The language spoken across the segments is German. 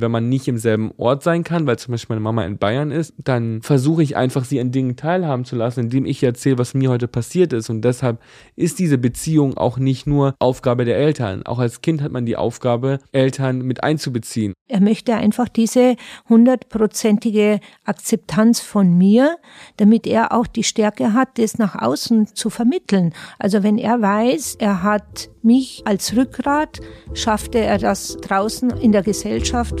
Wenn man nicht im selben Ort sein kann, weil zum Beispiel meine Mama in Bayern ist, dann versuche ich einfach, sie an Dingen teilhaben zu lassen, indem ich erzähle, was mir heute passiert ist. Und deshalb ist diese Beziehung auch nicht nur Aufgabe der Eltern. Auch als Kind hat man die Aufgabe, Eltern mit einzubeziehen. Er möchte einfach diese hundertprozentige Akzeptanz von mir, damit er auch die Stärke hat, das nach außen zu vermitteln. Also wenn er weiß, er hat mich als Rückgrat, schaffte er das draußen in der Gesellschaft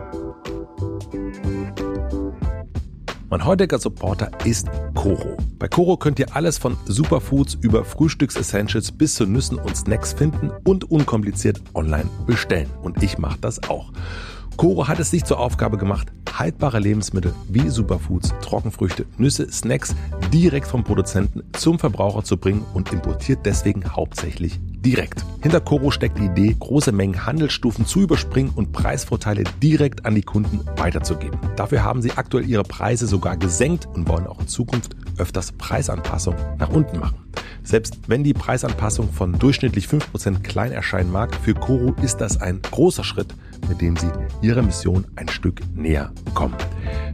Mein heutiger Supporter ist Coro. Bei Coro könnt ihr alles von Superfoods über Frühstücksessentials bis zu Nüssen und Snacks finden und unkompliziert online bestellen. Und ich mache das auch. Coro hat es sich zur Aufgabe gemacht, haltbare Lebensmittel wie Superfoods, Trockenfrüchte, Nüsse, Snacks direkt vom Produzenten zum Verbraucher zu bringen und importiert deswegen hauptsächlich direkt. Hinter Coro steckt die Idee, große Mengen Handelsstufen zu überspringen und Preisvorteile direkt an die Kunden weiterzugeben. Dafür haben sie aktuell ihre Preise sogar gesenkt und wollen auch in Zukunft öfters Preisanpassungen nach unten machen. Selbst wenn die Preisanpassung von durchschnittlich 5% klein erscheinen mag, für Coro ist das ein großer Schritt, mit dem sie ihrer Mission ein Stück näher kommen.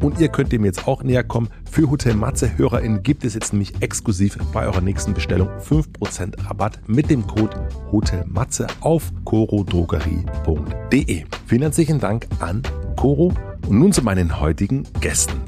Und ihr könnt dem jetzt auch näher kommen. Für Hotel Matze HörerInnen gibt es jetzt nämlich exklusiv bei eurer nächsten Bestellung 5% Rabatt mit dem Code Hotel Matze auf corodrogerie.de. Vielen herzlichen Dank an Coro und nun zu meinen heutigen Gästen.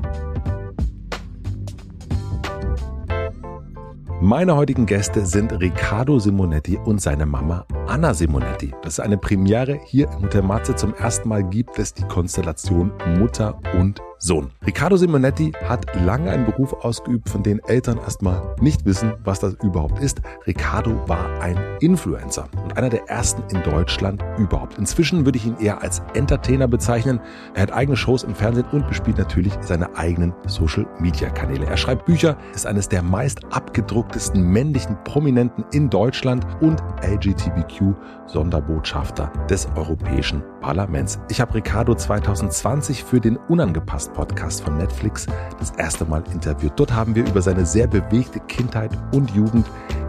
Meine heutigen Gäste sind Riccardo Simonetti und seine Mama Anna Simonetti. Das ist eine Premiere. Hier im Hotel Matze zum ersten Mal gibt es die Konstellation Mutter und Sohn. Riccardo Simonetti hat lange einen Beruf ausgeübt, von dem Eltern erstmal nicht wissen, was das überhaupt ist. Riccardo war ein Influencer und einer der ersten in Deutschland überhaupt. Inzwischen würde ich ihn eher als Entertainer bezeichnen. Er hat eigene Shows im Fernsehen und bespielt natürlich seine eigenen Social Media Kanäle. Er schreibt Bücher, ist eines der meist abgedrucktesten männlichen Prominenten in Deutschland und LGBTQ Sonderbotschafter des Europäischen Parlaments. Ich habe Riccardo 2020 für den Unangepassten Podcast von Netflix das erste Mal interviewt. Dort haben wir über seine sehr bewegte Kindheit und Jugend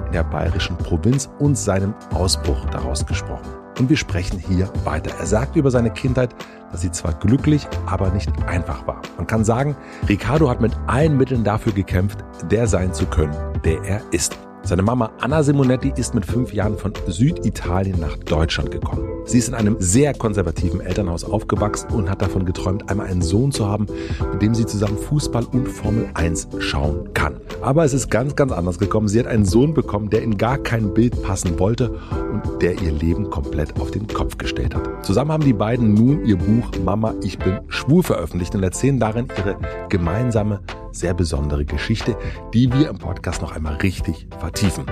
in der bayerischen Provinz und seinem Ausbruch daraus gesprochen. Und wir sprechen hier weiter. Er sagt über seine Kindheit, dass sie zwar glücklich, aber nicht einfach war. Man kann sagen, Ricardo hat mit allen Mitteln dafür gekämpft, der sein zu können, der er ist. Seine Mama Anna Simonetti ist mit fünf Jahren von Süditalien nach Deutschland gekommen. Sie ist in einem sehr konservativen Elternhaus aufgewachsen und hat davon geträumt, einmal einen Sohn zu haben, mit dem sie zusammen Fußball und Formel 1 schauen kann. Aber es ist ganz, ganz anders gekommen. Sie hat einen Sohn bekommen, der in gar kein Bild passen wollte und der ihr Leben komplett auf den Kopf gestellt hat. Zusammen haben die beiden nun ihr Buch Mama, ich bin schwul veröffentlicht und erzählen darin ihre gemeinsame sehr besondere Geschichte, die wir im Podcast noch einmal richtig vertiefen.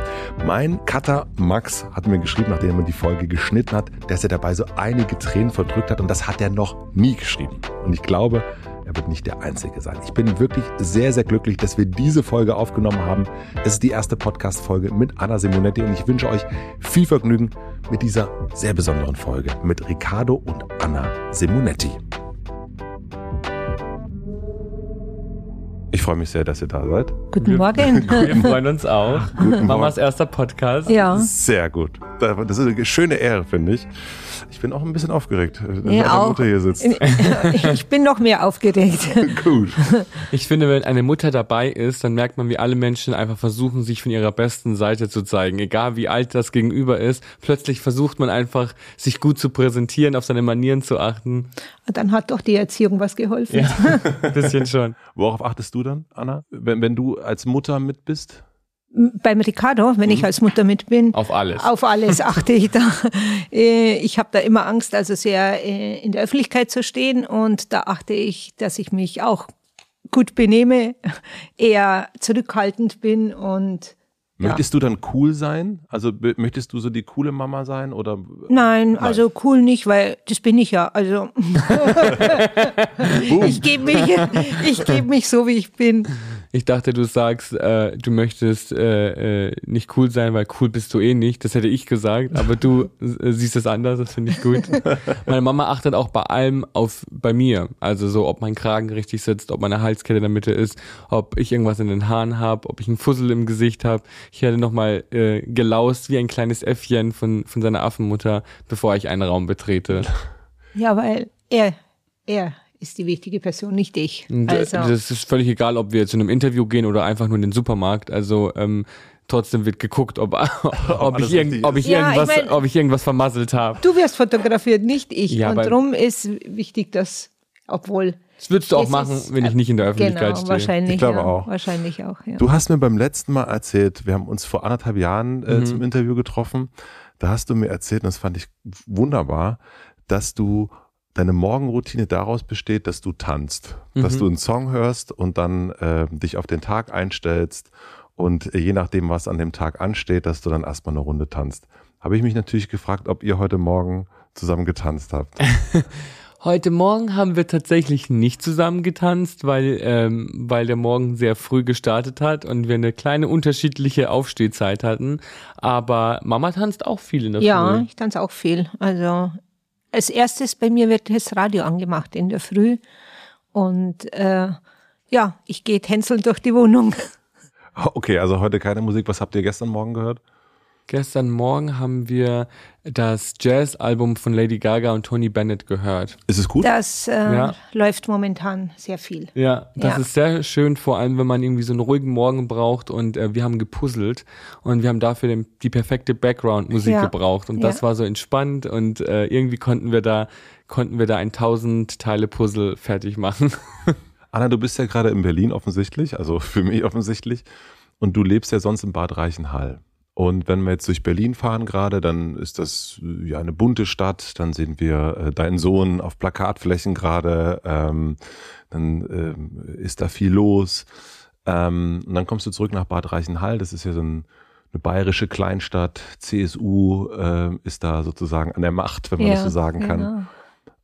Mein Cutter Max hat mir geschrieben, nachdem er die Folge geschnitten hat, dass er dabei so einige Tränen verdrückt hat und das hat er noch nie geschrieben. Und ich glaube, er wird nicht der Einzige sein. Ich bin wirklich sehr, sehr glücklich, dass wir diese Folge aufgenommen haben. Es ist die erste Podcast-Folge mit Anna Simonetti und ich wünsche euch viel Vergnügen mit dieser sehr besonderen Folge mit Riccardo und Anna Simonetti. Ich freue mich sehr, dass ihr da seid. Guten Morgen. Wir freuen uns auch. Guten Mamas erster Podcast. Ja. Sehr gut. Das ist eine schöne Ehre, finde ich. Ich bin auch ein bisschen aufgeregt, dass Ja, meine auch. Mutter hier sitzt. Ich bin noch mehr aufgeregt. Gut. Ich finde, wenn eine Mutter dabei ist, dann merkt man, wie alle Menschen einfach versuchen, sich von ihrer besten Seite zu zeigen. Egal wie alt das Gegenüber ist. Plötzlich versucht man einfach, sich gut zu präsentieren, auf seine Manieren zu achten. Dann hat doch die Erziehung was geholfen. Ja, ein bisschen schon. Worauf achtest du dann, Anna? Wenn, wenn du als Mutter mit bist? Beim Ricardo, wenn ich als Mutter mit bin, Auf alles. auf alles achte ich da. Äh, Ich habe da immer Angst, also sehr äh, in der Öffentlichkeit zu stehen und da achte ich, dass ich mich auch gut benehme, eher zurückhaltend bin und Ja. Möchtest du dann cool sein? Also möchtest du so die coole Mama sein oder? Nein, also cool nicht, weil das bin ich ja. Also ich gebe mich, ich gebe mich so, wie ich bin. Ich dachte, du sagst, äh, du möchtest äh, äh, nicht cool sein, weil cool bist du eh nicht. Das hätte ich gesagt, aber du äh, siehst es anders, das finde ich gut. meine Mama achtet auch bei allem auf bei mir. Also so, ob mein Kragen richtig sitzt, ob meine Halskette in der Mitte ist, ob ich irgendwas in den Haaren habe, ob ich einen Fussel im Gesicht habe. Ich hätte nochmal äh, gelaust wie ein kleines Äffchen von, von seiner Affenmutter, bevor ich einen Raum betrete. Ja, weil er, er ist die wichtige Person, nicht ich. Also. Das ist völlig egal, ob wir zu einem Interview gehen oder einfach nur in den Supermarkt. Also ähm, trotzdem wird geguckt, ob, ob, ich, irgend, ob, ich, ja, irgendwas, ich mein, ob ich irgendwas vermasselt habe. Du wirst fotografiert, nicht ich. Ja, Und darum ist wichtig, dass, obwohl das würdest du auch machen, ist, wenn ich nicht in der Öffentlichkeit genau, stehe. Wahrscheinlich, ich glaube ja, auch. Wahrscheinlich auch, ja. Du hast mir beim letzten Mal erzählt, wir haben uns vor anderthalb Jahren äh, mhm. zum Interview getroffen. Da hast du mir erzählt, und das fand ich wunderbar, dass du deine Morgenroutine daraus besteht, dass du tanzt, mhm. dass du einen Song hörst und dann äh, dich auf den Tag einstellst und äh, je nachdem, was an dem Tag ansteht, dass du dann erstmal eine Runde tanzt. Habe ich mich natürlich gefragt, ob ihr heute Morgen zusammen getanzt habt. Heute Morgen haben wir tatsächlich nicht zusammen getanzt, weil, ähm, weil der Morgen sehr früh gestartet hat und wir eine kleine unterschiedliche Aufstehzeit hatten. Aber Mama tanzt auch viel in der ja, Früh. Ja, ich tanze auch viel. Also als erstes bei mir wird das Radio angemacht in der Früh. Und äh, ja, ich gehe tänzeln durch die Wohnung. Okay, also heute keine Musik. Was habt ihr gestern Morgen gehört? Gestern Morgen haben wir das Jazz-Album von Lady Gaga und Tony Bennett gehört. Ist es gut? Das äh, ja. läuft momentan sehr viel. Ja, das ja. ist sehr schön, vor allem wenn man irgendwie so einen ruhigen Morgen braucht und äh, wir haben gepuzzelt und wir haben dafür den, die perfekte Background-Musik ja. gebraucht und das war so entspannt und äh, irgendwie konnten wir da konnten wir da ein tausend Teile Puzzle fertig machen. Anna, du bist ja gerade in Berlin offensichtlich, also für mich offensichtlich und du lebst ja sonst in Bad Reichenhall. Und wenn wir jetzt durch Berlin fahren gerade, dann ist das ja eine bunte Stadt. Dann sehen wir äh, deinen Sohn auf Plakatflächen gerade. Ähm, dann ähm, ist da viel los. Ähm, und dann kommst du zurück nach Bad Reichenhall. Das ist ja so ein, eine bayerische Kleinstadt. CSU äh, ist da sozusagen an der Macht, wenn man ja, das so sagen kann.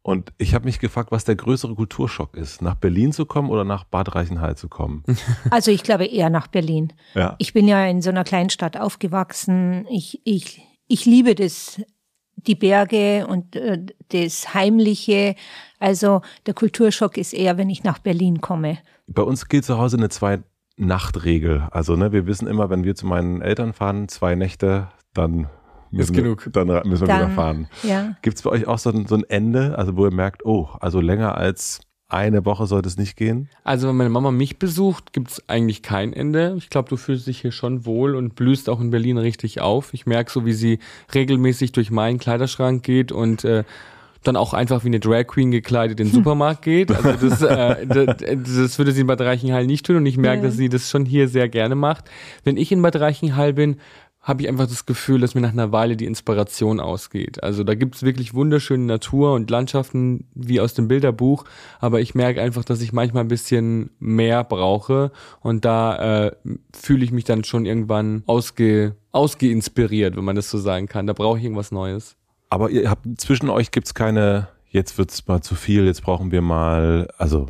Und ich habe mich gefragt, was der größere Kulturschock ist, nach Berlin zu kommen oder nach Bad Reichenhall zu kommen? Also ich glaube eher nach Berlin. Ja. Ich bin ja in so einer kleinen Stadt aufgewachsen. Ich, ich, ich liebe das, die Berge und äh, das Heimliche. Also der Kulturschock ist eher, wenn ich nach Berlin komme. Bei uns gilt zu Hause eine Zwei-Nacht-Regel. Also ne, wir wissen immer, wenn wir zu meinen Eltern fahren, zwei Nächte, dann ist genug. Dann müssen wir dann, wieder fahren. Ja. Gibt es bei euch auch so ein, so ein Ende, also wo ihr merkt, oh, also länger als eine Woche sollte es nicht gehen? Also wenn meine Mama mich besucht, gibt es eigentlich kein Ende. Ich glaube, du fühlst dich hier schon wohl und blühst auch in Berlin richtig auf. Ich merke so, wie sie regelmäßig durch meinen Kleiderschrank geht und äh, dann auch einfach wie eine Drag Queen gekleidet in den Supermarkt geht. Also das, äh, das, das, würde sie in Bad Reichenhall nicht tun und ich merke, ja. dass sie das schon hier sehr gerne macht. Wenn ich in Bad Reichenhall bin, habe ich einfach das Gefühl, dass mir nach einer Weile die Inspiration ausgeht. Also da gibt's wirklich wunderschöne Natur und Landschaften wie aus dem Bilderbuch, aber ich merke einfach, dass ich manchmal ein bisschen mehr brauche und da äh, fühle ich mich dann schon irgendwann ausge, ausgeinspiriert, wenn man das so sagen kann. Da brauche ich irgendwas Neues. Aber ihr habt zwischen euch gibt's keine, jetzt wird's mal zu viel, jetzt brauchen wir mal, also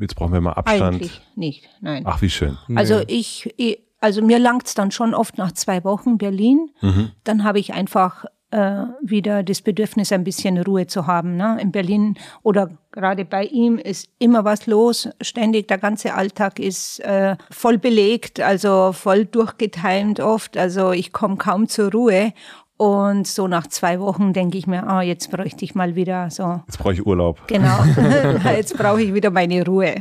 jetzt brauchen wir mal Abstand. Eigentlich nicht, nein. Ach, wie schön. Also ich, ich also mir langt's dann schon oft nach zwei Wochen Berlin. Mhm. Dann habe ich einfach äh, wieder das Bedürfnis, ein bisschen Ruhe zu haben. Ne? In Berlin oder gerade bei ihm ist immer was los, ständig. Der ganze Alltag ist äh, voll belegt, also voll durchgetimt oft. Also ich komme kaum zur Ruhe. Und so nach zwei Wochen denke ich mir, ah, jetzt bräuchte ich mal wieder so. Jetzt brauche ich Urlaub. Genau. jetzt brauche ich wieder meine Ruhe.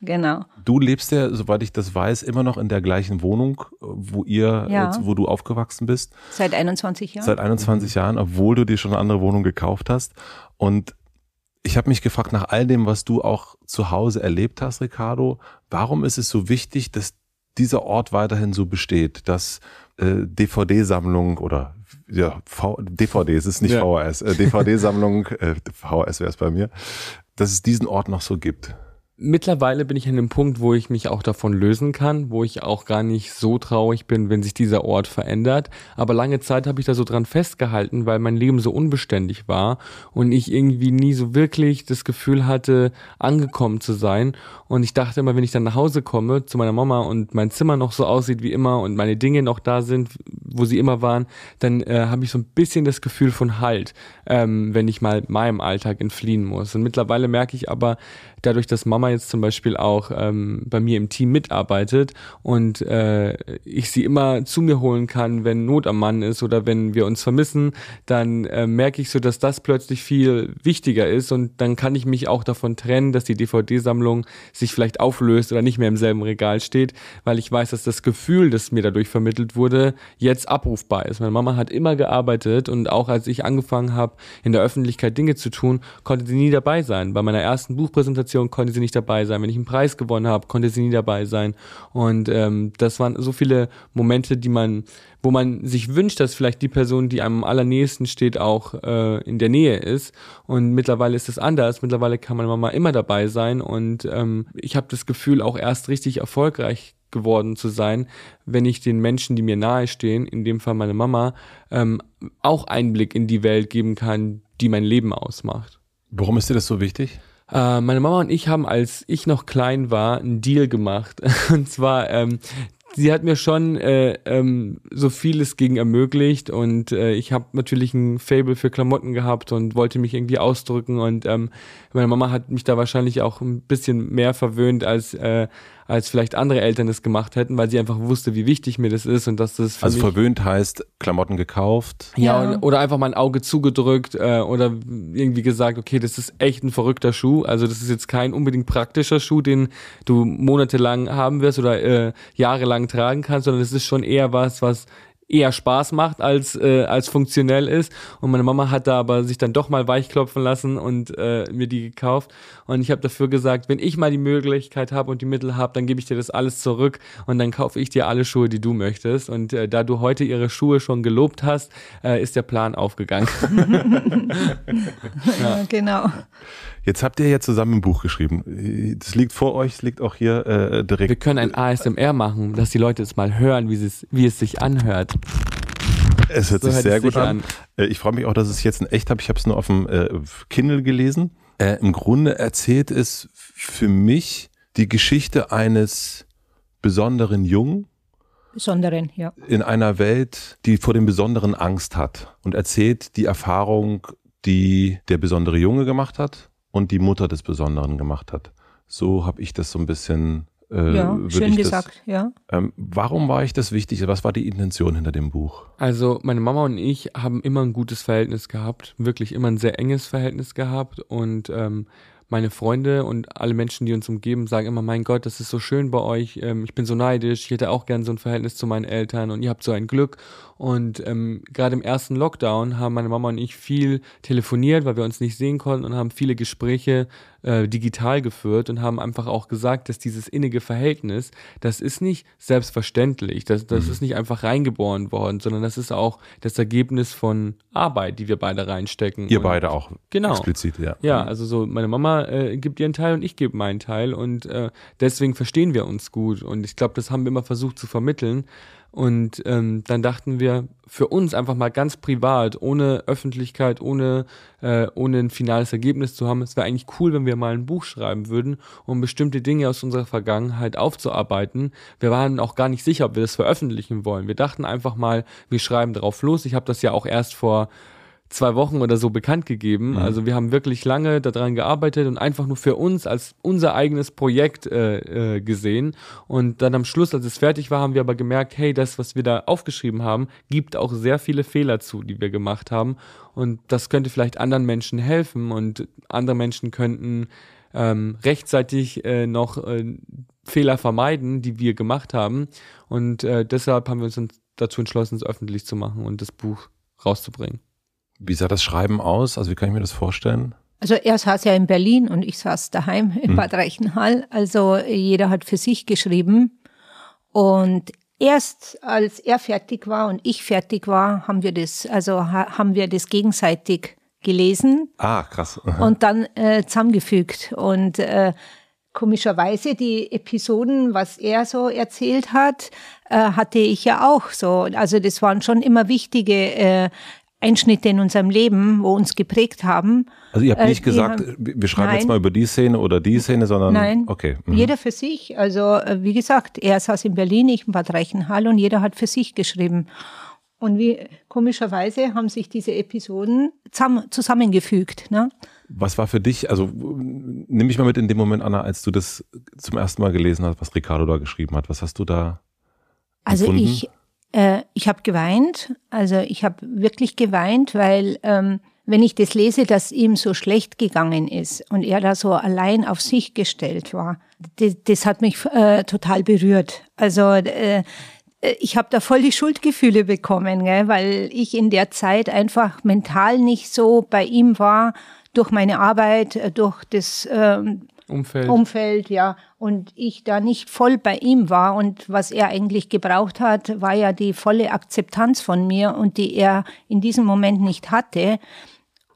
Genau. Du lebst ja, soweit ich das weiß, immer noch in der gleichen Wohnung, wo ihr, ja. wo du aufgewachsen bist. Seit 21 Jahren. Seit 21 Jahren, obwohl du dir schon eine andere Wohnung gekauft hast. Und ich habe mich gefragt, nach all dem, was du auch zu Hause erlebt hast, Ricardo, warum ist es so wichtig, dass dieser Ort weiterhin so besteht, dass äh, DVD-Sammlung oder ja, v DVD, es ist nicht ja. VHS, äh, DVD-Sammlung, äh, VHS wäre es bei mir, dass es diesen Ort noch so gibt. Mittlerweile bin ich an dem Punkt, wo ich mich auch davon lösen kann, wo ich auch gar nicht so traurig bin, wenn sich dieser Ort verändert. Aber lange Zeit habe ich da so dran festgehalten, weil mein Leben so unbeständig war und ich irgendwie nie so wirklich das Gefühl hatte, angekommen zu sein. Und ich dachte immer, wenn ich dann nach Hause komme zu meiner Mama und mein Zimmer noch so aussieht wie immer und meine Dinge noch da sind, wo sie immer waren, dann äh, habe ich so ein bisschen das Gefühl von Halt, ähm, wenn ich mal meinem Alltag entfliehen muss. Und mittlerweile merke ich aber, dadurch, dass Mama jetzt zum Beispiel auch ähm, bei mir im Team mitarbeitet und äh, ich sie immer zu mir holen kann, wenn Not am Mann ist oder wenn wir uns vermissen, dann äh, merke ich so, dass das plötzlich viel wichtiger ist und dann kann ich mich auch davon trennen, dass die DVD-Sammlung sich vielleicht auflöst oder nicht mehr im selben Regal steht, weil ich weiß, dass das Gefühl, das mir dadurch vermittelt wurde, jetzt abrufbar ist. Meine Mama hat immer gearbeitet und auch als ich angefangen habe, in der Öffentlichkeit Dinge zu tun, konnte sie nie dabei sein. Bei meiner ersten Buchpräsentation Präsentation konnte sie nicht dabei sein. Wenn ich einen Preis gewonnen habe, konnte sie nie dabei sein. Und ähm, das waren so viele Momente, die man, wo man sich wünscht, dass vielleicht die Person, die einem am allernächsten steht, auch äh, in der Nähe ist. Und mittlerweile ist es anders. Mittlerweile kann meine Mama immer dabei sein. Und ähm, ich habe das Gefühl, auch erst richtig erfolgreich geworden zu sein, wenn ich den Menschen, die mir nahestehen, in dem Fall meine Mama, ähm, auch Einblick in die Welt geben kann, die mein Leben ausmacht. Warum ist dir das so wichtig? Äh, meine Mama und ich haben, als ich noch klein war, einen Deal gemacht. Und zwar, ähm, sie hat mir schon äh, ähm, so vieles gegen ermöglicht und äh, ich habe natürlich ein Fable für Klamotten gehabt und wollte mich irgendwie ausdrücken und ähm, meine Mama hat mich da wahrscheinlich auch ein bisschen mehr verwöhnt als äh, als vielleicht andere Eltern es gemacht hätten, weil sie einfach wusste, wie wichtig mir das ist und dass das also verwöhnt heißt Klamotten gekauft. Ja, ja. oder einfach mal ein Auge zugedrückt äh, oder irgendwie gesagt, okay, das ist echt ein verrückter Schuh. Also das ist jetzt kein unbedingt praktischer Schuh, den du monatelang haben wirst oder äh, jahrelang tragen kannst, sondern es ist schon eher was, was eher Spaß macht als äh, als funktionell ist und meine Mama hat da aber sich dann doch mal weichklopfen lassen und äh, mir die gekauft und ich habe dafür gesagt, wenn ich mal die Möglichkeit habe und die Mittel habe, dann gebe ich dir das alles zurück und dann kaufe ich dir alle Schuhe, die du möchtest und äh, da du heute ihre Schuhe schon gelobt hast, äh, ist der Plan aufgegangen. ja. Genau. Jetzt habt ihr ja zusammen ein Buch geschrieben. Das liegt vor euch, es liegt auch hier äh, direkt. Wir können ein ASMR machen, dass die Leute es mal hören, wie es, wie es sich anhört. Es hört so sich hört sehr gut sich an. an. Äh, ich freue mich auch, dass ich es jetzt in echt habe. Ich habe es nur auf dem äh, Kindle gelesen. Äh, Im Grunde erzählt es für mich die Geschichte eines besonderen Jungen, Besonderen, ja. In einer Welt, die vor dem Besonderen Angst hat und erzählt die Erfahrung, die der besondere Junge gemacht hat und die Mutter des Besonderen gemacht hat. So habe ich das so ein bisschen. Äh, ja, schön gesagt, das, ja. Ähm, warum war ich das wichtig? Was war die Intention hinter dem Buch? Also meine Mama und ich haben immer ein gutes Verhältnis gehabt, wirklich immer ein sehr enges Verhältnis gehabt und ähm, meine Freunde und alle Menschen, die uns umgeben, sagen immer, mein Gott, das ist so schön bei euch, ähm, ich bin so neidisch, ich hätte auch gern so ein Verhältnis zu meinen Eltern und ihr habt so ein Glück. Und ähm, gerade im ersten Lockdown haben meine Mama und ich viel telefoniert, weil wir uns nicht sehen konnten und haben viele Gespräche äh, digital geführt und haben einfach auch gesagt, dass dieses innige Verhältnis, das ist nicht selbstverständlich, das, das mhm. ist nicht einfach reingeboren worden, sondern das ist auch das Ergebnis von Arbeit, die wir beide reinstecken. Ihr und beide auch genau. explizit, ja. Ja, mhm. also so meine Mama äh, gibt ihren Teil und ich gebe meinen Teil und äh, deswegen verstehen wir uns gut und ich glaube, das haben wir immer versucht zu vermitteln und ähm, dann dachten wir, für uns einfach mal ganz privat, ohne Öffentlichkeit, ohne, äh, ohne ein finales Ergebnis zu haben, es wäre eigentlich cool, wenn wir mal ein Buch schreiben würden, um bestimmte Dinge aus unserer Vergangenheit aufzuarbeiten. Wir waren auch gar nicht sicher, ob wir das veröffentlichen wollen. Wir dachten einfach mal, wir schreiben drauf los. Ich habe das ja auch erst vor zwei Wochen oder so bekannt gegeben. Mhm. Also wir haben wirklich lange daran gearbeitet und einfach nur für uns als unser eigenes Projekt äh, äh, gesehen. Und dann am Schluss, als es fertig war, haben wir aber gemerkt, hey, das, was wir da aufgeschrieben haben, gibt auch sehr viele Fehler zu, die wir gemacht haben. Und das könnte vielleicht anderen Menschen helfen und andere Menschen könnten ähm, rechtzeitig äh, noch äh, Fehler vermeiden, die wir gemacht haben. Und äh, deshalb haben wir uns dazu entschlossen, es öffentlich zu machen und das Buch rauszubringen. Wie sah das Schreiben aus? Also wie kann ich mir das vorstellen? Also er saß ja in Berlin und ich saß daheim in hm. Bad Reichenhall. Also jeder hat für sich geschrieben. Und erst als er fertig war und ich fertig war, haben wir das, also haben wir das gegenseitig gelesen. Ah, krass. Und dann äh, zusammengefügt. Und äh, komischerweise die Episoden, was er so erzählt hat, äh, hatte ich ja auch so. Also das waren schon immer wichtige äh, Einschnitte in unserem Leben, wo uns geprägt haben. Also ihr habt nicht äh, gesagt, haben, wir schreiben nein, jetzt mal über die Szene oder die Szene, sondern nein, okay. Mhm. Jeder für sich. Also äh, wie gesagt, er saß in Berlin, ich in Bad Reichenhall und jeder hat für sich geschrieben. Und wie komischerweise haben sich diese Episoden zusammengefügt. Ne? Was war für dich, also nimm mich mal mit in dem Moment, Anna, als du das zum ersten Mal gelesen hast, was Ricardo da geschrieben hat. Was hast du da? Also empfunden? ich, äh, ich habe geweint. Also ich habe wirklich geweint, weil ähm, wenn ich das lese, dass ihm so schlecht gegangen ist und er da so allein auf sich gestellt war, das, das hat mich äh, total berührt. Also äh, ich habe da voll die Schuldgefühle bekommen, gell, weil ich in der Zeit einfach mental nicht so bei ihm war, durch meine Arbeit, äh, durch das ähm, Umfeld. Umfeld, ja. Und ich da nicht voll bei ihm war. Und was er eigentlich gebraucht hat, war ja die volle Akzeptanz von mir und die er in diesem Moment nicht hatte.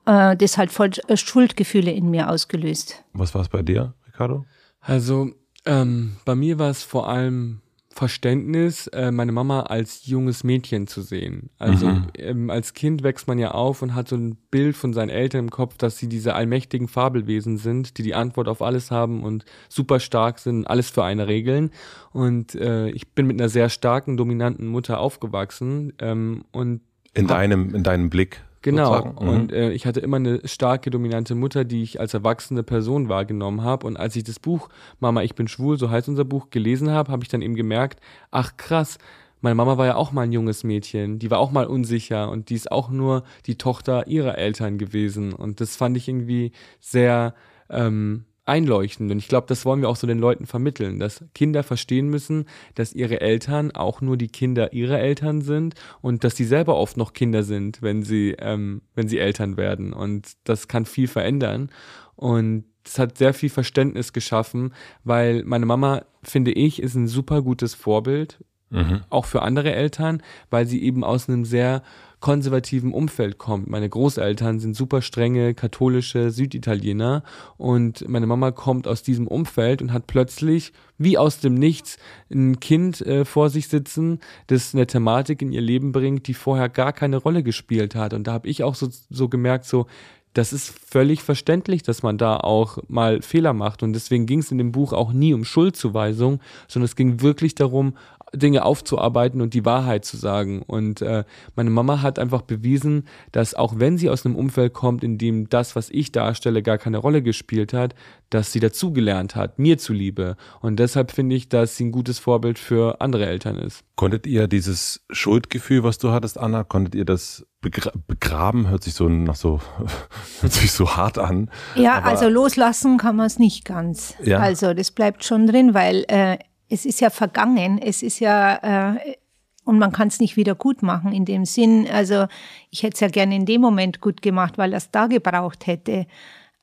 Äh, das hat voll Schuldgefühle in mir ausgelöst. Was war es bei dir, Ricardo? Also ähm, bei mir war es vor allem Verständnis, äh, meine Mama als junges Mädchen zu sehen. Also mhm. ähm, als Kind wächst man ja auf und hat so ein Bild von seinen Eltern im Kopf, dass sie diese allmächtigen Fabelwesen sind, die die Antwort auf alles haben und super stark sind, alles für eine regeln. Und äh, ich bin mit einer sehr starken, dominanten Mutter aufgewachsen ähm, und in deinem, in deinem Blick. Genau. Mhm. Und äh, ich hatte immer eine starke, dominante Mutter, die ich als erwachsene Person wahrgenommen habe. Und als ich das Buch Mama, ich bin schwul, so heißt unser Buch, gelesen habe, habe ich dann eben gemerkt, ach krass, meine Mama war ja auch mal ein junges Mädchen, die war auch mal unsicher und die ist auch nur die Tochter ihrer Eltern gewesen. Und das fand ich irgendwie sehr ähm, einleuchtend. Und ich glaube, das wollen wir auch so den Leuten vermitteln, dass Kinder verstehen müssen, dass ihre Eltern auch nur die Kinder ihrer Eltern sind und dass sie selber oft noch Kinder sind, wenn sie, ähm, wenn sie Eltern werden. Und das kann viel verändern. Und es hat sehr viel Verständnis geschaffen, weil meine Mama, finde ich, ist ein super gutes Vorbild, mhm. auch für andere Eltern, weil sie eben aus einem sehr konservativen Umfeld kommt. Meine Großeltern sind super strenge katholische Süditaliener und meine Mama kommt aus diesem Umfeld und hat plötzlich wie aus dem Nichts ein Kind äh, vor sich sitzen, das eine Thematik in ihr Leben bringt, die vorher gar keine Rolle gespielt hat. Und da habe ich auch so, so gemerkt, so das ist völlig verständlich, dass man da auch mal Fehler macht. Und deswegen ging es in dem Buch auch nie um Schuldzuweisung, sondern es ging wirklich darum, Dinge aufzuarbeiten und die Wahrheit zu sagen. Und äh, meine Mama hat einfach bewiesen, dass auch wenn sie aus einem Umfeld kommt, in dem das, was ich darstelle, gar keine Rolle gespielt hat, dass sie dazugelernt hat, mir zuliebe. Und deshalb finde ich, dass sie ein gutes Vorbild für andere Eltern ist. Konntet ihr dieses Schuldgefühl, was du hattest, Anna, konntet ihr das begra begraben? Hört sich so nach so, hört sich so hart an. Ja, also loslassen kann man es nicht ganz. Ja. Also das bleibt schon drin, weil äh, es ist ja vergangen, es ist ja, äh, und man kann es nicht wieder gut machen in dem Sinn. Also ich hätte es ja gerne in dem Moment gut gemacht, weil das da gebraucht hätte.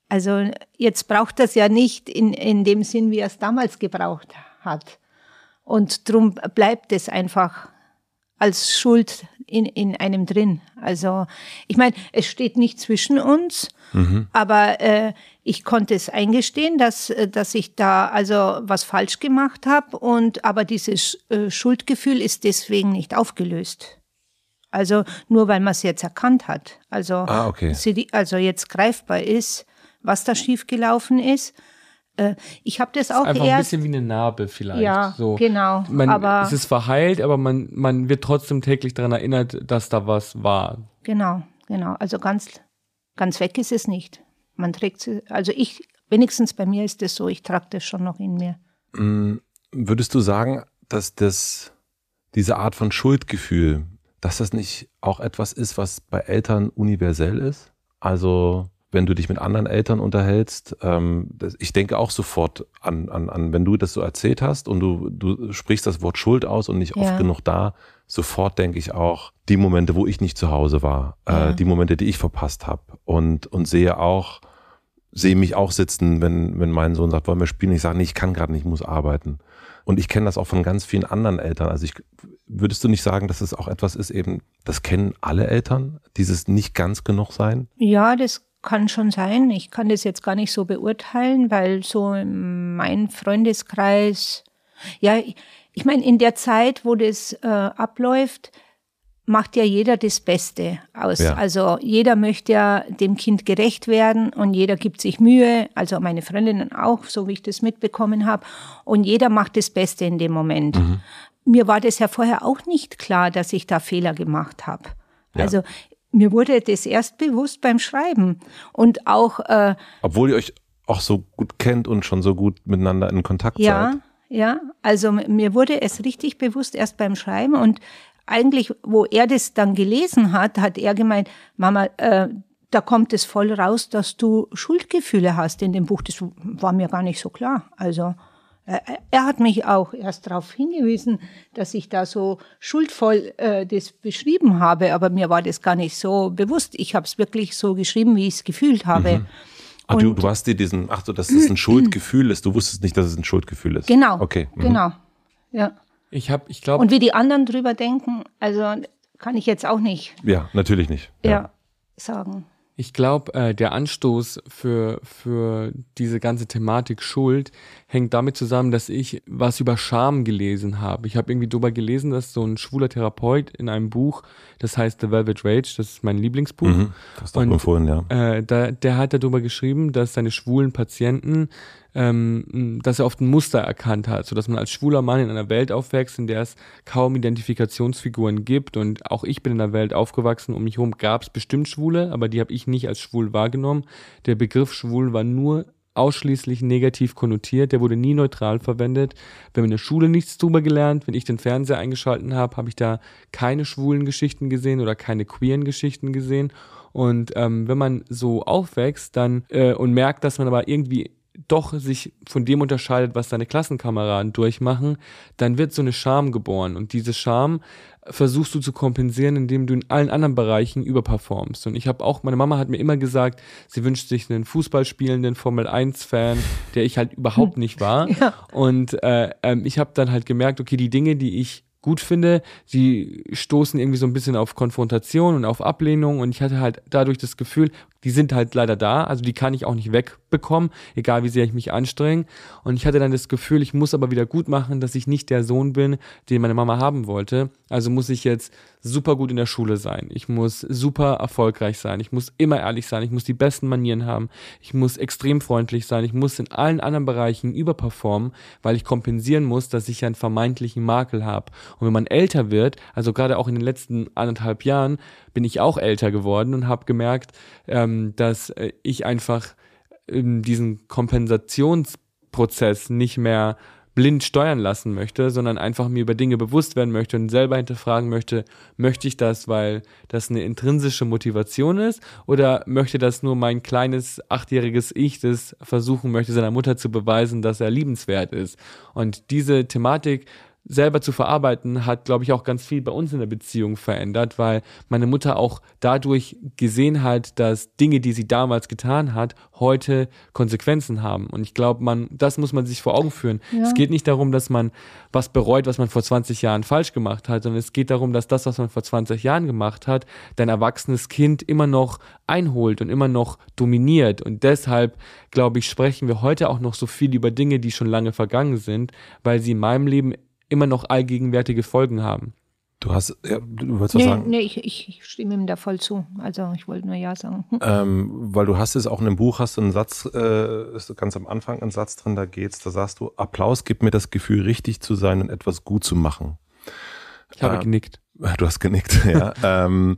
Also jetzt braucht das ja nicht in, in dem Sinn, wie er es damals gebraucht hat. Und drum bleibt es einfach als Schuld in, in einem drin. Also ich meine, es steht nicht zwischen uns, mhm. aber äh, ich konnte es eingestehen, dass, äh, dass ich da also was falsch gemacht habe und aber dieses äh, Schuldgefühl ist deswegen nicht aufgelöst. Also nur weil man es jetzt erkannt hat. Also, ah, okay. also jetzt greifbar ist, was da schiefgelaufen ist äh, ich habe das, das auch einfach erst, ein bisschen wie eine Narbe vielleicht. Ja, so. genau. Man, aber es ist verheilt, aber man, man wird trotzdem täglich daran erinnert, dass da was war. Genau, genau. Also ganz, ganz weg ist es nicht. Man trägt es, also ich, wenigstens bei mir ist es so, ich trage das schon noch in mir. Mm, würdest du sagen, dass das, diese Art von Schuldgefühl, dass das nicht auch etwas ist, was bei Eltern universell ist? Also wenn du dich mit anderen Eltern unterhältst, ähm, das, ich denke auch sofort an, an, an, wenn du das so erzählt hast und du, du sprichst das Wort Schuld aus und nicht ja. oft genug da, sofort denke ich auch die Momente, wo ich nicht zu Hause war, äh, ja. äh, die Momente, die ich verpasst habe und, und sehe auch, sehe mich auch sitzen, wenn, wenn mein Sohn sagt, wollen wir spielen? Ich sage, nee, ich kann gerade nicht, ich muss arbeiten. Und ich kenne das auch von ganz vielen anderen Eltern. Also ich, würdest du nicht sagen, dass es auch etwas ist eben, das kennen alle Eltern, dieses nicht ganz genug sein? Ja, das kann schon sein. Ich kann das jetzt gar nicht so beurteilen, weil so mein Freundeskreis, ja, ich meine, in der Zeit, wo das äh, abläuft, macht ja jeder das Beste aus. Ja. Also jeder möchte ja dem Kind gerecht werden und jeder gibt sich Mühe, also meine Freundinnen auch, so wie ich das mitbekommen habe. Und jeder macht das Beste in dem Moment. Mhm. Mir war das ja vorher auch nicht klar, dass ich da Fehler gemacht habe. Ja. Also mir wurde das erst bewusst beim Schreiben und auch. Äh, Obwohl ihr euch auch so gut kennt und schon so gut miteinander in Kontakt ja, seid. Ja, ja. Also mir wurde es richtig bewusst erst beim Schreiben und eigentlich, wo er das dann gelesen hat, hat er gemeint, Mama, äh, da kommt es voll raus, dass du Schuldgefühle hast in dem Buch. Das war mir gar nicht so klar. Also äh, er hat mich auch erst darauf hingewiesen, dass ich da so schuldvoll äh, das beschrieben habe, aber mir war das gar nicht so bewusst. Ich habe es wirklich so geschrieben, wie ich es gefühlt habe. Mhm. Ach, du, du hast dir diesen, ach so, dass das ein Schuldgefühl ist. Du wusstest nicht, dass es ein Schuldgefühl ist. Genau. Okay. Mhm. Genau. Ja. Ich habe, ich glaube. Und wie die anderen drüber denken, also kann ich jetzt auch nicht. Ja, natürlich nicht. Ja, ja sagen. Ich glaube, äh, der Anstoß für, für diese ganze Thematik Schuld hängt damit zusammen, dass ich was über Scham gelesen habe. Ich habe irgendwie darüber gelesen, dass so ein schwuler Therapeut in einem Buch, das heißt The Velvet Rage, das ist mein Lieblingsbuch. Mhm, das hast du vorhin, ja. Äh, da, der hat darüber geschrieben, dass seine schwulen Patienten ähm, dass er oft ein Muster erkannt hat, so dass man als schwuler Mann in einer Welt aufwächst, in der es kaum Identifikationsfiguren gibt und auch ich bin in einer Welt aufgewachsen, um mich herum gab es bestimmt Schwule, aber die habe ich nicht als schwul wahrgenommen. Der Begriff schwul war nur ausschließlich negativ konnotiert, der wurde nie neutral verwendet. Wir haben in der Schule nichts drüber gelernt. Wenn ich den Fernseher eingeschalten habe, habe ich da keine schwulen Geschichten gesehen oder keine queeren Geschichten gesehen. Und ähm, wenn man so aufwächst dann äh, und merkt, dass man aber irgendwie doch sich von dem unterscheidet, was seine Klassenkameraden durchmachen, dann wird so eine Scham geboren. Und diese Scham versuchst du zu kompensieren, indem du in allen anderen Bereichen überperformst. Und ich habe auch, meine Mama hat mir immer gesagt, sie wünscht sich einen Fußballspielenden Formel-1-Fan, der ich halt überhaupt nicht war. Ja. Und äh, ähm, ich habe dann halt gemerkt, okay, die Dinge, die ich gut finde. Sie stoßen irgendwie so ein bisschen auf Konfrontation und auf Ablehnung und ich hatte halt dadurch das Gefühl, die sind halt leider da, also die kann ich auch nicht wegbekommen, egal wie sehr ich mich anstrenge. Und ich hatte dann das Gefühl, ich muss aber wieder gut machen, dass ich nicht der Sohn bin, den meine Mama haben wollte. Also muss ich jetzt super gut in der Schule sein. Ich muss super erfolgreich sein. Ich muss immer ehrlich sein. Ich muss die besten Manieren haben. Ich muss extrem freundlich sein. Ich muss in allen anderen Bereichen überperformen, weil ich kompensieren muss, dass ich einen vermeintlichen Makel habe. Und wenn man älter wird, also gerade auch in den letzten anderthalb Jahren, bin ich auch älter geworden und habe gemerkt, ähm, dass äh, ich einfach diesen Kompensationsprozess nicht mehr blind steuern lassen möchte, sondern einfach mir über Dinge bewusst werden möchte und selber hinterfragen möchte, möchte ich das, weil das eine intrinsische Motivation ist oder möchte das nur mein kleines achtjähriges Ich, das versuchen möchte, seiner Mutter zu beweisen, dass er liebenswert ist. Und diese Thematik selber zu verarbeiten, hat, glaube ich, auch ganz viel bei uns in der Beziehung verändert, weil meine Mutter auch dadurch gesehen hat, dass Dinge, die sie damals getan hat, heute Konsequenzen haben. Und ich glaube, man, das muss man sich vor Augen führen. Ja. Es geht nicht darum, dass man was bereut, was man vor 20 Jahren falsch gemacht hat, sondern es geht darum, dass das, was man vor 20 Jahren gemacht hat, dein erwachsenes Kind immer noch einholt und immer noch dominiert. Und deshalb, glaube ich, sprechen wir heute auch noch so viel über Dinge, die schon lange vergangen sind, weil sie in meinem Leben immer noch allgegenwärtige Folgen haben. Du hast, ja, du wolltest nee, was sagen? Nee, ich, ich stimme ihm da voll zu. Also ich wollte nur Ja sagen. Ähm, weil du hast es auch in einem Buch, hast du einen Satz, äh, ist ganz am Anfang ein Satz drin, da geht's, da sagst du, Applaus gibt mir das Gefühl, richtig zu sein und etwas gut zu machen. Ich habe äh, genickt. Du hast genickt, ja. ähm,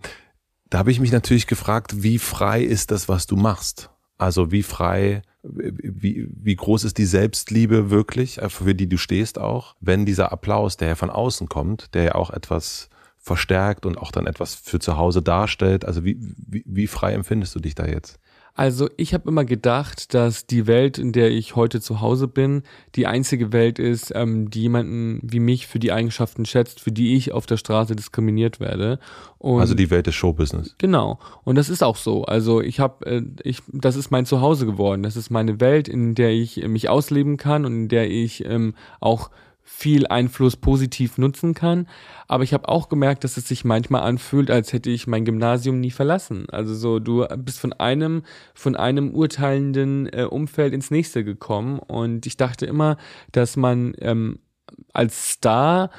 da habe ich mich natürlich gefragt, wie frei ist das, was du machst? Also wie frei wie, wie groß ist die Selbstliebe wirklich, äh, für die du stehst auch, wenn dieser Applaus, der ja von außen kommt, der ja auch etwas verstärkt und auch dann etwas für zu Hause darstellt, also wie, wie, wie frei empfindest du dich da jetzt? Also ich habe immer gedacht, dass die Welt, in der ich heute zu Hause bin, die einzige Welt ist, ähm, die jemanden wie mich für die Eigenschaften schätzt, für die ich auf der Straße diskriminiert werde. Und also die Welt des Showbusiness. Genau. Und das ist auch so. Also ich habe, äh, ich, das ist mein Zuhause geworden. Das ist meine Welt, in der ich mich ausleben kann und in der ich ähm, auch viel Einfluss positiv nutzen kann. Aber ich habe auch gemerkt, dass es sich manchmal anfühlt, als hätte ich mein Gymnasium nie verlassen. Also so, du bist von einem, von einem urteilenden äh, Umfeld ins nächste gekommen. Und ich dachte immer, dass man ähm, als Star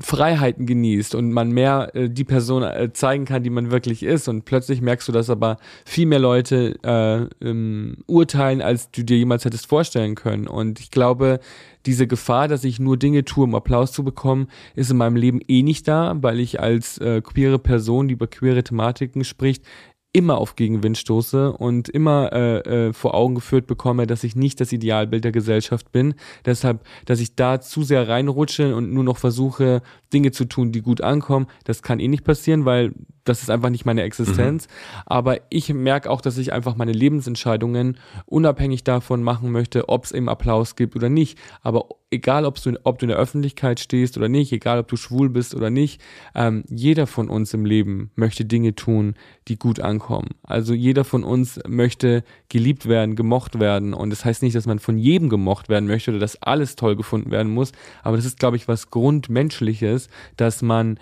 Freiheiten genießt und man mehr äh, die Person äh, zeigen kann, die man wirklich ist. Und plötzlich merkst du, dass aber viel mehr Leute äh, ähm, urteilen, als du dir jemals hättest vorstellen können. Und ich glaube, diese Gefahr, dass ich nur Dinge tue, um Applaus zu bekommen, ist in meinem Leben eh nicht da, weil ich als äh, queere Person, die über queere Thematiken spricht, immer auf Gegenwind stoße und immer äh, äh, vor Augen geführt bekomme, dass ich nicht das Idealbild der Gesellschaft bin. Deshalb, dass ich da zu sehr reinrutsche und nur noch versuche, Dinge zu tun, die gut ankommen, das kann eh nicht passieren, weil das ist einfach nicht meine Existenz. Mhm. Aber ich merke auch, dass ich einfach meine Lebensentscheidungen unabhängig davon machen möchte, ob es eben Applaus gibt oder nicht. Aber egal, ob du, ob du in der Öffentlichkeit stehst oder nicht, egal, ob du schwul bist oder nicht, ähm, jeder von uns im Leben möchte Dinge tun, die gut ankommen. Also jeder von uns möchte geliebt werden, gemocht werden. Und das heißt nicht, dass man von jedem gemocht werden möchte oder dass alles toll gefunden werden muss. Aber das ist, glaube ich, was Grundmenschliches, dass man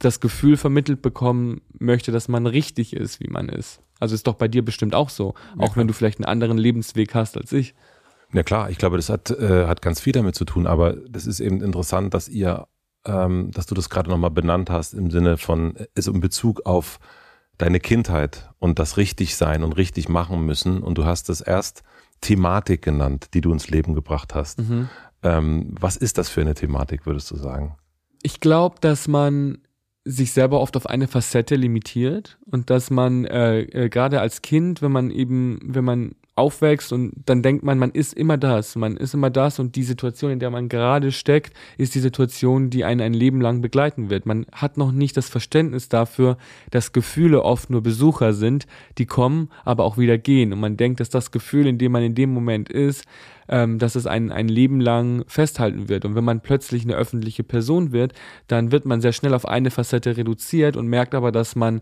das Gefühl vermittelt bekommen möchte, dass man richtig ist, wie man ist. Also ist doch bei dir bestimmt auch so, ja, auch wenn du vielleicht einen anderen Lebensweg hast als ich. Ja klar, ich glaube, das hat, äh, hat ganz viel damit zu tun, aber das ist eben interessant, dass ihr, ähm, dass du das gerade nochmal benannt hast im Sinne von, also in Bezug auf deine Kindheit und das richtig sein und richtig machen müssen und du hast es erst Thematik genannt, die du ins Leben gebracht hast. Mhm. Ähm, was ist das für eine Thematik, würdest du sagen? Ich glaube, dass man sich selber oft auf eine Facette limitiert und dass man äh, äh, gerade als Kind, wenn man eben, wenn man aufwächst und dann denkt man, man ist immer das, man ist immer das und die Situation, in der man gerade steckt, ist die Situation, die einen ein Leben lang begleiten wird. Man hat noch nicht das Verständnis dafür, dass Gefühle oft nur Besucher sind, die kommen, aber auch wieder gehen und man denkt, dass das Gefühl, in dem man in dem Moment ist, ähm, dass es ein, ein Leben lang festhalten wird. Und wenn man plötzlich eine öffentliche Person wird, dann wird man sehr schnell auf eine Facette reduziert und merkt aber, dass man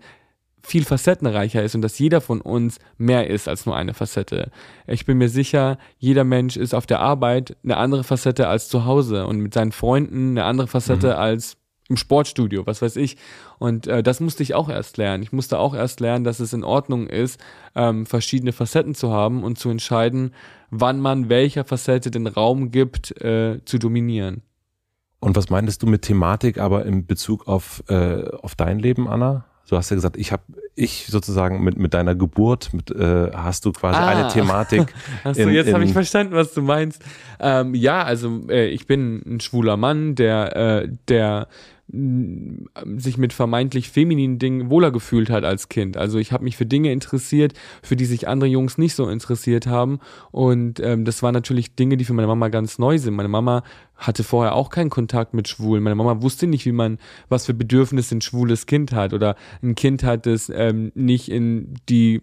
viel facettenreicher ist und dass jeder von uns mehr ist als nur eine Facette. Ich bin mir sicher, jeder Mensch ist auf der Arbeit eine andere Facette als zu Hause und mit seinen Freunden eine andere Facette mhm. als im Sportstudio, was weiß ich. Und äh, das musste ich auch erst lernen. Ich musste auch erst lernen, dass es in Ordnung ist, ähm, verschiedene Facetten zu haben und zu entscheiden, wann man welcher Facette den Raum gibt, äh, zu dominieren. Und was meintest du mit Thematik aber in Bezug auf, äh, auf dein Leben, Anna? Du hast ja gesagt, ich habe ich sozusagen mit, mit deiner Geburt, mit, äh, hast du quasi ah. eine Thematik. Achso, jetzt habe ich verstanden, was du meinst. Ähm, ja, also äh, ich bin ein schwuler Mann, der, äh, der sich mit vermeintlich femininen Dingen wohler gefühlt hat als Kind. Also ich habe mich für Dinge interessiert, für die sich andere Jungs nicht so interessiert haben. Und ähm, das waren natürlich Dinge, die für meine Mama ganz neu sind. Meine Mama hatte vorher auch keinen Kontakt mit Schwulen. Meine Mama wusste nicht, wie man, was für Bedürfnisse ein schwules Kind hat oder ein Kind hat, das ähm, nicht in die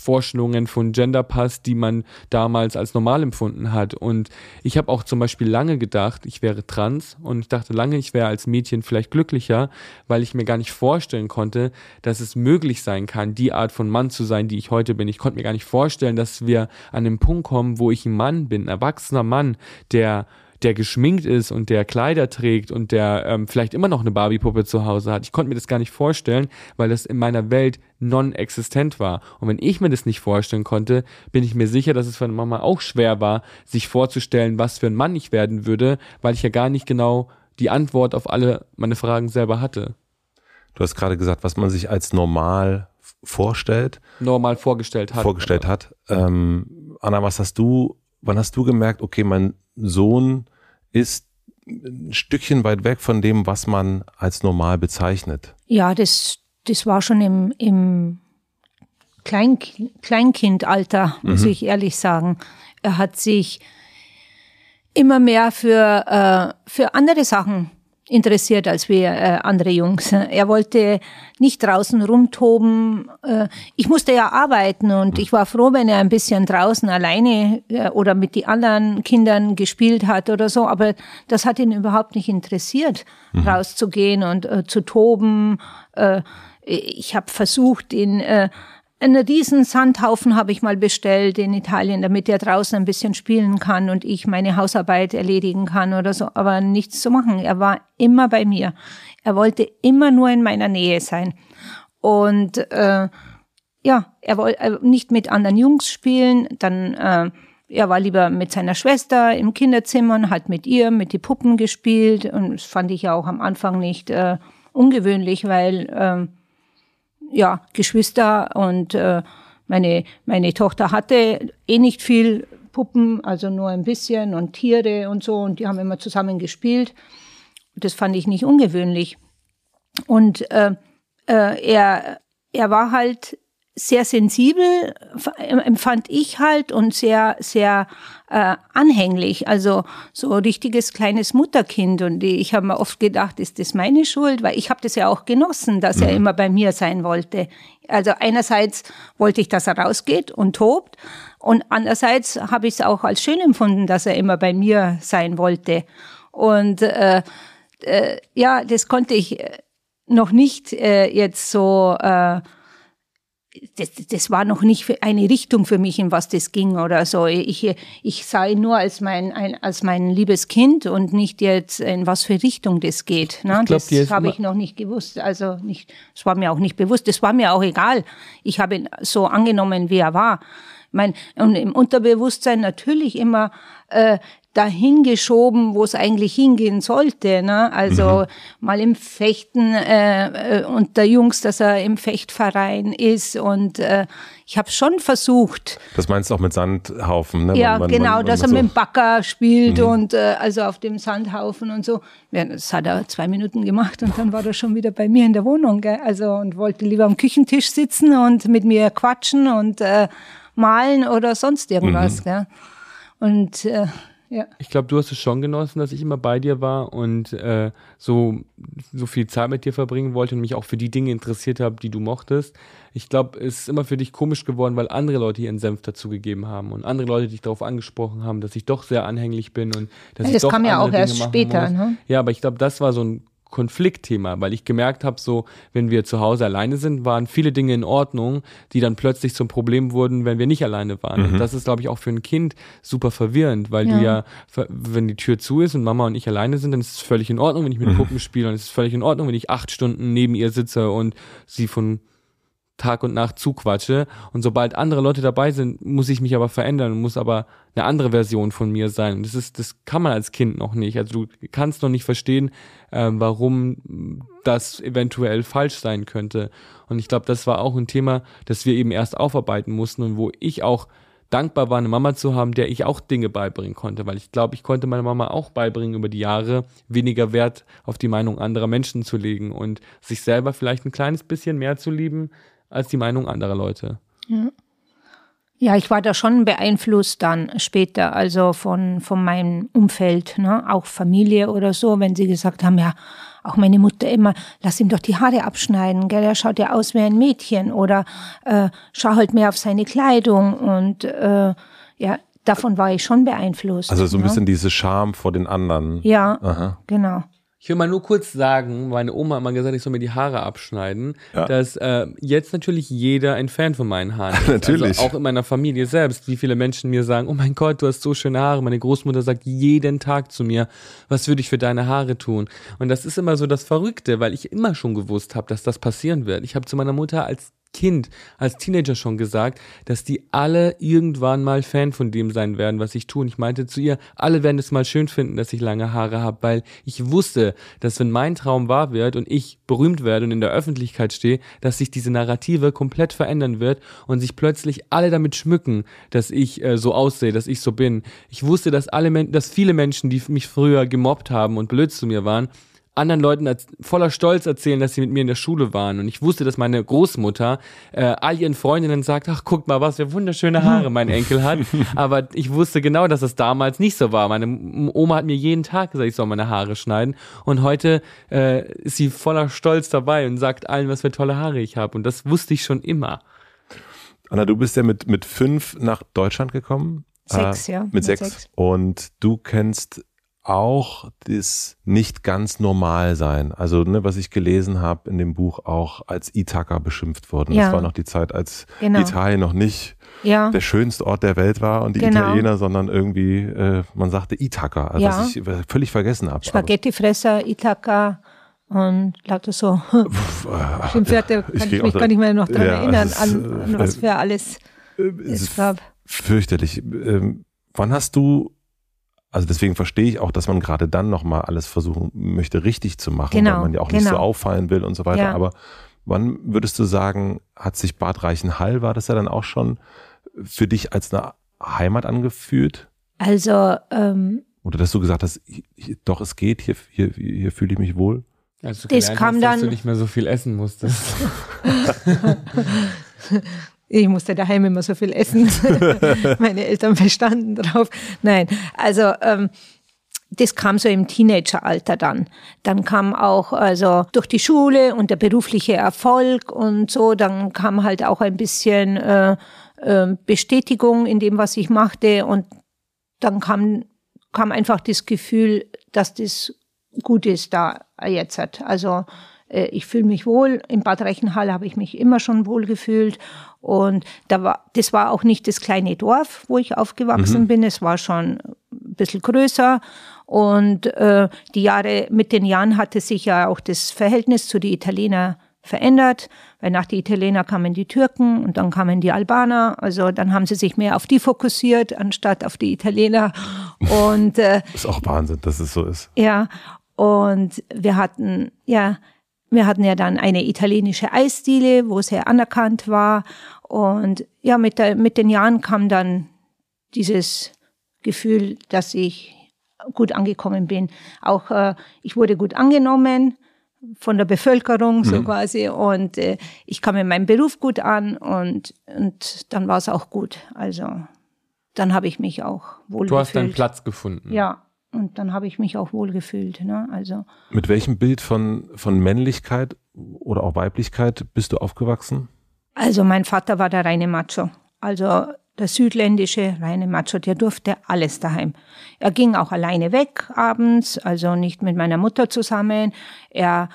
Vorstellungen von Gender passt, die man damals als normal empfunden hat. Und ich habe auch zum Beispiel lange gedacht, ich wäre trans und ich dachte lange, ich wäre als Mädchen vielleicht glücklicher, weil ich mir gar nicht vorstellen konnte, dass es möglich sein kann, die Art von Mann zu sein, die ich heute bin. Ich konnte mir gar nicht vorstellen, dass wir an den Punkt kommen, wo ich ein Mann bin, ein erwachsener Mann, der der geschminkt ist und der Kleider trägt und der ähm, vielleicht immer noch eine Barbie-Puppe zu Hause hat. Ich konnte mir das gar nicht vorstellen, weil das in meiner Welt non-existent war. Und wenn ich mir das nicht vorstellen konnte, bin ich mir sicher, dass es für eine Mama auch schwer war, sich vorzustellen, was für ein Mann ich werden würde, weil ich ja gar nicht genau die Antwort auf alle meine Fragen selber hatte. Du hast gerade gesagt, was man sich als normal vorstellt. Normal vorgestellt hat. Vorgestellt hat. Ähm, Anna, was hast du, wann hast du gemerkt, okay, mein Sohn ist ein Stückchen weit weg von dem, was man als normal bezeichnet. Ja, das, das war schon im, im Klein, Kleinkindalter, muss mhm. ich ehrlich sagen. Er hat sich immer mehr für, äh, für andere Sachen interessiert als wir äh, andere Jungs. Er wollte nicht draußen rumtoben. Äh, ich musste ja arbeiten und ich war froh, wenn er ein bisschen draußen alleine äh, oder mit den anderen Kindern gespielt hat oder so. Aber das hat ihn überhaupt nicht interessiert, mhm. rauszugehen und äh, zu toben. Äh, ich habe versucht, ihn äh, einen riesen Sandhaufen habe ich mal bestellt in Italien, damit er draußen ein bisschen spielen kann und ich meine Hausarbeit erledigen kann oder so, aber nichts zu machen. Er war immer bei mir. Er wollte immer nur in meiner Nähe sein. Und äh, ja, er wollte nicht mit anderen Jungs spielen, dann äh, er war lieber mit seiner Schwester im Kinderzimmer und hat mit ihr, mit die Puppen gespielt. Und das fand ich ja auch am Anfang nicht äh, ungewöhnlich, weil äh, ja, Geschwister und äh, meine, meine Tochter hatte eh nicht viel Puppen, also nur ein bisschen und Tiere und so und die haben immer zusammen gespielt. Das fand ich nicht ungewöhnlich. Und äh, äh, er, er war halt sehr sensibel, empfand ich halt und sehr, sehr äh, anhänglich. Also so ein richtiges kleines Mutterkind. Und ich habe mir oft gedacht, ist das meine Schuld? Weil ich habe das ja auch genossen, dass mhm. er immer bei mir sein wollte. Also einerseits wollte ich, dass er rausgeht und tobt. Und andererseits habe ich es auch als schön empfunden, dass er immer bei mir sein wollte. Und äh, äh, ja, das konnte ich äh, noch nicht äh, jetzt so äh, das, das war noch nicht eine Richtung für mich, in was das ging oder so. Ich, ich sah ihn nur als mein, ein, als mein liebes Kind und nicht jetzt, in was für Richtung das geht. Ne? Glaub, das habe ich noch nicht gewusst. Also nicht, das war mir auch nicht bewusst. Das war mir auch egal. Ich habe ihn so angenommen, wie er war. Mein, und im Unterbewusstsein natürlich immer äh, dahin geschoben, wo es eigentlich hingehen sollte. Ne? Also mhm. mal im Fechten äh, äh, unter Jungs, dass er im Fechtverein ist und äh, ich habe schon versucht. Das meinst du auch mit Sandhaufen, ne? Ja, man, man, genau, man, dass er so mit dem Bagger spielt mhm. und äh, also auf dem Sandhaufen und so. Ja, das hat er zwei Minuten gemacht und dann war er schon wieder bei mir in der Wohnung. Gell? Also und wollte lieber am Küchentisch sitzen und mit mir quatschen und äh, malen oder sonst irgendwas. Mhm. Gell? Und äh, ja. Ich glaube, du hast es schon genossen, dass ich immer bei dir war und äh, so, so viel Zeit mit dir verbringen wollte und mich auch für die Dinge interessiert habe, die du mochtest. Ich glaube, es ist immer für dich komisch geworden, weil andere Leute ihren Senf dazugegeben haben und andere Leute dich darauf angesprochen haben, dass ich doch sehr anhänglich bin und dass ja, das ich doch kam ja auch erst später. Ne? Ja, aber ich glaube, das war so ein Konfliktthema, weil ich gemerkt habe, so, wenn wir zu Hause alleine sind, waren viele Dinge in Ordnung, die dann plötzlich zum Problem wurden, wenn wir nicht alleine waren. Mhm. Und das ist, glaube ich, auch für ein Kind super verwirrend, weil ja. du ja, wenn die Tür zu ist und Mama und ich alleine sind, dann ist es völlig in Ordnung, wenn ich mit mhm. Puppen spiele und es ist völlig in Ordnung, wenn ich acht Stunden neben ihr sitze und sie von Tag und Nacht zuquatsche. Und sobald andere Leute dabei sind, muss ich mich aber verändern, muss aber eine andere Version von mir sein. Und das ist, das kann man als Kind noch nicht. Also du kannst noch nicht verstehen, äh, warum das eventuell falsch sein könnte. Und ich glaube, das war auch ein Thema, das wir eben erst aufarbeiten mussten und wo ich auch dankbar war, eine Mama zu haben, der ich auch Dinge beibringen konnte, weil ich glaube, ich konnte meiner Mama auch beibringen, über die Jahre weniger Wert auf die Meinung anderer Menschen zu legen und sich selber vielleicht ein kleines bisschen mehr zu lieben, als die Meinung anderer Leute. Ja. Ja, ich war da schon beeinflusst dann später, also von, von meinem Umfeld, ne? auch Familie oder so, wenn sie gesagt haben, ja, auch meine Mutter immer, lass ihm doch die Haare abschneiden, gell, er schaut ja aus wie ein Mädchen oder äh, schau halt mehr auf seine Kleidung und äh, ja, davon war ich schon beeinflusst. Also so ein ne? bisschen diese Scham vor den anderen. Ja, Aha. genau. Ich will mal nur kurz sagen, meine Oma hat mal gesagt, ich soll mir die Haare abschneiden, ja. dass äh, jetzt natürlich jeder ein Fan von meinen Haaren ist. natürlich. Also auch in meiner Familie selbst, wie viele Menschen mir sagen, oh mein Gott, du hast so schöne Haare. Meine Großmutter sagt jeden Tag zu mir, was würde ich für deine Haare tun? Und das ist immer so das Verrückte, weil ich immer schon gewusst habe, dass das passieren wird. Ich habe zu meiner Mutter als Kind, als Teenager schon gesagt, dass die alle irgendwann mal Fan von dem sein werden, was ich tue. Und ich meinte zu ihr, alle werden es mal schön finden, dass ich lange Haare habe, weil ich wusste, dass wenn mein Traum wahr wird und ich berühmt werde und in der Öffentlichkeit stehe, dass sich diese Narrative komplett verändern wird und sich plötzlich alle damit schmücken, dass ich äh, so aussehe, dass ich so bin. Ich wusste, dass alle, dass viele Menschen, die mich früher gemobbt haben und blöd zu mir waren, anderen Leuten voller Stolz erzählen, dass sie mit mir in der Schule waren. Und ich wusste, dass meine Großmutter äh, all ihren Freundinnen sagt, ach, guck mal, was für wunderschöne Haare mein Enkel hat. Aber ich wusste genau, dass das damals nicht so war. Meine Oma hat mir jeden Tag gesagt, ich soll meine Haare schneiden. Und heute äh, ist sie voller Stolz dabei und sagt allen, was für tolle Haare ich habe. Und das wusste ich schon immer. Anna, du bist ja mit, mit fünf nach Deutschland gekommen. Sechs, äh, ja. Mit, mit sechs. sechs. Und du kennst auch das nicht ganz normal sein. Also, ne, was ich gelesen habe in dem Buch auch als Ithaka beschimpft worden. Ja. Das war noch die Zeit, als Genau. Italien noch nicht Ja, der schönste Ort der Welt war und die Genau. Italiener, sondern irgendwie, äh, man sagte Ithaka, also Ja. was ich völlig vergessen habe. Spaghettifresser, Ithaka und lauter so äh, Schimpfwörter, kann ich, krieg mich gar nicht mehr noch dran Ja, erinnern, es ist, an, an äh, was für alles es es ist gab. fürchterlich. Ähm, wann hast du, also deswegen verstehe ich auch, dass man gerade dann nochmal alles versuchen möchte, richtig zu machen, Genau, weil man ja auch nicht so genau. auffallen will und so weiter. Ja. Aber wann würdest du sagen, hat sich Bad Reichenhall, war das ja dann auch schon für dich als eine Heimat angefühlt? Also, ähm, Oder dass du gesagt hast, hier, doch, es geht, hier, hier, hier fühle ich mich wohl? Als du Das kam hast, dass dann- du nicht mehr so viel essen musstest. ich musste daheim immer so viel essen. Meine Eltern bestanden drauf. Nein, also ähm, das kam so im Teenageralter dann. Dann kam auch also durch die Schule und der berufliche Erfolg und so, dann kam halt auch ein bisschen äh, äh, Bestätigung in dem, was ich machte und dann kam, kam einfach das Gefühl, dass das gut ist da jetzt. Also ich fühle mich wohl. In Bad Reichenhall habe ich mich immer schon wohl gefühlt. Und da war, das war auch nicht das kleine Dorf, wo ich aufgewachsen bin. Es war schon ein bisschen größer. Und äh, die Jahre, mit den Jahren hatte sich ja auch das Verhältnis zu den Italienern verändert, weil nach den Italiener kamen die Türken und dann kamen die Albaner. Also dann haben sie sich mehr auf die fokussiert, anstatt auf die Italiener. Und äh, Ist auch Wahnsinn, dass es so ist. ja, und wir hatten, ja, wir hatten ja dann eine italienische Eisdiele, wo sehr anerkannt war. Und ja, mit, der, mit den Jahren kam dann dieses Gefühl, dass ich gut angekommen bin. Auch äh, ich wurde gut angenommen von der Bevölkerung so quasi und äh, ich kam in meinem Beruf gut an und, und dann war es auch gut. Also dann habe ich mich auch wohl Du hast deinen. Platz gefunden. Ja, und dann habe ich mich auch wohl gefühlt. Ne? Also Mit welchem Bild von, von Männlichkeit oder auch Weiblichkeit bist du aufgewachsen? Also mein Vater war der reine Macho. Also der südländische reine Macho, der durfte alles daheim. Er ging auch alleine weg abends, also nicht mit meiner Mutter zusammen. Er,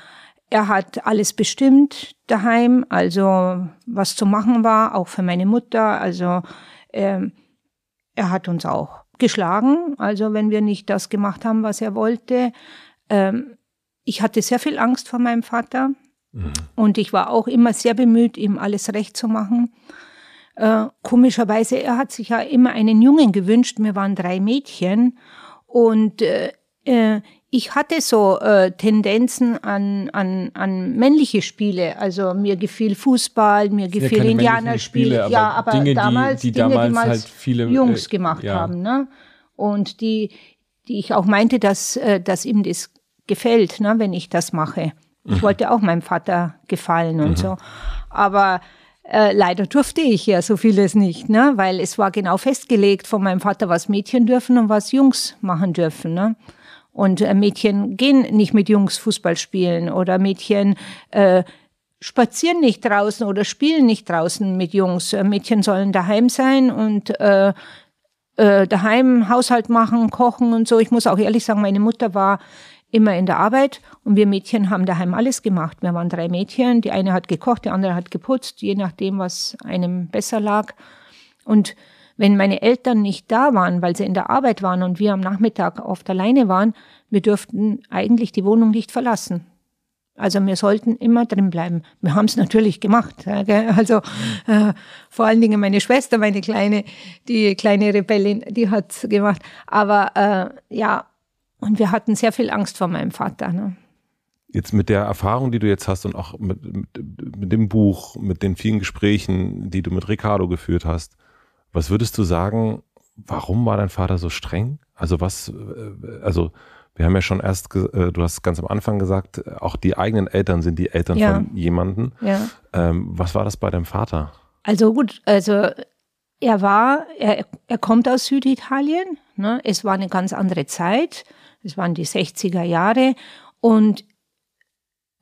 er hat alles bestimmt daheim, also was zu machen war, auch für meine Mutter. Also ähm, er hat uns auch geschlagen, also wenn wir nicht das gemacht haben, was er wollte. Ähm, ich hatte sehr viel Angst vor meinem Vater. Und ich war auch immer sehr bemüht, ihm alles recht zu machen. Äh, komischerweise, er hat sich ja immer einen Jungen gewünscht. Wir waren drei Mädchen. Und äh, äh, ich hatte so äh, Tendenzen an, an, an männliche Spiele. Also mir gefiel Fußball, mir ja gefiel männlichen Indianerspiele. Aber ja, aber Dinge, die- damals, die Dinge, damals die mal halt viele, Jungs äh, gemacht ja. haben. Ne? Und die, die ich auch meinte, dass, äh, dass ihm das gefällt, ne, wenn ich das mache. Ich wollte auch meinem Vater gefallen und so. Aber äh, leider durfte ich ja so vieles nicht, ne? weil es war genau festgelegt von meinem Vater, was Mädchen dürfen und was Jungs machen dürfen. Ne? Und äh, Mädchen gehen nicht mit Jungs Fußball spielen oder Mädchen äh, spazieren nicht draußen oder spielen nicht draußen mit Jungs. Äh, Mädchen sollen daheim sein und äh, äh, daheim Haushalt machen, kochen und so. Ich muss auch ehrlich sagen, meine Mutter war immer in der Arbeit und wir Mädchen haben daheim alles gemacht. Wir waren drei Mädchen, die eine hat gekocht, die andere hat geputzt, je nachdem, was einem besser lag. Und wenn meine Eltern nicht da waren, weil sie in der Arbeit waren und wir am Nachmittag oft alleine waren, wir durften eigentlich die Wohnung nicht verlassen. Also wir sollten immer drin bleiben. Wir haben es natürlich gemacht. Also äh, vor allen Dingen meine Schwester, meine kleine, die kleine Rebellin, die hat's gemacht. Aber äh, ja, und wir hatten sehr viel Angst vor meinem Vater. Ne? Jetzt mit der Erfahrung, die du jetzt hast und auch mit, mit, mit dem Buch, mit den vielen Gesprächen, die du mit Ricardo geführt hast, was würdest du sagen, warum war dein Vater so streng? Also was, äh, also wir haben ja schon erst, äh, du hast ganz am Anfang gesagt, auch die eigenen Eltern sind die Eltern Ja. von jemandem. Ja. Ähm, was war das bei deinem Vater? Also gut, also er war, er, er kommt aus Süditalien. Ne? Es war eine ganz andere Zeit. Es waren die 60er Jahre. Und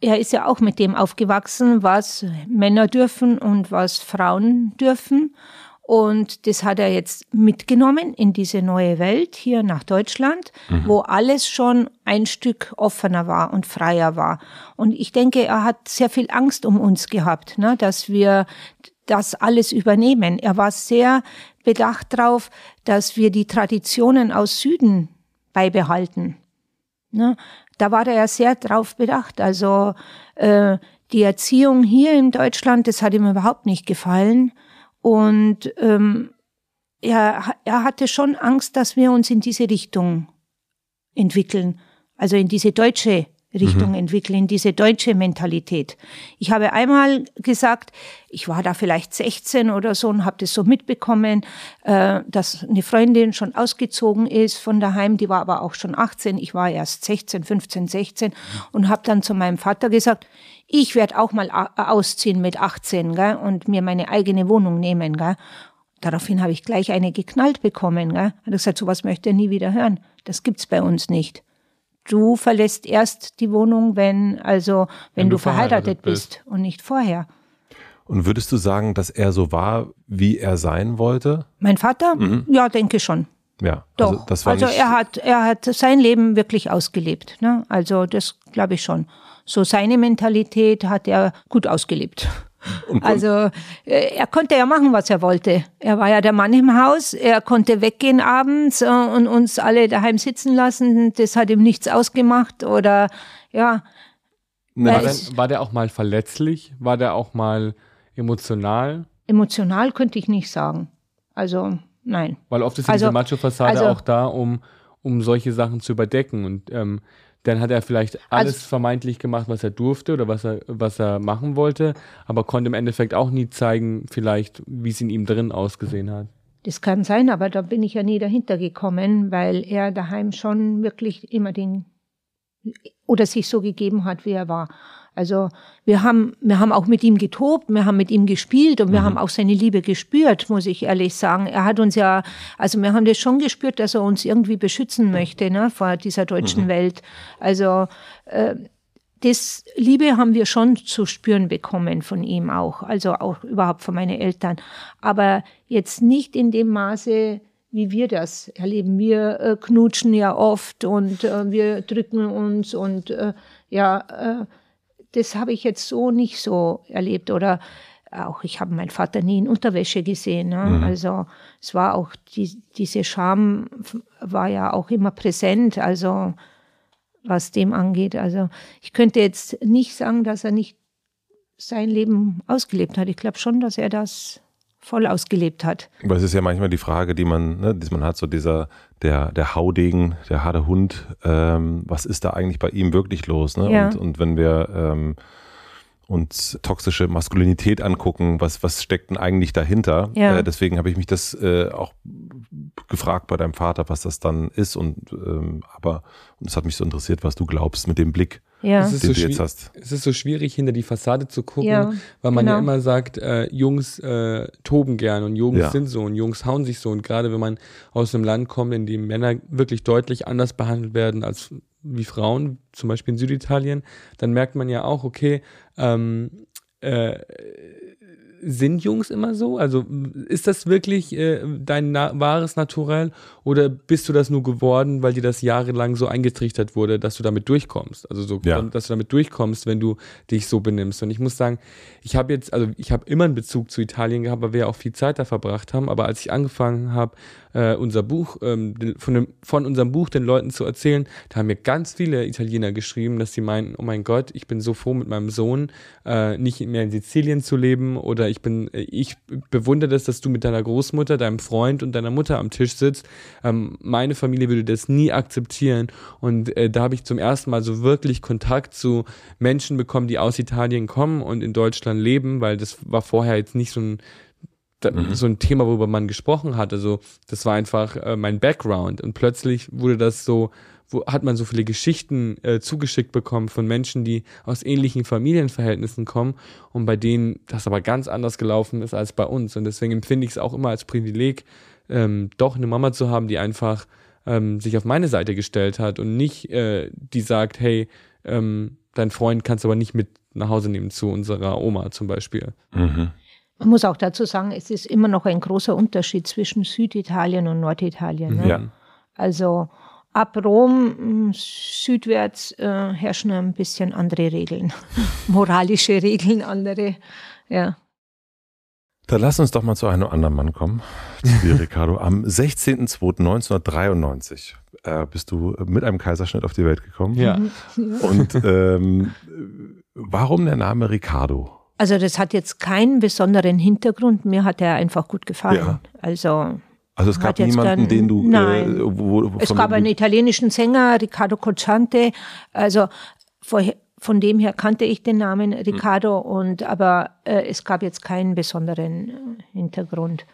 er ist ja auch mit dem aufgewachsen, was Männer dürfen und was Frauen dürfen. Und das hat er jetzt mitgenommen in diese neue Welt hier nach Deutschland, mhm. wo alles schon ein Stück offener war und freier war. Und ich denke, er hat sehr viel Angst um uns gehabt, ne, dass wir das alles übernehmen. Er war sehr bedacht darauf, dass wir die Traditionen aus Süden beibehalten. Ne? Da war er ja sehr drauf bedacht. Also äh, die Erziehung hier in Deutschland, das hat ihm überhaupt nicht gefallen. Und ähm, er, er hatte schon Angst, dass wir uns in diese Richtung entwickeln, also in diese deutsche Richtung mhm. entwickeln, diese deutsche Mentalität. Ich habe einmal gesagt, ich war da vielleicht 16 oder so und habe das so mitbekommen, äh, dass eine Freundin schon ausgezogen ist von daheim, die war aber auch schon 18, ich war erst 16, 15, 16 und habe dann zu meinem Vater gesagt, ich werde auch mal ausziehen mit 18 gell, und mir meine eigene Wohnung nehmen. Gell. Daraufhin habe ich gleich eine geknallt bekommen. Gell. Hat gesagt, sowas möchte er nie wieder hören. Das gibt's bei uns nicht. Du verlässt erst die Wohnung, wenn also wenn, wenn du, du, verheiratet, verheiratet bist. bist und nicht vorher. Und würdest du sagen, dass er so war, wie er sein wollte? Mein Vater? Mhm. Ja, denke schon. Ja, doch. Also, das war also er hat er hat sein Leben wirklich ausgelebt. Ne? Also das glaube ich schon so seine Mentalität hat er gut ausgelebt. Also äh, er konnte ja machen, was er wollte. Er war ja der Mann im Haus. Er konnte weggehen abends äh, und uns alle daheim sitzen lassen. Das hat ihm nichts ausgemacht oder ja. War, denn, war der auch mal verletzlich? War der auch mal emotional? Emotional könnte ich nicht sagen. Also nein. Weil oft ist also, diese Macho-Fassade also, auch da, um, um solche Sachen zu überdecken. Und ähm, dann hat er vielleicht alles also, vermeintlich gemacht, was er durfte oder was er, was er machen wollte, aber konnte im Endeffekt auch nie zeigen, vielleicht, wie es in ihm drin ausgesehen hat. Das kann sein, aber da bin ich ja nie dahinter gekommen, weil er daheim schon wirklich immer den oder sich so gegeben hat, wie er war. Also wir haben, wir haben auch mit ihm getobt, wir haben mit ihm gespielt und wir mhm. haben auch seine Liebe gespürt, muss ich ehrlich sagen. Er hat uns ja, also wir haben das schon gespürt, dass er uns irgendwie beschützen möchte ne, vor dieser deutschen mhm. Welt. Also äh, das Liebe haben wir schon zu spüren bekommen von ihm auch, also auch überhaupt von meinen Eltern. Aber jetzt nicht in dem Maße, wie wir das erleben. Wir äh, knutschen ja oft und äh, wir drücken uns und äh, ja, äh, das habe ich jetzt so nicht so erlebt. Oder auch, ich habe meinen Vater nie in Unterwäsche gesehen. Ne? Mhm. Also es war auch, die, diese Scham war ja auch immer präsent, also was dem angeht. Also ich könnte jetzt nicht sagen, dass er nicht sein Leben ausgelebt hat. Ich glaube schon, dass er das voll ausgelebt hat. Aber es ist ja manchmal die Frage, die man, ne, die man hat, so dieser, der, der Haudegen, der harte Hund, ähm, was ist da eigentlich bei ihm wirklich los? Ne? Ja. Und, und wenn wir ähm, uns toxische Maskulinität angucken, was, was steckt denn eigentlich dahinter? Ja. Äh, deswegen habe ich mich das äh, auch gefragt bei deinem Vater, was das dann ist. Und ähm, aber und es hat mich so interessiert, was du glaubst mit dem Blick ja. es, ist so jetzt hast. es ist so schwierig, hinter die Fassade zu gucken, ja, weil man genau. ja immer sagt, äh, Jungs äh, toben gern und Jungs ja. sind so und Jungs hauen sich so. Und gerade wenn man aus einem Land kommt, in dem Männer wirklich deutlich anders behandelt werden als wie Frauen, zum Beispiel in Süditalien, dann merkt man ja auch, okay, ähm, äh, sind Jungs immer so? Also ist das wirklich äh, dein na wahres Naturell oder bist du das nur geworden, weil dir das jahrelang so eingetrichtert wurde, dass du damit durchkommst? Also so, ja. dass du damit durchkommst, wenn du dich so benimmst. Und ich muss sagen, ich habe jetzt, also ich habe immer einen Bezug zu Italien gehabt, weil wir ja auch viel Zeit da verbracht haben. Aber als ich angefangen habe, äh, unser Buch, ähm, von, dem, von unserem Buch den Leuten zu erzählen, da haben mir ganz viele Italiener geschrieben, dass sie meinen, oh mein Gott, ich bin so froh mit meinem Sohn, äh, nicht mehr in Sizilien zu leben. Oder ich bin, äh, ich bewundere das, dass du mit deiner Großmutter, deinem Freund und deiner Mutter am Tisch sitzt. Ähm, meine Familie würde das nie akzeptieren. Und äh, da habe ich zum ersten Mal so wirklich Kontakt zu Menschen bekommen, die aus Italien kommen und in Deutschland leben, weil das war vorher jetzt nicht so ein mhm. so ein Thema, worüber man gesprochen hat. Also das war einfach äh, mein Background und plötzlich wurde das so, wo hat man so viele Geschichten äh, zugeschickt bekommen von Menschen, die aus ähnlichen Familienverhältnissen kommen und bei denen das aber ganz anders gelaufen ist als bei uns. Und deswegen empfinde ich es auch immer als Privileg, ähm, doch eine Mama zu haben, die einfach ähm, sich auf meine Seite gestellt hat und nicht äh, die sagt, hey, ähm, dein Freund kannst du aber nicht mit nach Hause nehmen zu unserer Oma zum Beispiel. Mhm. Man muss auch dazu sagen, es ist immer noch ein großer Unterschied zwischen Süditalien und Norditalien. Ne? Ja. Also ab Rom mh, südwärts äh, herrschen ein bisschen andere Regeln, moralische Regeln, andere. Ja. Dann lass uns doch mal zu einem anderen Mann kommen, zu dir, Ricardo. Am 16.02.1993 äh, bist du mit einem Kaiserschnitt auf die Welt gekommen. Ja. Und ähm, warum der Name Ricardo? Also das hat jetzt keinen besonderen Hintergrund. Mir hat er einfach gut gefallen. Ja. Also Also es gab niemanden, keinen- den du... Nein. Äh, wo, es gab einen italienischen Sänger, Riccardo Cocciante. Also vorher, von dem her kannte ich den Namen Riccardo und aber äh, es gab jetzt keinen besonderen äh, Hintergrund.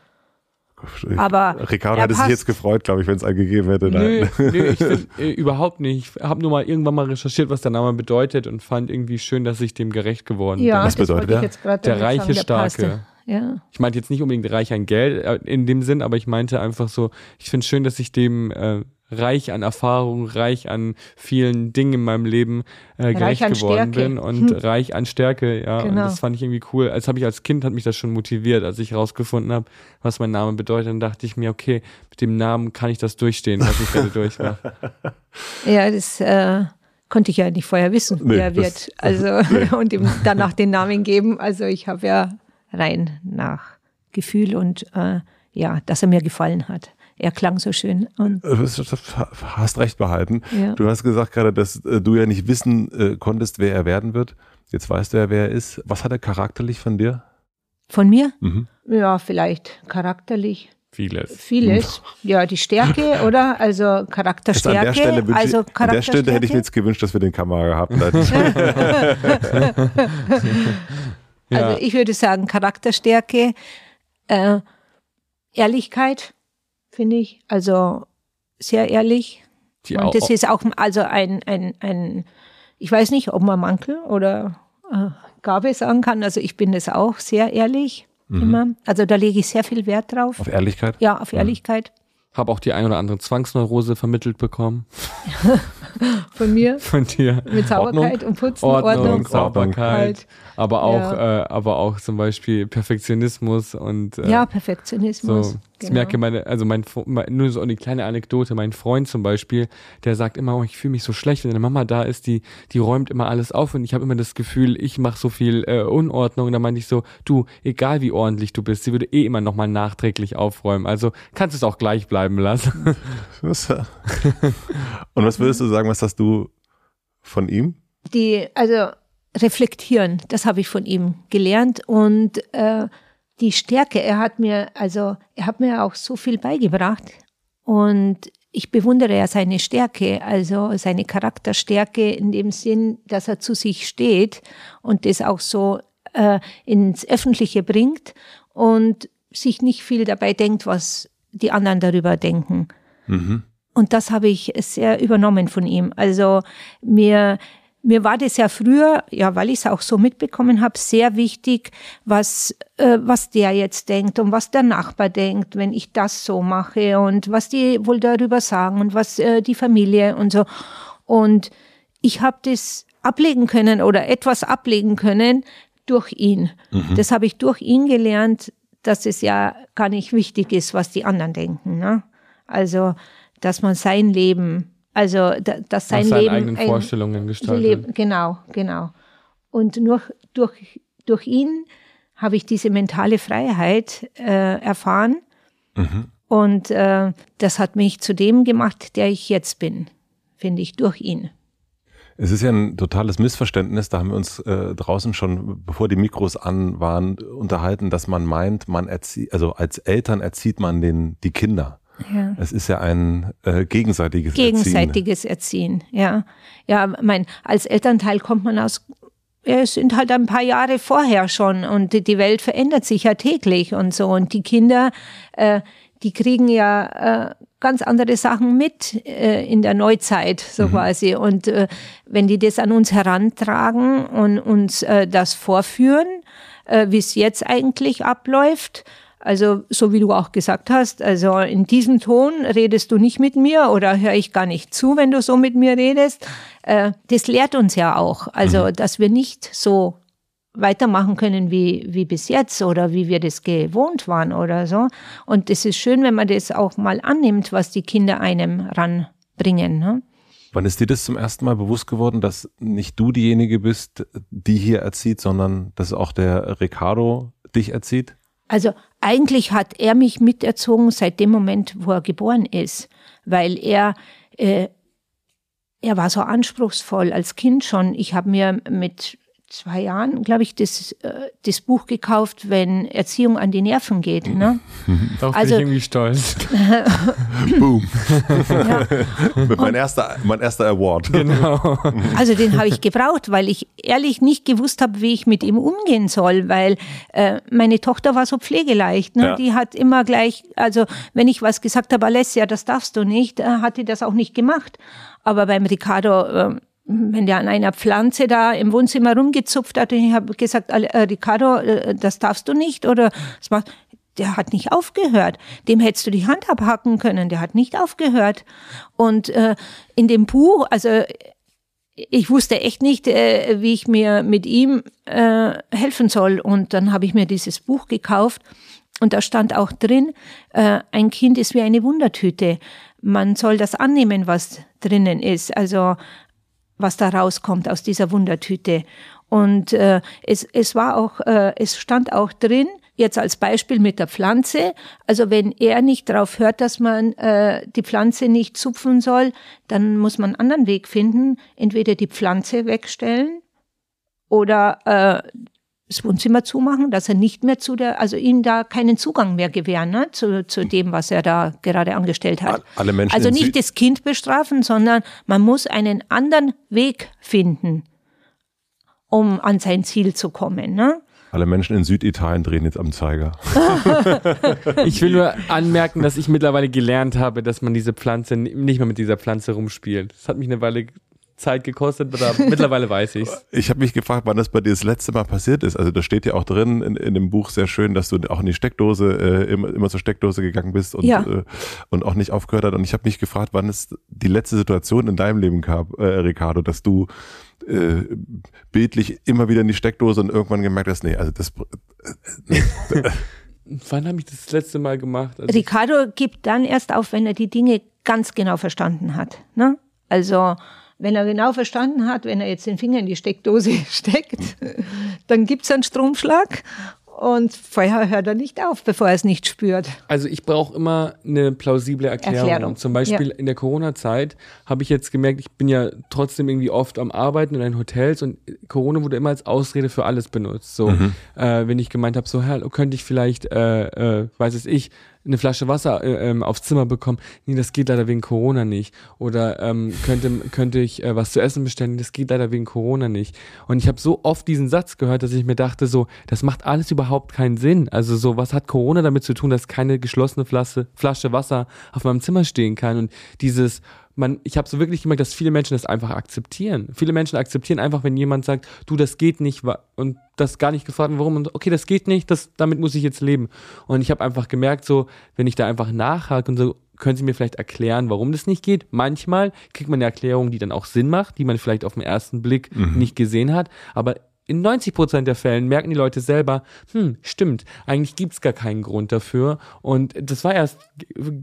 Aber Ricardo hätte sich jetzt gefreut, glaube ich, wenn es einen gegeben hätte. Nö, Nein. nö, ich find, äh, überhaupt nicht. Ich habe nur mal irgendwann mal recherchiert, was der Name bedeutet und fand irgendwie schön, dass ich dem gerecht geworden Ja, bin. Was das bedeutet er? jetzt Der damit reiche, sagen, der Starke. passte. Ja. Ich meinte jetzt nicht unbedingt reich an Geld äh, in dem Sinn, aber ich meinte einfach so, ich finde schön, dass ich dem äh, reich an Erfahrung, reich an vielen Dingen in meinem Leben äh, gerecht geworden Stärke. bin und reich an Stärke, ja. Und Genau. das fand ich irgendwie cool. Als habe ich als Kind hat mich das schon motiviert, als ich herausgefunden habe, was mein Name bedeutet, dann dachte ich mir, okay, mit dem Namen kann ich das durchstehen, was ich gerade durchmache. Ja, das äh, konnte ich ja nicht vorher wissen, Nee, wie er das- wird. Also und ihm danach den Namen geben. Also ich habe ja rein nach Gefühl und äh, ja, dass er mir gefallen hat. Er klang so schön und Du hast recht behalten. Ja. Du hast gesagt gerade, dass äh, du ja nicht wissen äh, konntest, wer er werden wird. Jetzt weißt du ja, wer er ist. Was hat er charakterlich von dir? von mir, Mhm. ja, vielleicht charakterlich Vieles. vieles. Ja, die Stärke, oder? Also Jetzt an Charakterstärke. der Stelle, also ich, an der Stelle hätte ich Charakterstärke. mir jetzt gewünscht, dass wir den Kamera gehabt hätten. Ja. Also ich würde sagen Charakterstärke, äh, Ehrlichkeit, finde ich. Also sehr ehrlich. Die Und das ist auch also ein, ein, ein, ich weiß nicht, ob man Mankel oder äh, Gabe sagen kann. Also ich bin das auch sehr ehrlich immer. Also da lege ich sehr viel Wert drauf. Mhm. Auf Ehrlichkeit? Ja, auf Ehrlichkeit habe auch die ein oder andere Zwangsneurose vermittelt bekommen von mir. von dir. Mit Sauberkeit und Putzen, Ordnung, Ordnung. Sauberkeit, aber auch, Ja. äh, aber auch zum Beispiel Perfektionismus und äh, Ja, so. Perfektionismus. Ich genau. merke meine, also mein, nur so eine kleine Anekdote, mein Freund zum Beispiel, der sagt immer, oh, ich fühle mich so schlecht, wenn deine Mama da ist, die, die räumt immer alles auf und ich habe immer das Gefühl, ich mache so viel äh, Unordnung. Und da meinte ich so, du, egal wie ordentlich du bist, sie würde eh immer nochmal nachträglich aufräumen. Also kannst du es auch gleich bleiben lassen. Und was würdest du sagen, was hast du von ihm? die, also reflektieren, das habe ich von ihm gelernt und äh, die Stärke, er hat mir, also er hat mir auch so viel beigebracht und ich bewundere ja seine Stärke, also seine Charakterstärke in dem Sinn, dass er zu sich steht und das auch so äh, ins Öffentliche bringt und sich nicht viel dabei denkt, was die anderen darüber denken. Und das habe ich sehr übernommen von ihm. Also mir, mir war das ja früher, ja, weil ich es auch so mitbekommen habe, sehr wichtig, was, äh, was der jetzt denkt und was der Nachbar denkt, wenn ich das so mache und was die wohl darüber sagen und was äh, die Familie und so. Und ich habe das ablegen können oder etwas ablegen können durch ihn. Das habe ich durch ihn gelernt, dass es ja gar nicht wichtig ist, was die anderen denken. Ne? Also, dass man sein Leben, also da- dass sein Leben eigenen ein- Vorstellungen gestaltet. Leben, genau, genau. Und nur durch, durch ihn habe ich diese mentale Freiheit äh, erfahren. Und äh, das hat mich zu dem gemacht, der ich jetzt bin, finde ich, durch ihn. Es ist ja ein totales Missverständnis, da haben wir uns äh, draußen schon, bevor die Mikros an waren, unterhalten, dass man meint, man erzieht, also als Eltern erzieht man den, die Kinder. Ja. Es ist ja ein äh, gegenseitiges Erziehen. Gegenseitiges Erziehen, ja. Ja, mein, als Elternteil kommt man aus, ja, es sind halt ein paar Jahre vorher schon und die- Welt verändert sich ja täglich und so und die Kinder, äh, die kriegen ja äh, ganz andere Sachen mit äh, in der Neuzeit, so quasi. Und äh, wenn die das an uns herantragen und uns äh, das vorführen, äh, wie es jetzt eigentlich abläuft, also so wie du auch gesagt hast, also in diesem Ton redest du nicht mit mir oder höre ich gar nicht zu, wenn du so mit mir redest. Äh, das lehrt uns ja auch, also dass wir nicht so weitermachen können wie, wie bis jetzt oder wie wir das gewohnt waren oder so. Und es ist schön, wenn man das auch mal annimmt, was die Kinder einem ranbringen. Ne? Wann ist dir das zum ersten Mal bewusst geworden, dass nicht du diejenige bist, die hier erzieht, sondern dass auch der Ricardo dich erzieht? Also eigentlich hat er mich miterzogen seit dem Moment, wo er geboren ist, weil er äh, er war so anspruchsvoll als Kind schon. Ich habe mir mit zwei Jahren, glaube ich, das, äh, das Buch gekauft, wenn Erziehung an die Nerven geht. Ne? Darauf also, bin ich irgendwie stolz. Boom. ja. mein, erster, mein erster Award. Genau. Also den habe ich gebraucht, weil ich ehrlich nicht gewusst habe, wie ich mit ihm umgehen soll, weil äh, meine Tochter war so pflegeleicht. Ne? Ja. Die hat immer gleich, also wenn ich was gesagt habe, Alessia, das darfst du nicht, äh, hat die das auch nicht gemacht. Aber beim Ricardo, äh, wenn der an einer Pflanze da im Wohnzimmer rumgezupft hat und ich habe gesagt, äh, Ricardo, äh, das darfst du nicht oder das macht, der hat nicht aufgehört. Dem hättest du die Hand abhacken können, der hat nicht aufgehört. Und äh, in dem Buch, also ich wusste echt nicht, äh, wie ich mir mit ihm äh, helfen soll. Und dann habe ich mir dieses Buch gekauft und da stand auch drin, äh, ein Kind ist wie eine Wundertüte. Man soll das annehmen, was drinnen ist. Also was da rauskommt aus dieser Wundertüte. Und äh, es, es war auch, äh, es stand auch drin, jetzt als Beispiel mit der Pflanze. Also wenn er nicht darauf hört, dass man äh, die Pflanze nicht zupfen soll, dann muss man einen anderen Weg finden. Entweder die Pflanze wegstellen oder äh, das Wohnzimmer zumachen, dass er nicht mehr zu der, also ihnen da keinen Zugang mehr gewähren, ne, zu, zu dem, was er da gerade angestellt hat. Alle Menschen also nicht das Kind bestrafen, sondern man muss einen anderen Weg finden, um an sein Ziel zu kommen. Ne? Alle Menschen in Süditalien drehen jetzt am Zeiger. ich will nur anmerken, dass ich mittlerweile gelernt habe, dass man diese Pflanze nicht mehr mit dieser Pflanze rumspielt. Das hat mich eine Weile Zeit gekostet, aber mittlerweile weiß ich's. Ich habe mich gefragt, wann das bei dir das letzte Mal passiert ist. Also da steht ja auch drin in, in dem Buch sehr schön, dass du auch in die Steckdose, äh, immer, immer zur Steckdose gegangen bist und, ja. äh, und auch nicht aufgehört hat. Und ich habe mich gefragt, wann es die letzte Situation in deinem Leben gab, äh, Ricardo, dass du äh, bildlich immer wieder in die Steckdose und irgendwann gemerkt hast, nee, also das äh, nee. Wann habe ich das, das letzte Mal gemacht? Also Ricardo gibt dann erst auf, wenn er die Dinge ganz genau verstanden hat. Ne? Also wenn er genau verstanden hat, wenn er jetzt den Finger in die Steckdose steckt, dann gibt es einen Stromschlag und vorher hört er nicht auf, bevor er es nicht spürt. Also ich brauche immer eine plausible Erklärung. Erklärung. Zum Beispiel ja. in der Corona-Zeit habe ich jetzt gemerkt, ich bin ja trotzdem irgendwie oft am Arbeiten in Hotels und Corona wurde immer als Ausrede für alles benutzt. So, mhm. äh, wenn ich gemeint habe, so, Herr, könnte ich vielleicht, äh, äh, weiß es ich, eine Flasche Wasser äh, ähm, aufs Zimmer bekommen. Nee, das geht leider wegen Corona nicht. Oder ähm, könnte, könnte ich äh, was zu essen bestellen? Das geht leider wegen Corona nicht. Und ich habe so oft diesen Satz gehört, dass ich mir dachte, so, das macht alles überhaupt keinen Sinn. Also so, was hat Corona damit zu tun, dass keine geschlossene Flasche, Flasche Wasser auf meinem Zimmer stehen kann? Und dieses, man, ich habe so wirklich gemerkt, dass viele Menschen das einfach akzeptieren. Viele Menschen akzeptieren einfach, wenn jemand sagt, du, das geht nicht und das gar nicht gefragt, warum und okay, das geht nicht, das, damit muss ich jetzt leben. Und ich habe einfach gemerkt, so, wenn ich da einfach nachhake und so, können Sie mir vielleicht erklären, warum das nicht geht? Manchmal kriegt man eine Erklärung, die dann auch Sinn macht, die man vielleicht auf den ersten Blick mhm. nicht gesehen hat, aber in 90 Prozent der Fällen merken die Leute selber, hm, stimmt, eigentlich gibt es gar keinen Grund dafür. Und das war erst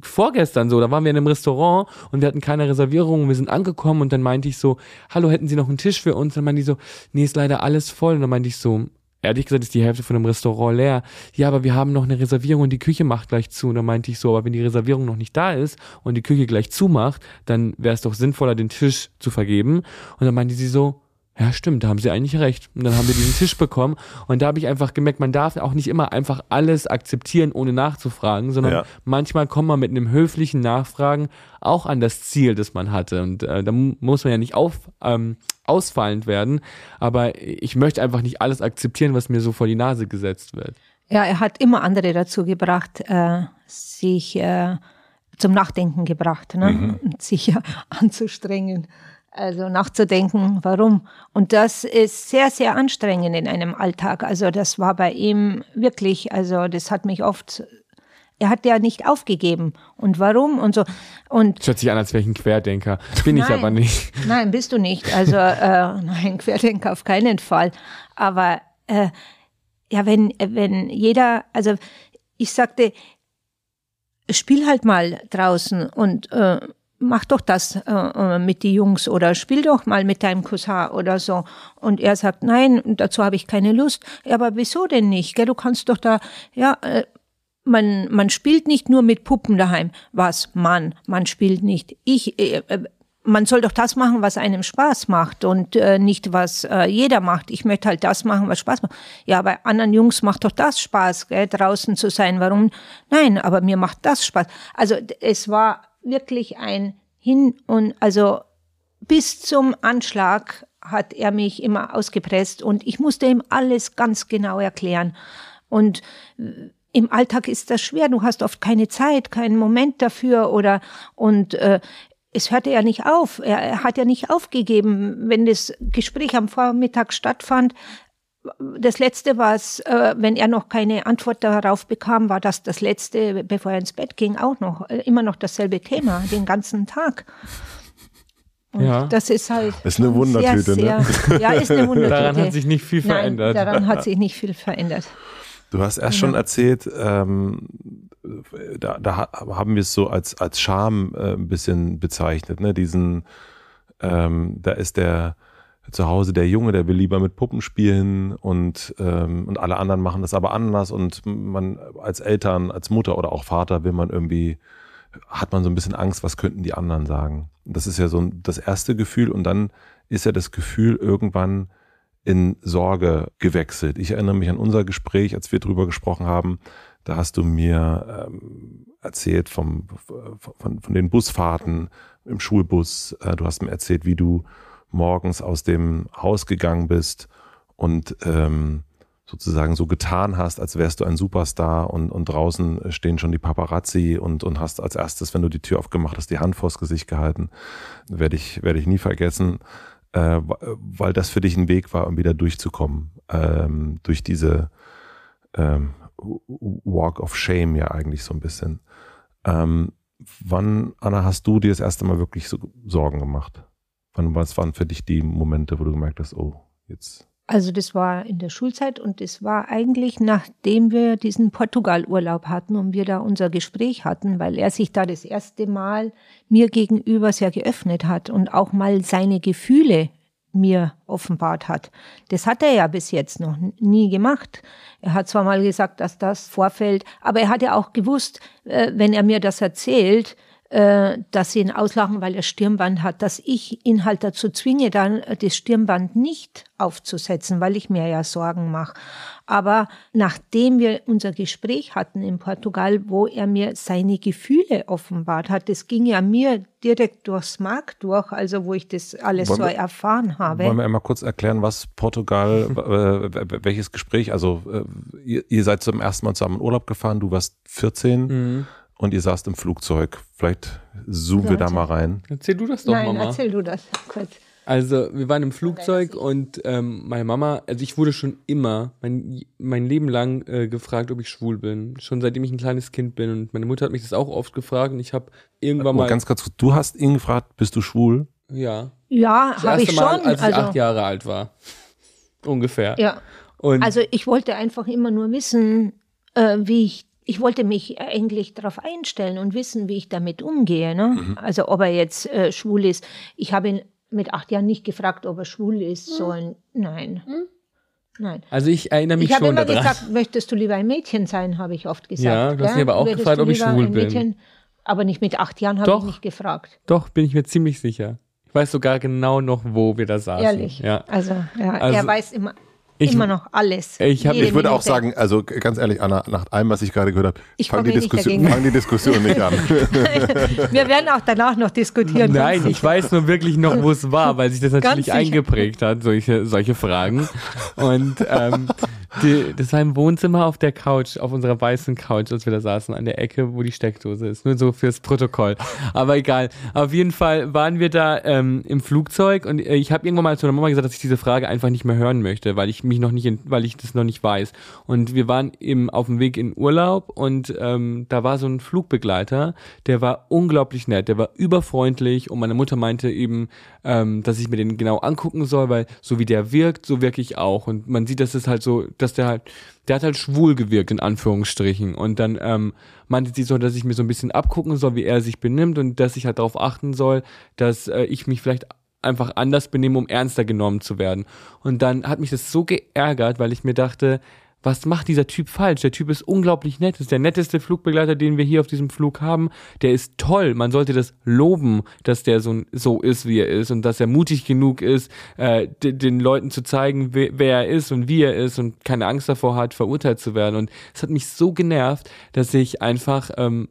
vorgestern so, da waren wir in einem Restaurant und wir hatten keine Reservierung, wir sind angekommen und dann meinte ich so, hallo, hätten Sie noch einen Tisch für uns? dann meinte die so, nee, ist leider alles voll. Und dann meinte ich so, ehrlich gesagt ist die Hälfte von dem Restaurant leer. Ja, aber wir haben noch eine Reservierung und die Küche macht gleich zu. Und dann meinte ich so, aber wenn die Reservierung noch nicht da ist und die Küche gleich zumacht, dann wäre es doch sinnvoller, den Tisch zu vergeben. Und dann meinte sie so, ja, stimmt, da haben sie eigentlich recht. Und dann haben wir diesen Tisch bekommen. Und da habe ich einfach gemerkt, man darf auch nicht immer einfach alles akzeptieren, ohne nachzufragen, sondern ja. manchmal kommt man mit einem höflichen Nachfragen auch an das Ziel, das man hatte. Und äh, da muss man ja nicht auf, ähm, ausfallend werden. Aber ich möchte einfach nicht alles akzeptieren, was mir so vor die Nase gesetzt wird. Ja, er hat immer andere dazu gebracht, äh, sich äh, zum Nachdenken gebracht, ne? Mhm. sich ja anzustrengen. Also nachzudenken, warum. Und das ist sehr, sehr anstrengend in einem Alltag. Also das war bei ihm wirklich, also das hat mich oft er hat ja nicht aufgegeben. Und warum? Und so. Und das hört sich an, als wäre ich ein Querdenker. Bin nein, ich aber nicht. Nein, bist du nicht. Also äh, nein, Querdenker auf keinen Fall. Aber äh, ja, wenn, wenn jeder, also ich sagte, spiel halt mal draußen und äh, mach doch das äh, äh mit die Jungs oder spiel doch mal mit deinem Cousin oder so. Und er sagt, nein, dazu habe ich keine Lust. Ja, aber wieso denn nicht? Gell, du kannst doch da, ja, äh, man, man spielt nicht nur mit Puppen daheim. Was? Mann, man spielt nicht. Ich, äh, äh, man soll doch das machen, was einem Spaß macht und äh, nicht, was äh, jeder macht. Ich möchte halt das machen, was Spaß macht. Ja, bei anderen Jungs macht doch das Spaß, gell, draußen zu sein. Warum? Nein, aber mir macht das Spaß. Also es war wirklich ein Hin und also bis zum Anschlag hat er mich immer ausgepresst und ich musste ihm alles ganz genau erklären. Und äh, im Alltag ist das schwer. Du hast oft keine Zeit, keinen Moment dafür oder und äh, es hörte ja nicht auf. Er, er hat ja nicht aufgegeben, wenn das Gespräch am Vormittag stattfand. Das letzte war es, äh, wenn er noch keine Antwort darauf bekam, war das das letzte, bevor er ins Bett ging, auch noch äh, immer noch dasselbe Thema den ganzen Tag. Und ja. das ist halt. Ist eine Wundertüte, sehr, ne? sehr, Ja, ist eine Wundertüte. Daran hat sich nicht viel verändert. Nein, daran hat sich nicht viel verändert. Du hast erst ja. schon erzählt, ähm, da, da haben wir es so als, als Scham äh, ein bisschen bezeichnet, ne? Diesen, ähm, da ist der zu Hause der Junge, der will lieber mit Puppen spielen und, ähm, und alle anderen machen das aber anders und man als Eltern, als Mutter oder auch Vater will man irgendwie, hat man so ein bisschen Angst, was könnten die anderen sagen. Das ist ja so das erste Gefühl und dann ist ja das Gefühl irgendwann in Sorge gewechselt. Ich erinnere mich an unser Gespräch, als wir drüber gesprochen haben, da hast du mir ähm, erzählt vom, von, von den Busfahrten im Schulbus. Äh, du hast mir erzählt, wie du morgens aus dem Haus gegangen bist und ähm, sozusagen so getan hast, als wärst du ein Superstar und, und draußen stehen schon die Paparazzi und, und hast als erstes, wenn du die Tür aufgemacht hast, die Hand vors Gesicht gehalten. Werde ich, werde ich nie vergessen, äh, weil das für dich ein Weg war, um wieder durchzukommen, ähm, durch diese ähm, Walk of Shame ja eigentlich so ein bisschen. Ähm, wann, Anna, hast du dir das erste Mal wirklich so Sorgen gemacht? Wann, was waren für dich die Momente, wo du gemerkt hast, oh, jetzt. Also das war in der Schulzeit und das war eigentlich nachdem wir diesen Portugal-Urlaub hatten und wir da unser Gespräch hatten, weil er sich da das erste Mal mir gegenüber sehr geöffnet hat und auch mal seine Gefühle mir offenbart hat. Das hat er ja bis jetzt noch nie gemacht. Er hat zwar mal gesagt, dass das vorfällt, aber er hat ja auch gewusst, äh, wenn er mir das erzählt, äh, dass sie ihn auslachen, weil er Stirnband hat, dass ich ihn halt dazu zwinge, dann äh, das Stirnband nicht aufzusetzen, weil ich mir ja Sorgen mache. Aber nachdem wir unser Gespräch hatten in Portugal, wo er mir seine Gefühle offenbart hat, das ging ja mir direkt durchs Mark durch, also wo ich das alles wollen so wir, erfahren habe. Wollen wir einmal kurz erklären, was Portugal, äh, welches Gespräch, also äh, ihr, ihr, seid zum ersten Mal zusammen in Urlaub gefahren, du warst 14. Mhm und ihr saßt im Flugzeug. Vielleicht zoomen wir da mal rein. Erzähl du das doch, Nein, Mama. erzähl du das kurz. Also, wir waren im Flugzeug und ähm, meine Mama, also ich wurde schon immer, mein, mein Leben lang äh, gefragt, ob ich schwul bin. Schon seitdem ich ein kleines Kind bin. Und meine Mutter hat mich das auch oft gefragt und ich habe irgendwann oh, mal. Ganz kurz, du hast ihn gefragt, bist du schwul? Ja. Ja, habe ich mal, schon. Als ich also, acht Jahre alt war. Ungefähr. Ja. Und also ich wollte einfach immer nur wissen, äh, wie ich ich wollte mich eigentlich darauf einstellen und wissen, wie ich damit umgehe. Ne? Mhm. Also ob er jetzt äh, schwul ist. Ich habe ihn mit acht Jahren nicht gefragt, ob er schwul ist. Mhm. So, nein. Mhm. Nein. Also ich erinnere mich ich schon daran. Ich habe immer gesagt, möchtest du lieber ein Mädchen sein, habe ich oft gesagt. Ja, du hast mich aber auch Würdest gefragt, ob ich schwul bin. Mädchen, aber nicht mit acht Jahren habe ich nicht gefragt. Doch, bin ich mir ziemlich sicher. Ich weiß sogar genau noch, wo wir da saßen. Ehrlich? Ja. Also, ja, also, er weiß immer ich, Immer noch alles. Ich, hab, ich würde auch sagen, also ganz ehrlich, Anna, nach allem, was ich gerade gehört habe, ich fang, die Diskussion, fang die Diskussion nicht an. Wir werden auch danach noch diskutieren. Nein, ich weiß nur wirklich noch, wo es war, weil sich das natürlich eingeprägt hat, solche, solche Fragen. Und ähm, die, das war im Wohnzimmer auf der Couch, auf unserer weißen Couch, als wir da saßen, an der Ecke, wo die Steckdose ist. Nur so fürs Protokoll. Aber egal. Auf jeden Fall waren wir da ähm, im Flugzeug und äh, ich habe irgendwann mal zu der Mama gesagt, dass ich diese Frage einfach nicht mehr hören möchte, weil ich mich noch nicht, weil ich das noch nicht weiß. Und wir waren eben auf dem Weg in Urlaub und ähm, da war so ein Flugbegleiter, der war unglaublich nett, der war überfreundlich und meine Mutter meinte eben, ähm, dass ich mir den genau angucken soll, weil so wie der wirkt, so wirke ich auch. Und man sieht, dass es halt so, dass der halt, der hat halt schwul gewirkt, in Anführungsstrichen. Und dann ähm, meinte sie so, dass ich mir so ein bisschen abgucken soll, wie er sich benimmt und dass ich halt darauf achten soll, dass äh, ich mich vielleicht einfach anders benehmen, um ernster genommen zu werden. Und dann hat mich das so geärgert, weil ich mir dachte, was macht dieser Typ falsch? Der Typ ist unglaublich nett, ist der netteste Flugbegleiter, den wir hier auf diesem Flug haben. Der ist toll. Man sollte das loben, dass der so, so ist, wie er ist und dass er mutig genug ist, äh, den Leuten zu zeigen, wer, er ist und wie er ist und keine Angst davor hat, verurteilt zu werden. Und es hat mich so genervt, dass ich einfach ähm,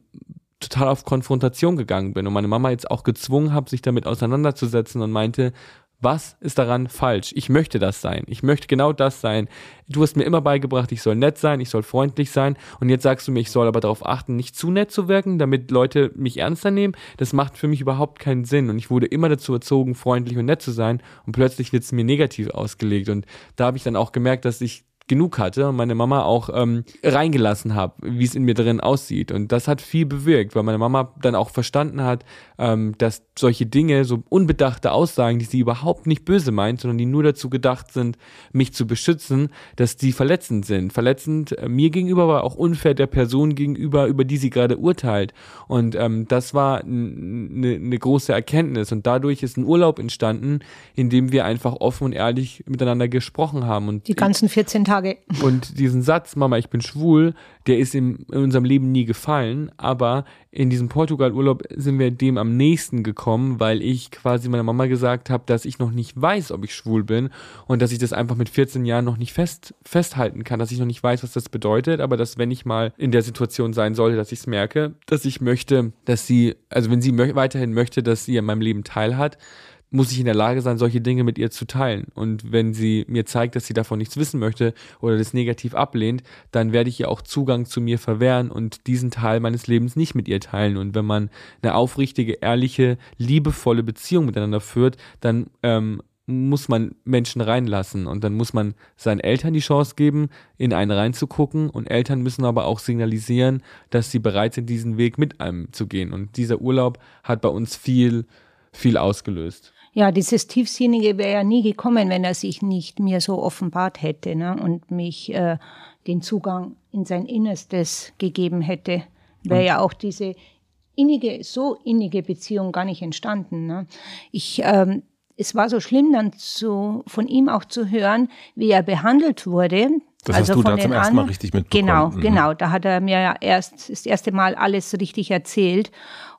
total auf Konfrontation gegangen bin und meine Mama jetzt auch gezwungen habe, sich damit auseinanderzusetzen und meinte, was ist daran falsch? Ich möchte das sein. Ich möchte genau das sein. Du hast mir immer beigebracht, ich soll nett sein, ich soll freundlich sein. Und jetzt sagst du mir, ich soll aber darauf achten, nicht zu nett zu wirken, damit Leute mich ernster nehmen. Das macht für mich überhaupt keinen Sinn. Und ich wurde immer dazu erzogen, freundlich und nett zu sein. Und plötzlich wird es mir negativ ausgelegt. Und da habe ich dann auch gemerkt, dass ich genug hatte und meine Mama auch ähm, reingelassen habe, wie es in mir drin aussieht. Und das hat viel bewirkt, weil meine Mama dann auch verstanden hat, ähm, dass solche Dinge, so unbedachte Aussagen, die sie überhaupt nicht böse meint, sondern die nur dazu gedacht sind, mich zu beschützen, dass die verletzend sind. Verletzend äh, mir gegenüber, aber auch unfair der Person gegenüber, über die sie gerade urteilt. Und ähm, das war eine ne große Erkenntnis. Und dadurch ist ein Urlaub entstanden, in dem wir einfach offen und ehrlich miteinander gesprochen haben. Und die ganzen 14 Tage Tage. Und diesen Satz, Mama, ich bin schwul, der ist in, in unserem Leben nie gefallen, aber in diesem Portugal-Urlaub sind wir dem am nächsten gekommen, weil ich quasi meiner Mama gesagt habe, dass ich noch nicht weiß, ob ich schwul bin und dass ich das einfach mit 14 Jahren noch nicht fest, festhalten kann, dass ich noch nicht weiß, was das bedeutet, aber dass wenn ich mal in der Situation sein sollte, dass ich es merke, dass ich möchte, dass sie, also wenn sie mö weiterhin möchte, dass sie an meinem Leben teilhat, muss ich in der Lage sein, solche Dinge mit ihr zu teilen. Und wenn sie mir zeigt, dass sie davon nichts wissen möchte oder das negativ ablehnt, dann werde ich ihr auch Zugang zu mir verwehren und diesen Teil meines Lebens nicht mit ihr teilen. Und wenn man eine aufrichtige, ehrliche, liebevolle Beziehung miteinander führt, dann ähm, muss man Menschen reinlassen und dann muss man seinen Eltern die Chance geben, in einen reinzugucken und Eltern müssen aber auch signalisieren, dass sie bereit sind, diesen Weg mit einem zu gehen. Und dieser Urlaub hat bei uns viel, viel ausgelöst ja, dieses Tiefsinnige wäre ja nie gekommen, wenn er sich nicht mir so offenbart hätte ne? und mich äh, den Zugang in sein Innerstes gegeben hätte. Wäre ja auch diese innige, so innige Beziehung gar nicht entstanden. Ne? Ich, ähm, es war so schlimm dann zu, von ihm auch zu hören, wie er behandelt wurde. Das also hast du da zum ersten Mal richtig mitbekommen. Genau, mhm. genau. Da hat er mir ja erst das erste Mal alles richtig erzählt.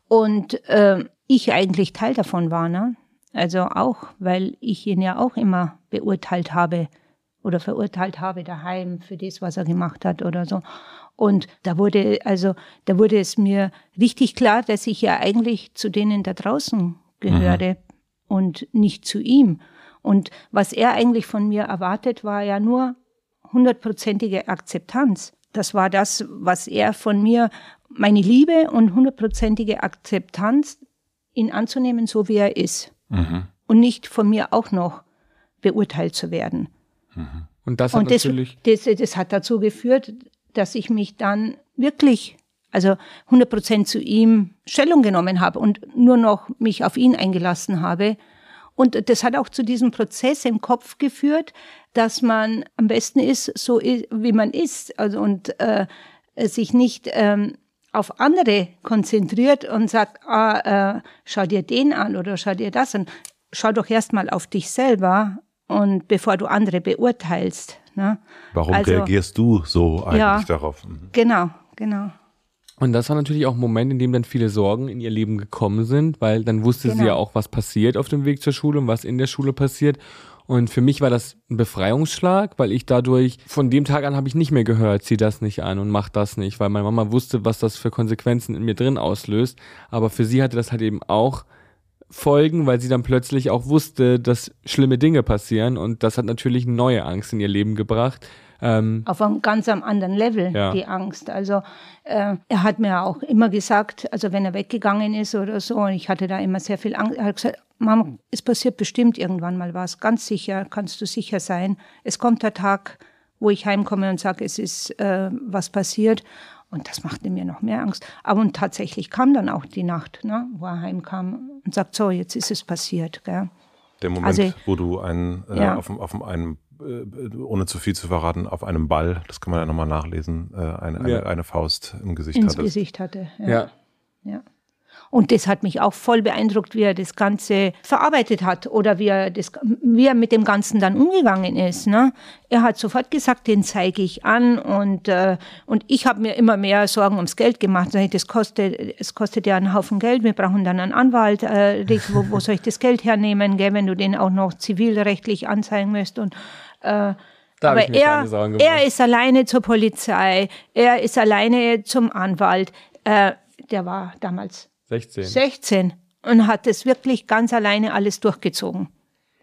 Und äh, ich eigentlich Teil davon war. Ne? Also auch, weil ich ihn ja auch immer beurteilt habe oder verurteilt habe daheim für das, was er gemacht hat oder so. Und da wurde, also, da wurde es mir richtig klar, dass ich ja eigentlich zu denen da draußen gehöre mhm. und nicht zu ihm. Und was er eigentlich von mir erwartet, war ja nur hundertprozentige Akzeptanz. Das war das, was er von mir, meine Liebe und hundertprozentige Akzeptanz, ihn anzunehmen, so wie er ist mhm. und nicht von mir auch noch beurteilt zu werden. Mhm. Und das hat und das, natürlich. Das, das, hat dazu geführt, dass ich mich dann wirklich, also 100 Prozent zu ihm Stellung genommen habe und nur noch mich auf ihn eingelassen habe. Und das hat auch zu diesem Prozess im Kopf geführt, dass man am besten ist, so wie man ist, also und äh, sich nicht ähm, auf andere konzentriert und sagt, ah, äh, schau dir den an oder schau dir das an. Schau doch erstmal auf dich selber und bevor du andere beurteilst. Ne? Warum also, reagierst du so eigentlich ja, darauf? Mhm. Genau, genau. Und das war natürlich auch ein Moment, in dem dann viele Sorgen in ihr Leben gekommen sind, weil dann wusste genau. sie ja auch, was passiert auf dem Weg zur Schule und was in der Schule passiert. Und für mich war das ein Befreiungsschlag, weil ich dadurch, von dem Tag an habe ich nicht mehr gehört, zieh das nicht an und mach das nicht, weil meine Mama wusste, was das für Konsequenzen in mir drin auslöst. Aber für sie hatte das halt eben auch Folgen, weil sie dann plötzlich auch wusste, dass schlimme Dinge passieren und das hat natürlich neue Angst in ihr Leben gebracht, Ähm, Auf einem ganz am anderen Level, Ja. die Angst. Also äh, er hat mir auch immer gesagt, also wenn er weggegangen ist oder so, und ich hatte da immer sehr viel Angst, er hat gesagt, Mama, es passiert bestimmt irgendwann mal was, ganz sicher, kannst du sicher sein. Es kommt der Tag, wo ich heimkomme und sage, es ist äh, was passiert. Und das machte mir noch mehr Angst. Aber und tatsächlich kam dann auch die Nacht, ne, wo er heimkam und sagt, so, jetzt ist es passiert. Gell? Der Moment, Also- wo du einen, äh, Ja. auf, auf einem, ohne zu viel zu verraten, auf einem Ball, das kann man ja nochmal nachlesen, äh, eine, eine, Ja. eine Faust im Gesicht Ins hattest. Gesicht hatte. ja. Ja. Und das hat mich auch voll beeindruckt, wie er das Ganze verarbeitet hat oder wie er, das, wie er mit dem Ganzen dann umgegangen ist. Ne? Er hat sofort gesagt, den zeige ich an und, äh, und ich habe mir immer mehr Sorgen ums Geld gemacht. Das kostet, es kostet ja einen Haufen Geld, wir brauchen dann einen Anwalt. Äh, wo, wo soll ich das Geld hernehmen, gell, wenn du den auch noch zivilrechtlich anzeigen musst? Und, äh, Da aber er, er ist alleine zur Polizei, er ist alleine zum Anwalt. Äh, der war damals 16. 16 und hat es wirklich ganz alleine alles durchgezogen.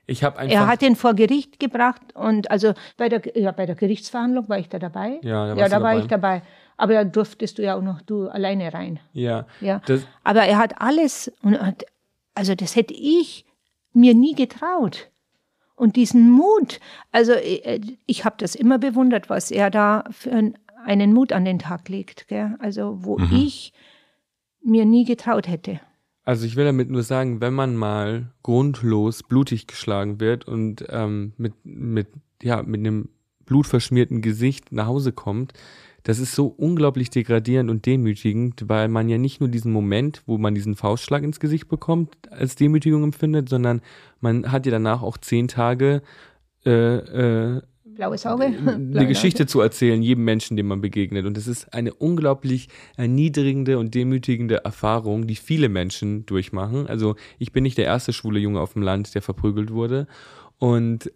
Ich habe einfach. Er hat ihn vor Gericht gebracht und also bei der, ja, bei der Gerichtsverhandlung war ich da dabei. Ja, da ja da war dabei. ich dabei. Aber da durftest du ja auch noch du alleine rein. ja. Ja. Aber er hat alles und hat, also das hätte ich mir nie getraut. Und diesen Mut, also äh, ich habe das immer bewundert, was er da für ein- einen Mut an den Tag legt. Gell? Also wo ich mir nie getraut hätte. Also ich will damit nur sagen, wenn man mal grundlos blutig geschlagen wird und ähm, mit, mit, ja, mit einem blutverschmierten Gesicht nach Hause kommt, das ist so unglaublich degradierend und demütigend, weil man ja nicht nur diesen Moment, wo man diesen Faustschlag ins Gesicht bekommt, als Demütigung empfindet, sondern man hat ja danach auch zehn Tage äh, äh, Blaues Auge. eine Geschichte zu erzählen, jedem Menschen, dem man begegnet. Und es ist eine unglaublich erniedrigende und demütigende Erfahrung, die viele Menschen durchmachen. Also ich bin nicht der erste schwule Junge auf dem Land, der verprügelt wurde. Und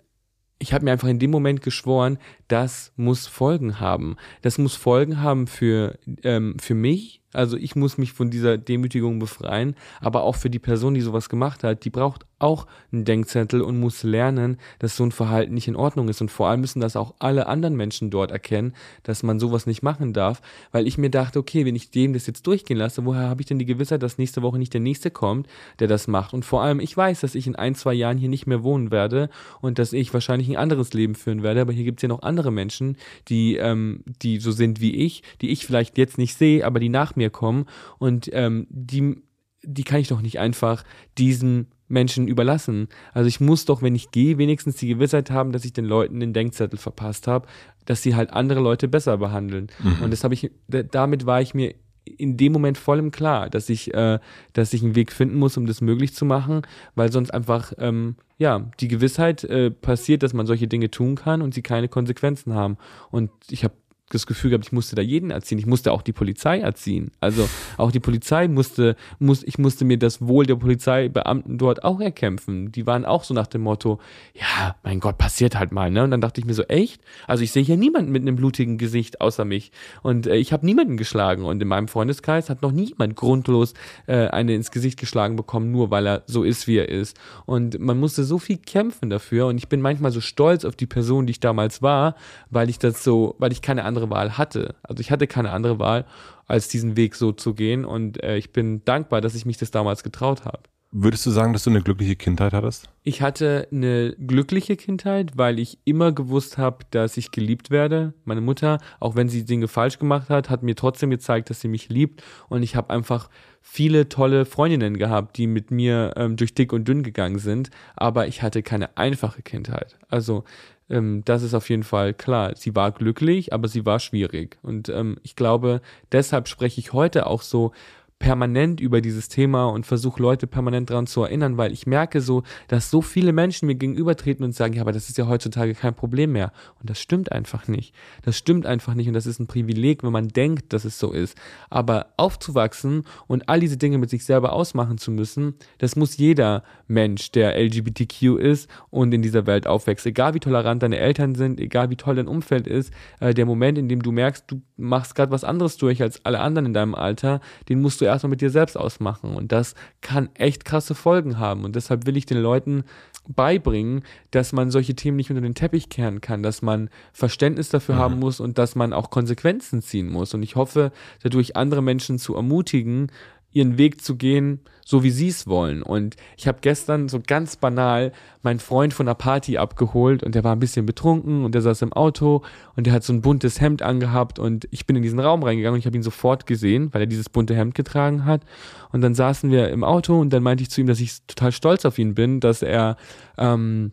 ich habe mir einfach in dem Moment geschworen, das muss Folgen haben. Das muss Folgen haben für, ähm, für mich. Also ich muss mich von dieser Demütigung befreien, aber auch für die Person, die sowas gemacht hat, die braucht auch einen Denkzettel und muss lernen, dass so ein Verhalten nicht in Ordnung ist. Und vor allem müssen das auch alle anderen Menschen dort erkennen, dass man sowas nicht machen darf, weil ich mir dachte, okay, wenn ich dem das jetzt durchgehen lasse, woher habe ich denn die Gewissheit, dass nächste Woche nicht der nächste kommt, der das macht? Und vor allem, ich weiß, dass ich in ein, zwei Jahren hier nicht mehr wohnen werde und dass ich wahrscheinlich ein anderes Leben führen werde, aber hier gibt es ja noch andere Menschen, die, ähm, die so sind wie ich, die ich vielleicht jetzt nicht sehe, aber die nach mir kommen und ähm, die, die kann ich doch nicht einfach diesen Menschen überlassen. Also ich muss doch, wenn ich gehe, wenigstens die Gewissheit haben, dass ich den Leuten den Denkzettel verpasst habe, dass sie halt andere Leute besser behandeln. Und das habe ich, da- damit war ich mir in dem Moment voll im Klar, dass ich, äh, dass ich einen Weg finden muss, um das möglich zu machen, weil sonst einfach, ähm, ja, die Gewissheit äh, passiert, dass man solche Dinge tun kann und sie keine Konsequenzen haben. Und ich habe das Gefühl gehabt, ich musste da jeden erziehen. Ich musste auch die Polizei erziehen. Also auch die Polizei musste, muss, ich musste mir das Wohl der Polizeibeamten dort auch erkämpfen. Die waren auch so nach dem Motto, ja, mein Gott, passiert halt mal, ne? Und dann dachte ich mir so, echt? Also ich sehe hier niemanden mit einem blutigen Gesicht außer mich. Und äh, ich habe niemanden geschlagen. Und in meinem Freundeskreis hat noch niemand grundlos äh, eine ins Gesicht geschlagen bekommen, nur weil er so ist, wie er ist. Und man musste so viel kämpfen dafür. Und ich bin manchmal so stolz auf die Person, die ich damals war, weil ich das so, weil ich keine andere Wahl hatte. Also ich hatte keine andere Wahl, als diesen Weg so zu gehen. Und äh, ich bin dankbar, dass ich mich das damals getraut habe. Würdest du sagen, dass du eine glückliche Kindheit hattest? Ich hatte eine glückliche Kindheit, weil ich immer gewusst habe, dass ich geliebt werde. Meine Mutter, auch wenn sie Dinge falsch gemacht hat, hat mir trotzdem gezeigt, dass sie mich liebt. Und ich habe einfach viele tolle Freundinnen gehabt, die mit mir ähm, durch dick und dünn gegangen sind. Aber ich hatte keine einfache Kindheit. Also ähm, das ist auf jeden Fall klar. Sie war glücklich, aber sie war schwierig. Und ähm, ich glaube, deshalb spreche ich heute auch so permanent über dieses Thema und versuche Leute permanent daran zu erinnern, weil ich merke so, dass so viele Menschen mir gegenübertreten und sagen, ja, aber das ist ja heutzutage kein Problem mehr. Und das stimmt einfach nicht. Das stimmt einfach nicht und das ist ein Privileg, wenn man denkt, dass es so ist. Aber aufzuwachsen und all diese Dinge mit sich selber ausmachen zu müssen, das muss jeder Mensch, der LGBTQ ist und in dieser Welt aufwächst. Egal wie tolerant deine Eltern sind, egal wie toll dein Umfeld ist, äh, der Moment, in dem du merkst, du machst gerade was anderes durch als alle anderen in deinem Alter, den musst du erstmal mit dir selbst ausmachen. Und das kann echt krasse Folgen haben. Und deshalb will ich den Leuten beibringen, dass man solche Themen nicht unter den Teppich kehren kann, dass man Verständnis dafür mhm. haben muss und dass man auch Konsequenzen ziehen muss. Und ich hoffe, dadurch andere Menschen zu ermutigen, ihren Weg zu gehen, so wie sie es wollen. Und ich habe gestern so ganz banal meinen Freund von der Party abgeholt und der war ein bisschen betrunken und der saß im Auto und der hat so ein buntes Hemd angehabt und ich bin in diesen Raum reingegangen und ich habe ihn sofort gesehen, weil er dieses bunte Hemd getragen hat. Und dann saßen wir im Auto und dann meinte ich zu ihm, dass ich total stolz auf ihn bin, dass er ähm,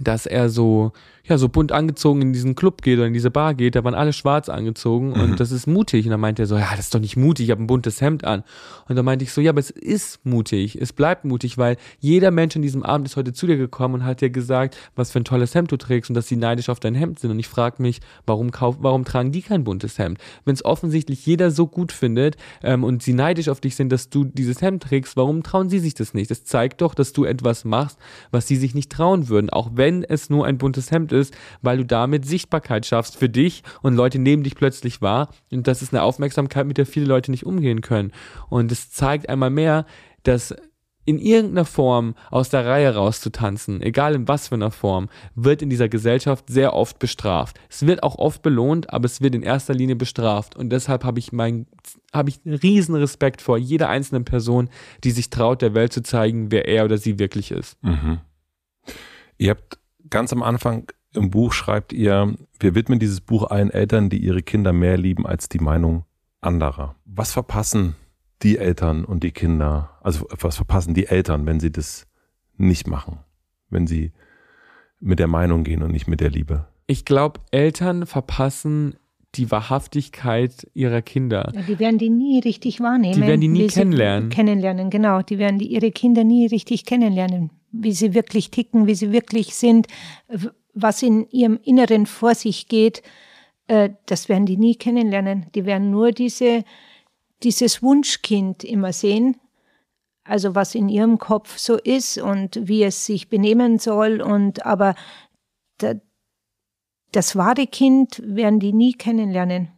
dass er so, ja, so bunt angezogen in diesen Club geht oder in diese Bar geht, da waren alle schwarz angezogen und mhm. das ist mutig. Und dann meinte er so, ja, das ist doch nicht mutig, ich habe ein buntes Hemd an. Und dann meinte ich so, ja, aber es ist mutig, es bleibt mutig, weil jeder Mensch in diesem Abend ist heute zu dir gekommen und hat dir gesagt, was für ein tolles Hemd du trägst und dass sie neidisch auf dein Hemd sind. Und ich frage mich, warum kauf, warum tragen die kein buntes Hemd? Wenn es offensichtlich jeder so gut findet ähm, und sie neidisch auf dich sind, dass du dieses Hemd trägst, warum trauen sie sich das nicht? Das zeigt doch, dass du etwas machst, was sie sich nicht trauen würden, auch wenn es nur ein buntes Hemd ist, weil du damit Sichtbarkeit schaffst für dich und Leute nehmen dich plötzlich wahr. Und das ist eine Aufmerksamkeit, mit der viele Leute nicht umgehen können. Und es zeigt einmal mehr, dass in irgendeiner Form aus der Reihe rauszutanzen, egal in was für einer Form, wird in dieser Gesellschaft sehr oft bestraft. Es wird auch oft belohnt, aber es wird in erster Linie bestraft. Und deshalb habe ich mein, habe riesen Respekt vor jeder einzelnen Person, die sich traut, der Welt zu zeigen, wer er oder sie wirklich ist. Mhm. Ihr habt ganz am Anfang im Buch schreibt ihr, wir widmen dieses Buch allen Eltern, die ihre Kinder mehr lieben als die Meinung anderer. Was verpassen die Eltern und die Kinder, also was verpassen die Eltern, wenn sie das nicht machen, wenn sie mit der Meinung gehen und nicht mit der Liebe? Ich glaube, Eltern verpassen die Wahrhaftigkeit ihrer Kinder. Ja, die werden die nie richtig wahrnehmen. Die werden die nie kennenlernen. Kennenlernen, genau. Die werden die, ihre Kinder nie richtig kennenlernen, wie sie wirklich ticken, wie sie wirklich sind, was in ihrem Inneren vor sich geht. Äh, das werden die nie kennenlernen. Die werden nur diese, dieses Wunschkind immer sehen. Also was in ihrem Kopf so ist und wie es sich benehmen soll und aber das wahre Kind werden die nie kennenlernen.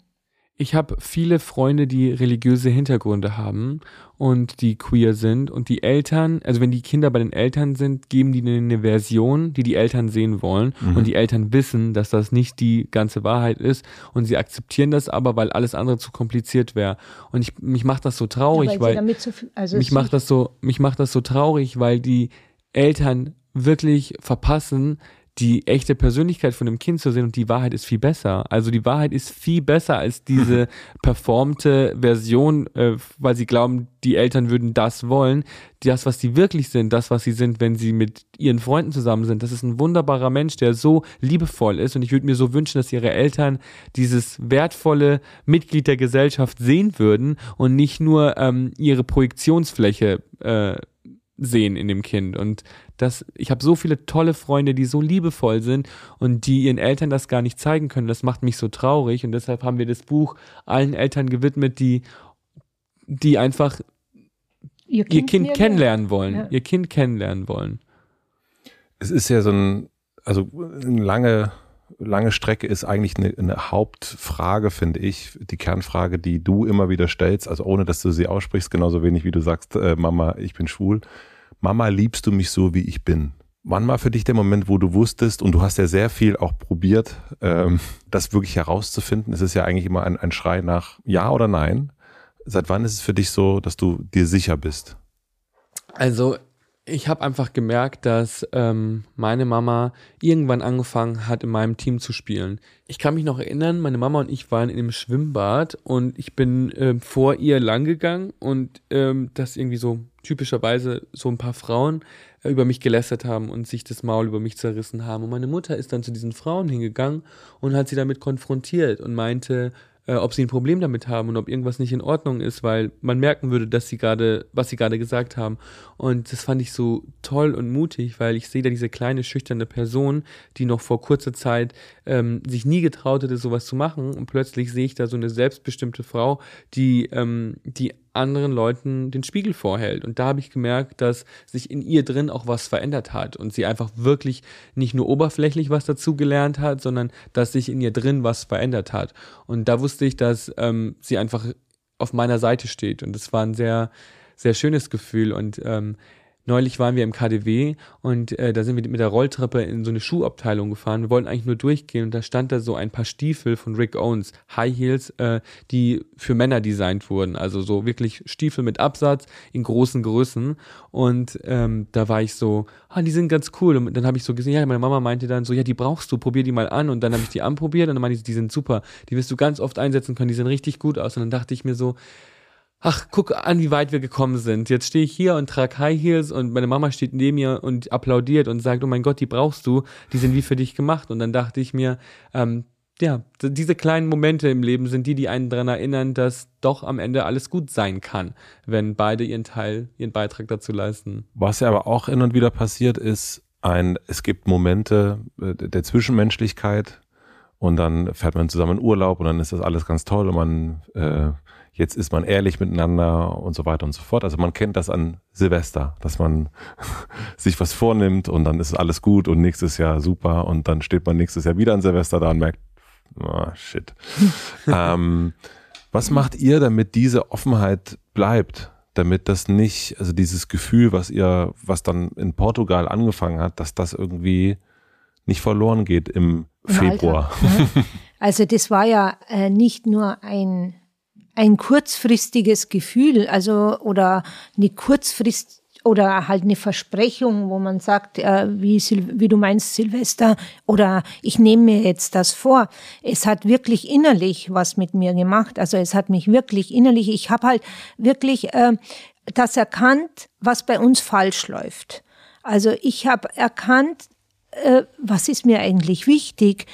Ich habe viele Freunde, die religiöse Hintergründe haben und die queer sind und die Eltern, also wenn die Kinder bei den Eltern sind, geben die eine Version, die die Eltern sehen wollen mhm. und die Eltern wissen, dass das nicht die ganze Wahrheit ist und sie akzeptieren das aber, weil alles andere zu kompliziert wäre und ich mich macht das so traurig, ja, weil, weil so, also mich macht das so mich macht das so traurig, weil die Eltern wirklich verpassen, die echte Persönlichkeit von dem Kind zu sehen und die Wahrheit ist viel besser. Also die Wahrheit ist viel besser als diese performte Version, äh, weil sie glauben, die Eltern würden das wollen. Das, was sie wirklich sind, das, was sie sind, wenn sie mit ihren Freunden zusammen sind, das ist ein wunderbarer Mensch, der so liebevoll ist und ich würde mir so wünschen, dass ihre Eltern dieses wertvolle Mitglied der Gesellschaft sehen würden und nicht nur ähm, ihre Projektionsfläche äh, sehen in dem Kind. Und das, ich habe so viele tolle Freunde, die so liebevoll sind und die ihren Eltern das gar nicht zeigen können. Das macht mich so traurig. Und deshalb haben wir das Buch allen Eltern gewidmet, die, die einfach ihr Kind, ihr kind kennenlernen wollen. Ja. Ihr Kind kennenlernen wollen. Es ist ja so ein, also eine lange, lange Strecke ist eigentlich eine, eine, Hauptfrage, finde ich, die Kernfrage, die du immer wieder stellst, also ohne dass du sie aussprichst, genauso wenig wie du sagst, äh, Mama, ich bin schwul. Mama, liebst du mich so, wie ich bin? Wann war für dich der Moment, wo du wusstest, und du hast ja sehr viel auch probiert, ähm, das wirklich herauszufinden? Es ist ja eigentlich immer ein, ein Schrei nach Ja oder Nein. Seit wann ist es für dich so, dass du dir sicher bist? Also ich habe einfach gemerkt, dass ähm, meine Mama irgendwann angefangen hat, in meinem Team zu spielen. Ich kann mich noch erinnern, meine Mama und ich waren in einem Schwimmbad und ich bin äh, vor ihr langgegangen und ähm, das irgendwie so typischerweise so ein paar Frauen äh, über mich gelästert haben und sich das Maul über mich zerrissen haben. Und meine Mutter ist dann zu diesen Frauen hingegangen und hat sie damit konfrontiert und meinte, äh, ob sie ein Problem damit haben und ob irgendwas nicht in Ordnung ist, weil man merken würde, dass sie gerade, was sie gerade gesagt haben. Und das fand ich so toll und mutig, weil ich sehe da diese kleine schüchterne Person, die noch vor kurzer Zeit ähm, sich nie getraut hätte, sowas zu machen. Und plötzlich sehe ich da so eine selbstbestimmte Frau, die, ähm, die anderen Leuten den Spiegel vorhält. Und da habe ich gemerkt, dass sich in ihr drin auch was verändert hat und sie einfach wirklich nicht nur oberflächlich was dazu gelernt hat, sondern dass sich in ihr drin was verändert hat. Und da wusste ich, dass ähm, sie einfach auf meiner Seite steht. Und das war ein sehr, sehr schönes Gefühl. Und ähm, Neulich waren wir im KDW und äh, da sind wir mit der Rolltreppe in so eine Schuhabteilung gefahren. Wir wollten eigentlich nur durchgehen und da stand da so ein paar Stiefel von Rick Owens, High Heels, äh, die für Männer designt wurden. Also so wirklich Stiefel mit Absatz in großen Größen. Und ähm, da war ich so, ah, die sind ganz cool. Und dann habe ich so gesehen, ja, meine Mama meinte dann so, ja, die brauchst du, probier die mal an. Und dann habe ich die anprobiert und dann meinte ich, die sind super. Die wirst du ganz oft einsetzen können, die sehen richtig gut aus. Und dann dachte ich mir so, ach, guck an, wie weit wir gekommen sind. Jetzt stehe ich hier und trage High Heels und meine Mama steht neben mir und applaudiert und sagt, oh mein Gott, die brauchst du, die sind wie für dich gemacht. Und dann dachte ich mir, ähm, ja, diese kleinen Momente im Leben sind die, die einen daran erinnern, dass doch am Ende alles gut sein kann, wenn beide ihren Teil, ihren Beitrag dazu leisten. Was ja aber auch hin und wieder passiert ist, ein, es gibt Momente äh, der Zwischenmenschlichkeit und dann fährt man zusammen in Urlaub und dann ist das alles ganz toll und man äh, jetzt ist man ehrlich miteinander und so weiter und so fort. Also man kennt das an Silvester, dass man sich was vornimmt und dann ist alles gut und nächstes Jahr super und dann steht man nächstes Jahr wieder an Silvester da und merkt, oh, shit. ähm, was macht ihr, damit diese Offenheit bleibt? Damit das nicht, also dieses Gefühl, was ihr, was dann in Portugal angefangen hat, dass das irgendwie nicht verloren geht im, Im Februar. Alter, ne? Also das war ja äh, nicht nur ein ein kurzfristiges Gefühl, also oder eine Kurzfrist oder halt eine Versprechung, wo man sagt, äh, wie, wie du meinst, Silvester, oder ich nehme mir jetzt das vor. Es hat wirklich innerlich was mit mir gemacht. Also es hat mich wirklich innerlich, ich habe halt wirklich äh, das erkannt, was bei uns falsch läuft. Also ich habe erkannt, was ist mir eigentlich wichtig?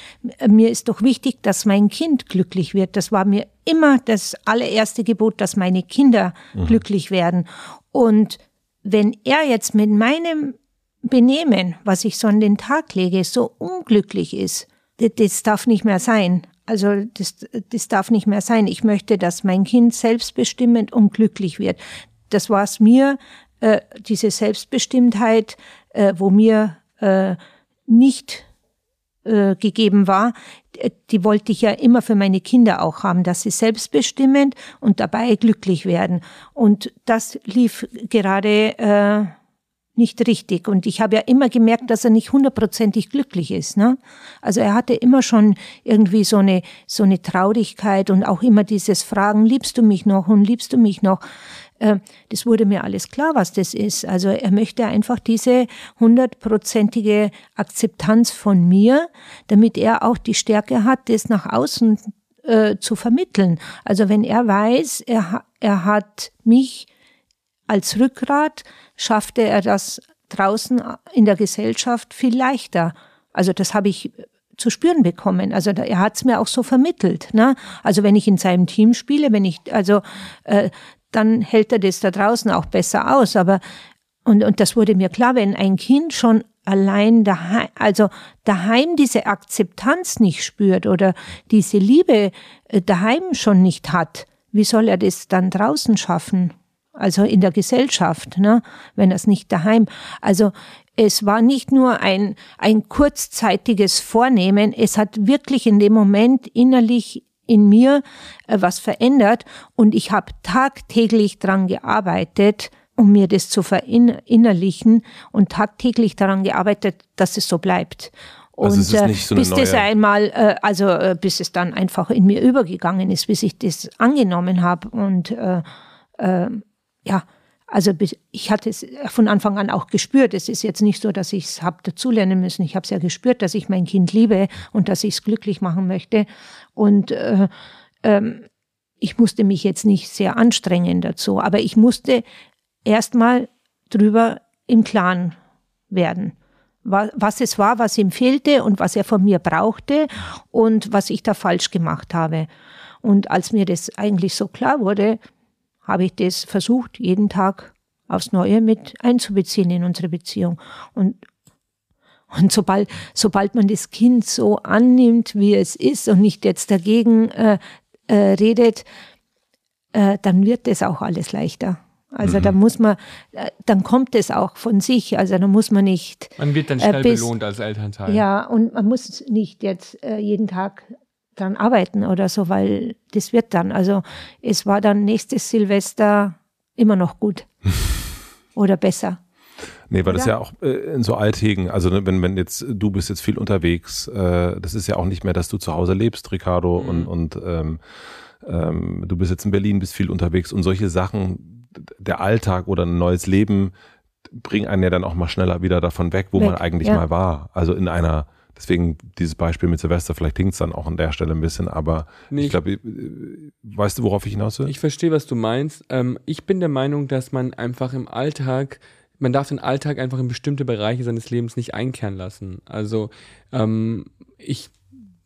Mir ist doch wichtig, dass mein Kind glücklich wird. Das war mir immer das allererste Gebot, dass meine Kinder mhm. glücklich werden. Und wenn er jetzt mit meinem Benehmen, was ich so an den Tag lege, so unglücklich ist, das, das darf nicht mehr sein. Also das, das darf nicht mehr sein. Ich möchte, dass mein Kind selbstbestimmend und glücklich wird. Das war es mir, äh, diese Selbstbestimmtheit, äh, wo mir äh, nicht äh, gegeben war, die wollte ich ja immer für meine Kinder auch haben, dass sie selbstbestimmend und dabei glücklich werden. Und das lief gerade äh, nicht richtig. Und ich habe ja immer gemerkt, dass er nicht hundertprozentig glücklich ist. Ne? Also er hatte immer schon irgendwie so eine, so eine Traurigkeit und auch immer dieses Fragen, liebst du mich noch und liebst du mich noch? Äh, das wurde mir alles klar, was das ist. Also er möchte einfach diese hundertprozentige Akzeptanz von mir, damit er auch die Stärke hat, das nach außen äh, zu vermitteln. Also wenn er weiß, er, er hat mich als Rückgrat, schaffte er das draußen in der Gesellschaft viel leichter. Also das habe ich zu spüren bekommen. Also er hat es mir auch so vermittelt. Ne? Also wenn ich in seinem Team spiele, wenn ich also äh, dann hält er das da draußen auch besser aus. Aber und, und das wurde mir klar, wenn ein Kind schon allein daheim, also daheim diese Akzeptanz nicht spürt oder diese Liebe äh, daheim schon nicht hat, wie soll er das dann draußen schaffen? Also in der Gesellschaft, ne? wenn er es nicht daheim. Also es war nicht nur ein, ein kurzzeitiges Vornehmen, es hat wirklich in dem Moment innerlich in mir äh, was verändert und ich habe tagtäglich dran gearbeitet, um mir das zu verinnerlichen und tagtäglich daran gearbeitet, dass es so bleibt. Also und also so bis das einmal, äh, also äh, bis es dann einfach in mir übergegangen ist, bis ich das angenommen habe und äh, äh, ja, also ich hatte es von Anfang an auch gespürt. Es ist jetzt nicht so, dass ich es habe dazulernen müssen. Ich habe es ja gespürt, dass ich mein Kind liebe und dass ich es glücklich machen möchte. Und äh, ähm, ich musste mich jetzt nicht sehr anstrengen dazu, aber ich musste erstmal drüber im Klaren werden, was, was es war, was ihm fehlte und was er von mir brauchte und was ich da falsch gemacht habe. Und als mir das eigentlich so klar wurde, habe ich das versucht, jeden Tag aufs Neue mit einzubeziehen in unsere Beziehung. Und, und sobald, sobald man das Kind so annimmt, wie es ist und nicht jetzt dagegen äh, äh, redet, äh, dann wird das auch alles leichter. Also Mhm. da muss man, äh, dann kommt es auch von sich. Also da muss man nicht. Man wird dann Äh, schnell bis- belohnt als Elternteil. Ja, und man muss nicht jetzt äh, jeden Tag dran arbeiten oder so, weil das wird dann. Also es war dann nächstes Silvester immer noch gut. oder besser. Nee, weil das Oder? ja auch äh, in so Alltägen, also ne, wenn, wenn jetzt du bist jetzt viel unterwegs, äh, das ist ja auch nicht mehr, dass du zu Hause lebst, Ricardo, Mhm. und, und ähm, ähm, du bist jetzt in Berlin, bist viel unterwegs und solche Sachen, der Alltag oder ein neues Leben bringen einen ja dann auch mal schneller wieder davon weg, wo Weg, man eigentlich ja. mal war. Also in einer, deswegen dieses Beispiel mit Silvester, vielleicht hinkt es dann auch an der Stelle ein bisschen, aber Nee, ich glaube, äh, weißt du, worauf ich hinaus will? Ich verstehe, was du meinst. Ähm, ich bin der Meinung, dass man einfach im Alltag, man darf den Alltag einfach in bestimmte Bereiche seines Lebens nicht einkehren lassen. Also ähm, ich,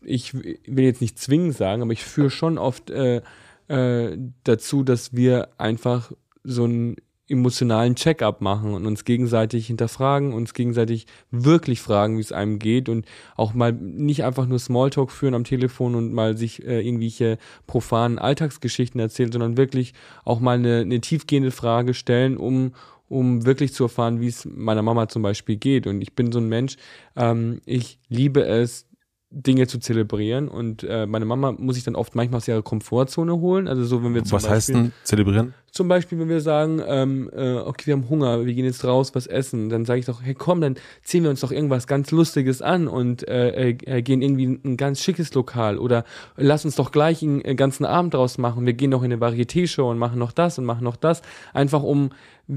ich will jetzt nicht zwingend sagen, aber ich führe schon oft äh, äh, dazu, dass wir einfach so einen emotionalen Check-up machen und uns gegenseitig hinterfragen, uns gegenseitig wirklich fragen, wie es einem geht und auch mal nicht einfach nur Smalltalk führen am Telefon und mal sich äh, irgendwelche profanen Alltagsgeschichten erzählen, sondern wirklich auch mal eine, eine tiefgehende Frage stellen, um um wirklich zu erfahren, wie es meiner Mama zum Beispiel geht. Und ich bin so ein Mensch, ähm, ich liebe es, Dinge zu zelebrieren und äh, meine Mama muss ich dann oft manchmal aus ihrer Komfortzone holen. Also so, wenn wir zum Was Beispiel, heißt denn zelebrieren? Zum Beispiel, wenn wir sagen, ähm, äh, okay, wir haben Hunger, wir gehen jetzt raus, was essen, dann sage ich doch, hey komm, dann ziehen wir uns doch irgendwas ganz Lustiges an und äh, äh, gehen irgendwie in ein ganz schickes Lokal oder lass uns doch gleich einen, einen ganzen Abend draus machen. Wir gehen noch in eine Varieté-Show und machen noch das und machen noch das, einfach um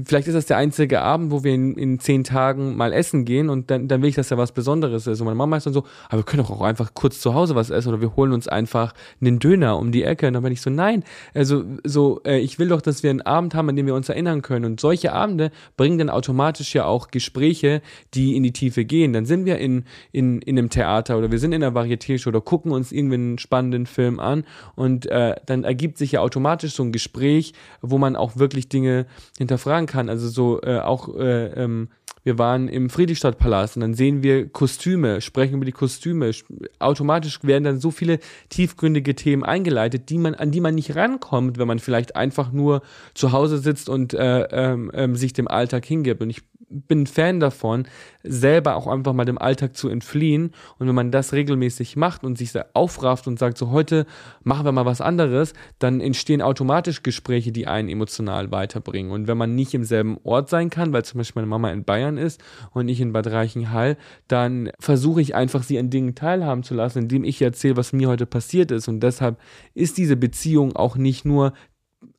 Vielleicht ist das der einzige Abend, wo wir in, in zehn Tagen mal essen gehen und dann, dann will ich, dass da was Besonderes ist. Und meine Mama ist dann so, aber wir können doch auch einfach kurz zu Hause was essen oder wir holen uns einfach einen Döner um die Ecke. Und dann bin ich so, nein, also so, äh, ich will doch, dass wir einen Abend haben, an dem wir uns erinnern können. Und solche Abende bringen dann automatisch ja auch Gespräche, die in die Tiefe gehen. Dann sind wir in, in, in einem Theater oder wir sind in einer Varieté-Show oder gucken uns irgendwie einen spannenden Film an und äh, dann ergibt sich ja automatisch so ein Gespräch, wo man auch wirklich Dinge hinterfragen kann. Also so äh, auch äh, ähm, wir waren im Friedrichstadtpalast und dann sehen wir Kostüme, sprechen über die Kostüme. Sch- Automatisch werden dann so viele tiefgründige Themen eingeleitet, die man, an die man nicht rankommt, wenn man vielleicht einfach nur zu Hause sitzt und äh, ähm, ähm, sich dem Alltag hingibt. Und ich bin Fan davon, selber auch einfach mal dem Alltag zu entfliehen. Und wenn man das regelmäßig macht und sich aufrafft und sagt, so heute machen wir mal was anderes, dann entstehen automatisch Gespräche, die einen emotional weiterbringen. Und wenn man nicht im selben Ort sein kann, weil zum Beispiel meine Mama in Bayern ist und ich in Bad Reichenhall, dann versuche ich einfach, sie an Dingen teilhaben zu lassen, indem ich erzähle, was mir heute passiert ist. Und deshalb ist diese Beziehung auch nicht nur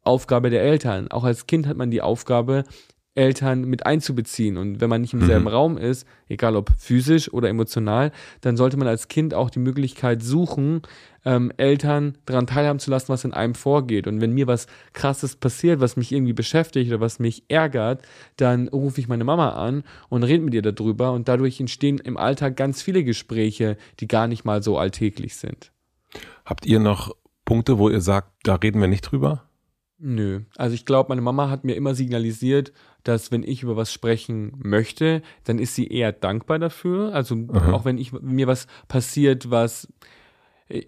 Aufgabe der Eltern. Auch als Kind hat man die Aufgabe, Eltern mit einzubeziehen. Und wenn man nicht im Mhm. selben Raum ist, egal ob physisch oder emotional, dann sollte man als Kind auch die Möglichkeit suchen, ähm, Eltern daran teilhaben zu lassen, was in einem vorgeht. Und wenn mir was Krasses passiert, was mich irgendwie beschäftigt oder was mich ärgert, dann rufe ich meine Mama an und rede mit ihr darüber. Und dadurch entstehen im Alltag ganz viele Gespräche, die gar nicht mal so alltäglich sind. Habt ihr noch Punkte, wo ihr sagt, da reden wir nicht drüber? Nö. Also ich glaube, meine Mama hat mir immer signalisiert, dass wenn ich über was sprechen möchte, dann ist sie eher dankbar dafür. Also auch wenn ich mir was passiert, was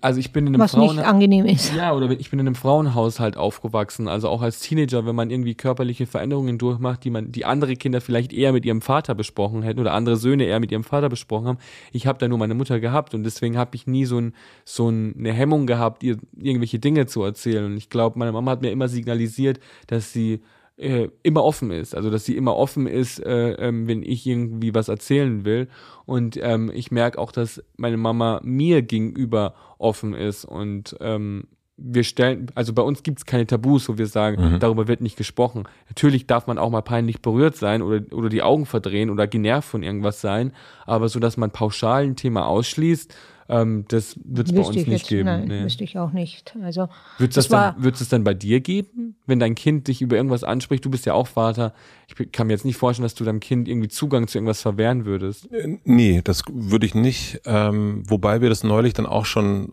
also ich bin in einem Was nicht Frauen angenehm ist. ja, oder ich bin in einem Frauenhaushalt aufgewachsen, also auch als Teenager, wenn man irgendwie körperliche Veränderungen durchmacht, die man, die andere Kinder vielleicht eher mit ihrem Vater besprochen hätten oder andere Söhne eher mit ihrem Vater besprochen haben. Ich habe da nur meine Mutter gehabt und deswegen habe ich nie so, ein, so ein, eine Hemmung gehabt, ihr irgendwelche Dinge zu erzählen. Und ich glaube, meine Mama hat mir immer signalisiert, dass sie äh, immer offen ist, also dass sie immer offen ist, äh, ähm, wenn ich irgendwie was erzählen will. Und ähm, ich merke auch, dass meine Mama mir gegenüber offen ist und ähm, wir stellen, also bei uns gibt es keine Tabus, wo wir sagen, darüber wird nicht gesprochen. Natürlich darf man auch mal peinlich berührt sein oder, oder die Augen verdrehen oder genervt von irgendwas sein, aber so, dass man pauschal ein Thema ausschließt, ähm, das wird es bei uns ich nicht jetzt, geben. nein, nee. wüsste ich auch nicht. Also Wird es das das, war- dann, das dann bei dir geben, wenn dein Kind dich über irgendwas anspricht? Du bist ja auch Vater. Ich kann mir jetzt nicht vorstellen, dass du deinem Kind irgendwie Zugang zu irgendwas verwehren würdest. Äh, Nee, das würde ich nicht. Ähm, wobei wir das neulich dann auch schon,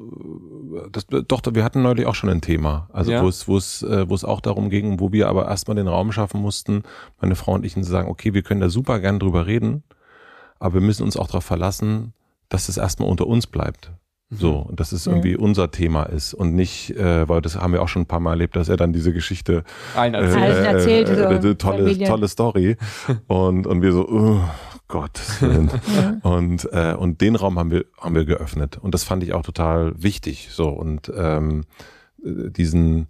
äh, das, doch, wir hatten neulich auch schon ein Thema. Also Ja. wo es, wo es, äh, wo es auch darum ging, wo wir aber erstmal den Raum schaffen mussten, meine Frau und ich, und zu sagen, okay, wir können da super gern drüber reden, aber wir müssen uns auch darauf verlassen, dass es erstmal unter uns bleibt. So, und dass es irgendwie unser Thema ist und nicht, äh, weil das haben wir auch schon ein paar Mal erlebt, dass er dann diese Geschichte Allen äh, erzählt. Äh, so äh, tolle, Familie. tolle Story. Und, und wir so, oh Gott. und, äh, und den Raum haben wir, haben wir geöffnet. Und das fand ich auch total wichtig. So, und ähm, äh, diesen,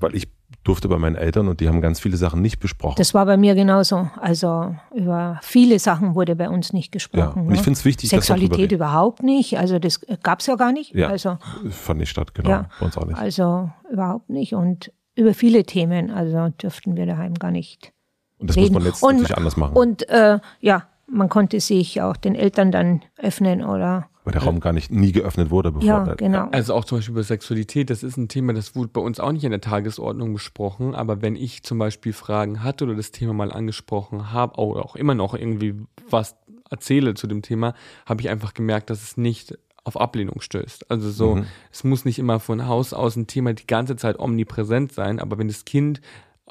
weil ich durfte bei meinen Eltern und die haben ganz viele Sachen nicht besprochen. Das war bei mir genauso. Also über viele Sachen wurde bei uns nicht ja, gesprochen. und ich ne? finde es wichtig, Sexualität überhaupt nicht. Also das gab es ja gar nicht. Ja, Also, fand nicht statt, genau. Ja. Bei uns auch nicht. also überhaupt nicht. Und über viele Themen, also dürften wir daheim gar nicht Und das muss reden. man jetzt und, natürlich anders machen. Und äh, ja, man konnte sich auch den Eltern dann öffnen oder weil der Raum gar nicht nie geöffnet wurde, bevor ja, der- genau. Also auch zum Beispiel über Sexualität, das ist ein Thema, das wurde bei uns auch nicht in der Tagesordnung besprochen, aber wenn ich zum Beispiel Fragen hatte oder das Thema mal angesprochen habe oder auch immer noch irgendwie was erzähle zu dem Thema, habe ich einfach gemerkt, dass es nicht auf Ablehnung stößt. Also so, Mhm. es muss nicht immer von Haus aus ein Thema die ganze Zeit omnipräsent sein, aber wenn das Kind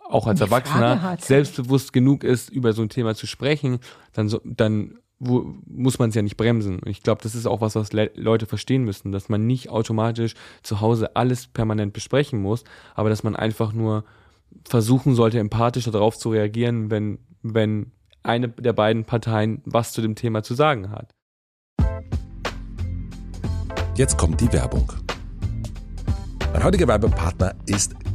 auch als Erwachsener selbstbewusst genug ist, über so ein Thema zu sprechen, dann, so, dann wo, muss man es ja nicht bremsen. Und ich glaube, das ist auch was, was Le Leute verstehen müssen, dass man nicht automatisch zu Hause alles permanent besprechen muss, aber dass man einfach nur versuchen sollte, empathischer darauf zu reagieren, wenn, wenn eine der beiden Parteien was zu dem Thema zu sagen hat. Jetzt kommt die Werbung. Mein heutiger Werbepartner ist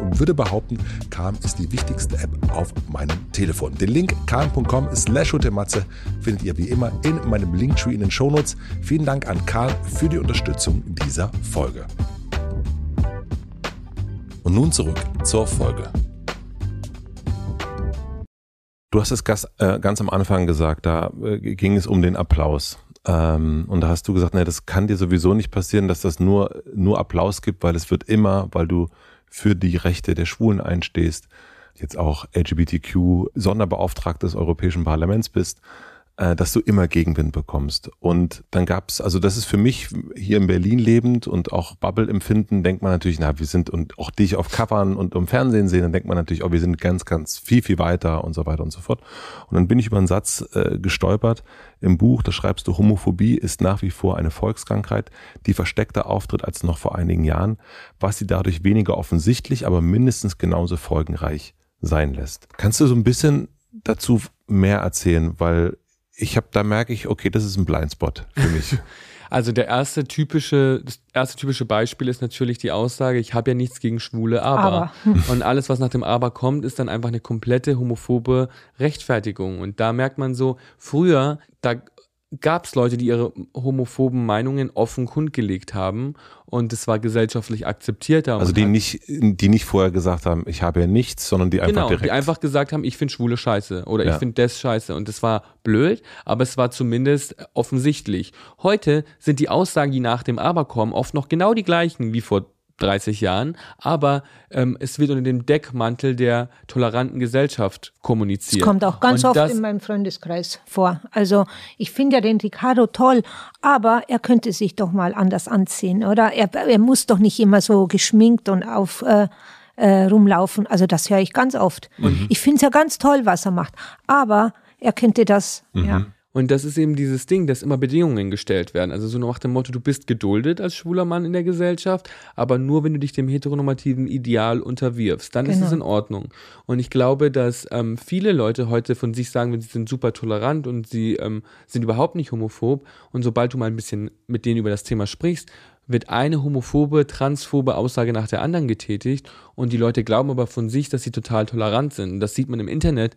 und würde behaupten, Calm ist die wichtigste App auf meinem Telefon. Den Link calm.com slash hotematze findet ihr wie immer in meinem Linktree in den Shownotes. Vielen Dank an Calm für die Unterstützung dieser Folge. Und nun zurück zur Folge. Du hast es ganz, äh, ganz am Anfang gesagt, da äh, ging es um den Applaus. Ähm, und da hast du gesagt, ne, das kann dir sowieso nicht passieren, dass das nur, nur Applaus gibt, weil es wird immer, weil du für die Rechte der Schwulen einstehst, jetzt auch LGBTQ Sonderbeauftragte des Europäischen Parlaments bist, äh, dass du immer Gegenwind bekommst. Und dann gab's, also das ist für mich hier in Berlin lebend und auch Bubble empfinden, denkt man natürlich, na, wir sind und auch dich auf Covern und im Fernsehen sehen, dann denkt man natürlich, oh, wir sind ganz, ganz viel, viel weiter und so weiter und so fort. Und dann bin ich über einen Satz äh, gestolpert im Buch, da schreibst du, Homophobie ist nach wie vor eine Volkskrankheit, die versteckter auftritt als noch vor einigen Jahren, was sie dadurch weniger offensichtlich, aber mindestens genauso folgenreich sein lässt. Kannst du so ein bisschen dazu mehr erzählen, weil ich habe, da merke ich, okay, das ist ein Blindspot für mich. Also der erste typische, das erste typische Beispiel ist natürlich die Aussage, ich habe ja nichts gegen Schwule, aber. Und alles, was nach dem Aber kommt, ist dann einfach eine komplette homophobe Rechtfertigung. Und da merkt man so, früher, da gab es Leute, die ihre homophoben Meinungen offen kundgelegt haben und es war gesellschaftlich akzeptierter. Also die nicht, die nicht vorher gesagt haben, ich habe ja nichts, sondern die einfach Genau, direkt. die einfach gesagt haben, ich finde Schwule scheiße oder Ja. ich finde das scheiße. Und das war blöd, aber es war zumindest offensichtlich. Heute sind die Aussagen, die nach dem Aber kommen, oft noch genau die gleichen wie vor 30 Jahren, aber ähm, es wird unter dem Deckmantel der toleranten Gesellschaft kommuniziert. Das kommt auch ganz Und oft in meinem Freundeskreis vor. Also ich finde ja den Ricardo toll, aber er könnte sich doch mal anders anziehen, oder? Er, er muss doch nicht immer so geschminkt und auf äh, äh, rumlaufen. Also das höre ich ganz oft. Ich finde es ja ganz toll, was er macht, aber er könnte das. Ja. Und das ist eben dieses Ding, dass immer Bedingungen gestellt werden. Also so nach dem Motto, du bist geduldet als schwuler Mann in der Gesellschaft, aber nur wenn du dich dem heteronormativen Ideal unterwirfst, dann ist Genau. es in Ordnung. Und ich glaube, dass ähm, viele Leute heute von sich sagen, sie sind super tolerant und sie ähm, sind überhaupt nicht homophob. Und sobald du mal ein bisschen mit denen über das Thema sprichst, wird eine homophobe, transphobe Aussage nach der anderen getätigt und die Leute glauben aber von sich, dass sie total tolerant sind. Und das sieht man im Internet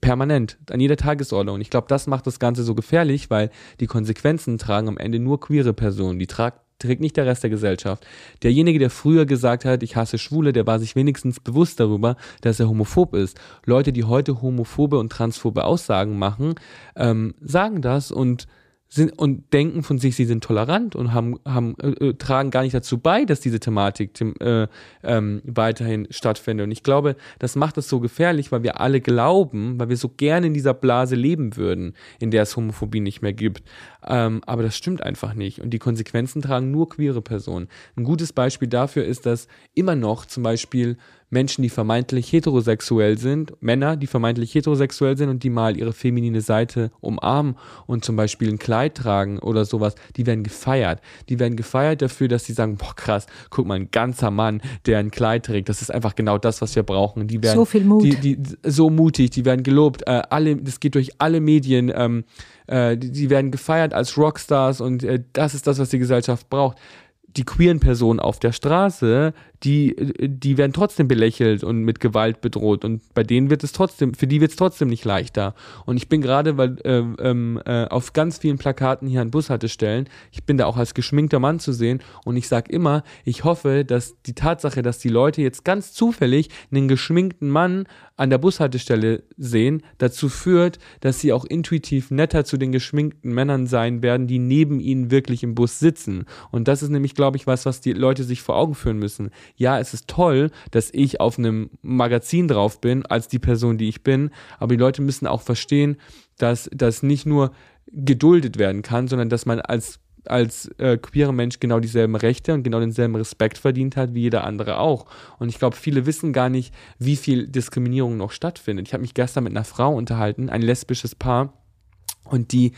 permanent, an jeder Tagesordnung. Und ich glaube, das macht das Ganze so gefährlich, weil die Konsequenzen tragen am Ende nur queere Personen. Die tra trägt nicht der Rest der Gesellschaft. Derjenige, der früher gesagt hat, ich hasse Schwule, der war sich wenigstens bewusst darüber, dass er homophob ist. Leute, die heute homophobe und transphobe Aussagen machen, ähm, sagen das und sind und denken von sich, sie sind tolerant und haben, haben äh, äh, tragen gar nicht dazu bei, dass diese Thematik äh, ähm, weiterhin stattfindet. Und ich glaube, das macht es so gefährlich, weil wir alle glauben, weil wir so gerne in dieser Blase leben würden, in der es Homophobie nicht mehr gibt. Ähm, aber das stimmt einfach nicht. Und die Konsequenzen tragen nur queere Personen. Ein gutes Beispiel dafür ist, dass immer noch zum Beispiel Menschen, die vermeintlich heterosexuell sind, Männer, die vermeintlich heterosexuell sind und die mal ihre feminine Seite umarmen und zum Beispiel ein Kleid tragen oder sowas, die werden gefeiert. Die werden gefeiert dafür, dass sie sagen, boah krass, guck mal, ein ganzer Mann, der ein Kleid trägt, das ist einfach genau das, was wir brauchen. Die werden, so viel Mut. Die, die, so mutig, die werden gelobt. Äh, alle, das geht durch alle Medien. Ähm, äh, die, die werden gefeiert als Rockstars und äh, das ist das, was die Gesellschaft braucht die queeren Personen auf der Straße, die, die werden trotzdem belächelt und mit Gewalt bedroht und bei denen wird es trotzdem, für die wird es trotzdem nicht leichter. Und ich bin gerade weil, äh, ähm, äh, auf ganz vielen Plakaten hier an Bushaltestellen, ich bin da auch als geschminkter Mann zu sehen und ich sag immer, ich hoffe, dass die Tatsache, dass die Leute jetzt ganz zufällig einen geschminkten Mann an der Bushaltestelle sehen, dazu führt, dass sie auch intuitiv netter zu den geschminkten Männern sein werden, die neben ihnen wirklich im Bus sitzen. Und das ist nämlich, glaube ich, was, was die Leute sich vor Augen führen müssen. Ja, es ist toll, dass ich auf einem Magazin drauf bin, als die Person, die ich bin, aber die Leute müssen auch verstehen, dass das nicht nur geduldet werden kann, sondern dass man als als äh, queerer Mensch genau dieselben Rechte und genau denselben Respekt verdient hat wie jeder andere auch. Und ich glaube, viele wissen gar nicht, wie viel Diskriminierung noch stattfindet. Ich habe mich gestern mit einer Frau unterhalten, ein lesbisches Paar, und die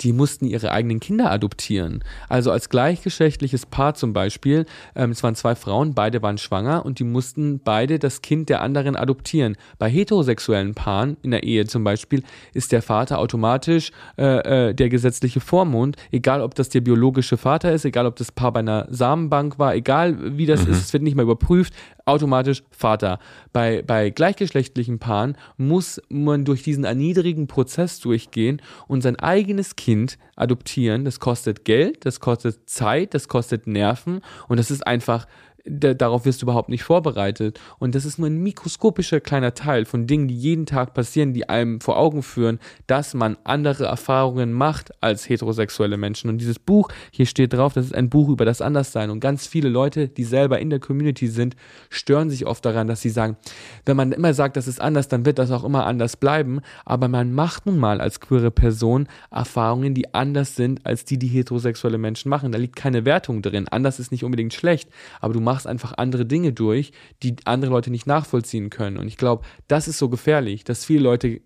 die mussten ihre eigenen Kinder adoptieren. Also als gleichgeschlechtliches Paar zum Beispiel, ähm, es waren zwei Frauen, beide waren schwanger und die mussten beide das Kind der anderen adoptieren. Bei heterosexuellen Paaren in der Ehe zum Beispiel ist der Vater automatisch äh, äh, der gesetzliche Vormund, egal ob das der biologische Vater ist, egal ob das Paar bei einer Samenbank war, egal wie das mhm. ist, es wird nicht mehr überprüft, automatisch Vater. Bei, bei gleichgeschlechtlichen Paaren muss man durch diesen erniedrigen Prozess durchgehen und sein eigenes Kind adoptieren. Das kostet Geld, das kostet Zeit, das kostet Nerven und das ist einfach darauf wirst du überhaupt nicht vorbereitet. Und das ist nur ein mikroskopischer kleiner Teil von Dingen, die jeden Tag passieren, die einem vor Augen führen, dass man andere Erfahrungen macht als heterosexuelle Menschen. Und dieses Buch, hier steht drauf, das ist ein Buch über das Anderssein. Und ganz viele Leute, die selber in der Community sind, stören sich oft daran, dass sie sagen, wenn man immer sagt, das ist anders, dann wird das auch immer anders bleiben. Aber man macht nun mal als queere Person Erfahrungen, die anders sind als die, die heterosexuelle Menschen machen. Da liegt keine Wertung drin. Anders ist nicht unbedingt schlecht, aber du machst einfach andere Dinge durch, die andere Leute nicht nachvollziehen können. Und ich glaube, das ist so gefährlich, dass viele Leute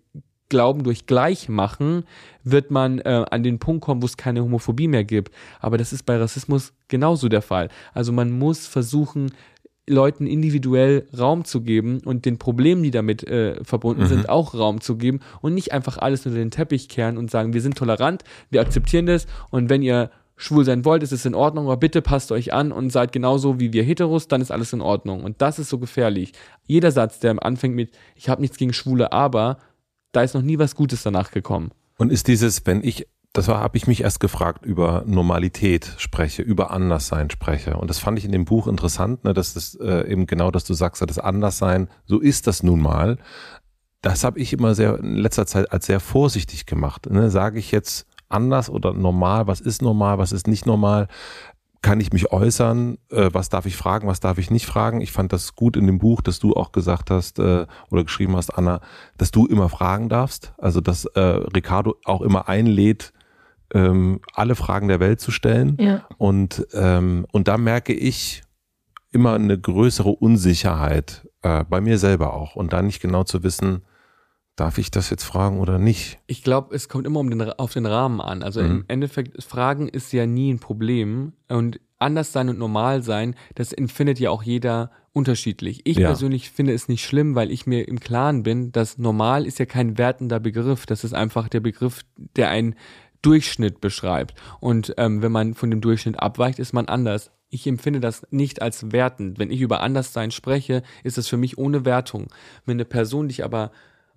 glauben, durch Gleichmachen wird man äh, an den Punkt kommen, wo es keine Homophobie mehr gibt. Aber das ist bei Rassismus genauso der Fall. Also man muss versuchen, Leuten individuell Raum zu geben und den Problemen, die damit äh, verbunden mhm. sind, auch Raum zu geben und nicht einfach alles unter den Teppich kehren und sagen, wir sind tolerant, wir akzeptieren das und wenn ihr schwul sein wollt, ist es in Ordnung, aber bitte passt euch an und seid genauso wie wir Heteros, dann ist alles in Ordnung. Und das ist so gefährlich. Jeder Satz, der anfängt mit, ich habe nichts gegen Schwule, aber da ist noch nie was Gutes danach gekommen. Und ist dieses, wenn ich, das habe ich mich erst gefragt, über Normalität spreche, über Anderssein spreche. Und das fand ich in dem Buch interessant, ne, dass das äh, eben genau, dass du sagst, das Anderssein, so ist das nun mal. Das habe ich immer sehr in letzter Zeit als sehr vorsichtig gemacht. Ne? Sage ich jetzt, anders oder normal? Was ist normal? Was ist nicht normal? Kann ich mich äußern? Äh, was darf ich fragen? Was darf ich nicht fragen? Ich fand das gut in dem Buch, dass du auch gesagt hast äh, oder geschrieben hast, Anna, dass du immer fragen darfst. Also, dass äh, Ricardo auch immer einlädt, ähm, alle Fragen der Welt zu stellen. Ja. Und, ähm, und da merke ich immer eine größere Unsicherheit äh, bei mir selber auch. Und da nicht genau zu wissen, Darf ich das jetzt fragen oder nicht? Ich glaube, es kommt immer um den, auf den Rahmen an. Also mhm. im Endeffekt, Fragen ist ja nie ein Problem. Und anders sein und normal sein, das empfindet ja auch jeder unterschiedlich. Ich ja. persönlich finde es nicht schlimm, weil ich mir im Klaren bin, dass normal ist ja kein wertender Begriff. Das ist einfach der Begriff, der einen Durchschnitt beschreibt. Und ähm, wenn man von dem Durchschnitt abweicht, ist man anders. Ich empfinde das nicht als wertend. Wenn ich über Anderssein spreche, ist es für mich ohne Wertung. Wenn eine Person dich aber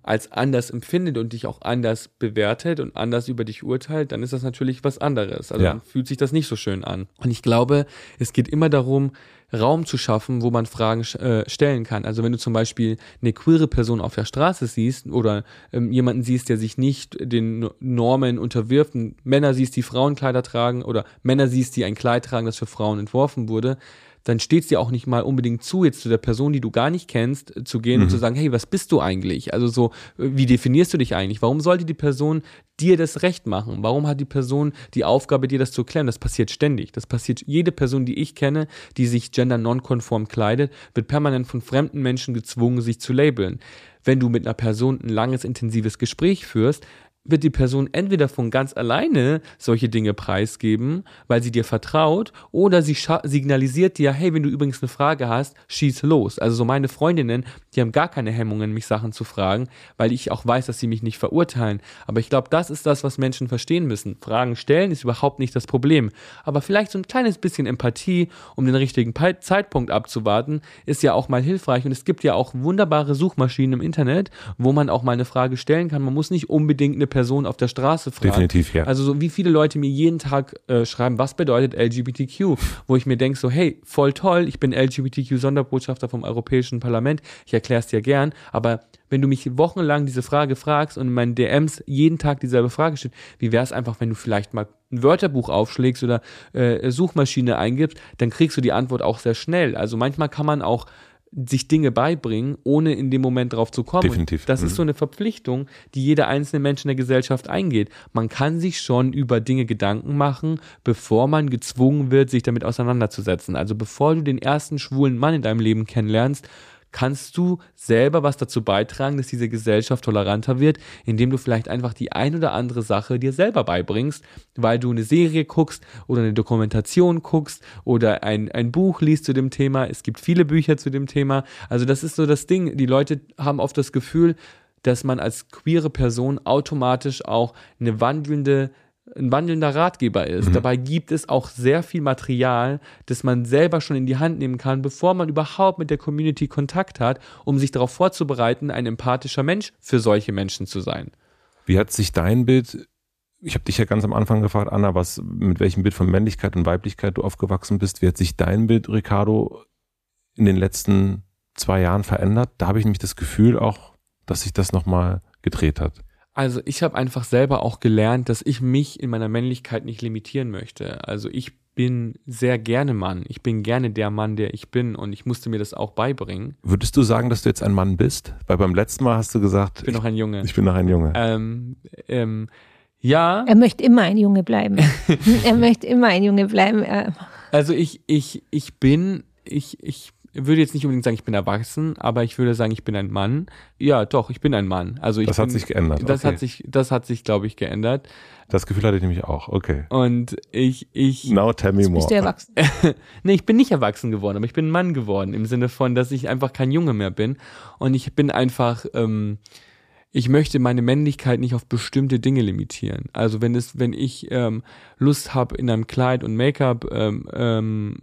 als anders empfindet und dich auch anders bewertet und anders über dich urteilt, dann ist das natürlich was anderes. Also Ja. fühlt sich das nicht so schön an. Und ich glaube, es geht immer darum, Raum zu schaffen, wo man Fragen äh, stellen kann. Also wenn du zum Beispiel eine queere Person auf der Straße siehst oder ähm, jemanden siehst, der sich nicht den No- Normen unterwirft, Männer siehst, die Frauenkleider tragen oder Männer siehst, die ein Kleid tragen, das für Frauen entworfen wurde, dann steht es dir auch nicht mal unbedingt zu, jetzt zu der Person, die du gar nicht kennst, äh, zu gehen und zu sagen, hey, was bist du eigentlich? Also so, äh, wie definierst du dich eigentlich? Warum sollte die Person dir das Recht machen? Warum hat die Person die Aufgabe, dir das zu erklären? Das passiert ständig. Das passiert jede Person, die ich kenne, die sich gender nonkonform kleidet, wird permanent von fremden Menschen gezwungen, sich zu labeln. Wenn du mit einer Person ein langes, intensives Gespräch führst, wird die Person entweder von ganz alleine solche Dinge preisgeben, weil sie dir vertraut, oder sie signalisiert dir, hey, wenn du übrigens eine Frage hast, schieß los. Also so meine Freundinnen, die haben gar keine Hemmungen, mich Sachen zu fragen, weil ich auch weiß, dass sie mich nicht verurteilen. Aber ich glaube, das ist das, was Menschen verstehen müssen. Fragen stellen ist überhaupt nicht das Problem. Aber vielleicht so ein kleines bisschen Empathie, um den richtigen Zeitpunkt abzuwarten, ist ja auch mal hilfreich. Und es gibt ja auch wunderbare Suchmaschinen im Internet, wo man auch mal eine Frage stellen kann. Man muss nicht unbedingt eine Person auf der Straße fragen. Definitiv, ja. Also so wie viele Leute mir jeden Tag äh, schreiben, was bedeutet LGBTQ, wo ich mir denke so, hey, voll toll, ich bin LGBTQ-Sonderbotschafter vom Europäischen Parlament, ich erkläre es dir gern, aber wenn du mich wochenlang diese Frage fragst und in meinen DMs jeden Tag dieselbe Frage steht, wie wäre es einfach, wenn du vielleicht mal ein Wörterbuch aufschlägst oder äh, Suchmaschine eingibst, dann kriegst du die Antwort auch sehr schnell. Also manchmal kann man auch sich Dinge beibringen, ohne in dem Moment drauf zu kommen. Definitiv. Das Mhm. ist so eine Verpflichtung, die jeder einzelne Mensch in der Gesellschaft eingeht. Man kann sich schon über Dinge Gedanken machen, bevor man gezwungen wird, sich damit auseinanderzusetzen. Also bevor du den ersten schwulen Mann in deinem Leben kennenlernst, kannst du selber was dazu beitragen, dass diese Gesellschaft toleranter wird, indem du vielleicht einfach die ein oder andere Sache dir selber beibringst, weil du eine Serie guckst oder eine Dokumentation guckst oder ein, ein Buch liest zu dem Thema. Es gibt viele Bücher zu dem Thema. Also das ist so das Ding. Die Leute haben oft das Gefühl, dass man als queere Person automatisch auch eine wandelnde ein wandelnder Ratgeber ist. Dabei gibt es auch sehr viel Material, das man selber schon in die Hand nehmen kann, bevor man überhaupt mit der Community Kontakt hat, um sich darauf vorzubereiten, ein empathischer Mensch für solche Menschen zu sein. Wie hat sich dein Bild, ich habe dich ja ganz am Anfang gefragt, Anna, was, mit welchem Bild von Männlichkeit und Weiblichkeit du aufgewachsen bist. Wie hat sich dein Bild, Ricardo, in den letzten zwei Jahren verändert? Da habe ich nämlich das Gefühl auch, dass sich das nochmal gedreht hat. Also ich habe einfach selber auch gelernt, dass ich mich in meiner Männlichkeit nicht limitieren möchte. Also ich bin sehr gerne Mann. Ich bin gerne der Mann, der ich bin und ich musste mir das auch beibringen. Würdest du sagen, dass du jetzt ein Mann bist? Weil beim letzten Mal hast du gesagt, Ich bin noch ein Junge. ich bin noch ein Junge. Ähm, ähm, ja, Er möchte immer ein Junge bleiben. er möchte immer ein Junge bleiben. Er, Also ich, ich, ich bin, ich, ich würde jetzt nicht unbedingt sagen, ich bin erwachsen, aber ich würde sagen, ich bin ein Mann. Ja, doch, ich bin ein Mann. Also ich Das bin, hat sich geändert, Das okay. hat sich, das hat sich, glaube ich, geändert. Das Gefühl hatte ich nämlich auch. Okay. Und ich, ich, Now tell me more. bist du erwachsen. nee, ich bin nicht erwachsen geworden, aber ich bin ein Mann geworden im Sinne von, dass ich einfach kein Junge mehr bin. Und ich bin einfach, ähm, ich möchte meine Männlichkeit nicht auf bestimmte Dinge limitieren. Also wenn es, wenn ich ähm, Lust habe, in einem Kleid und Make-up ähm, ähm,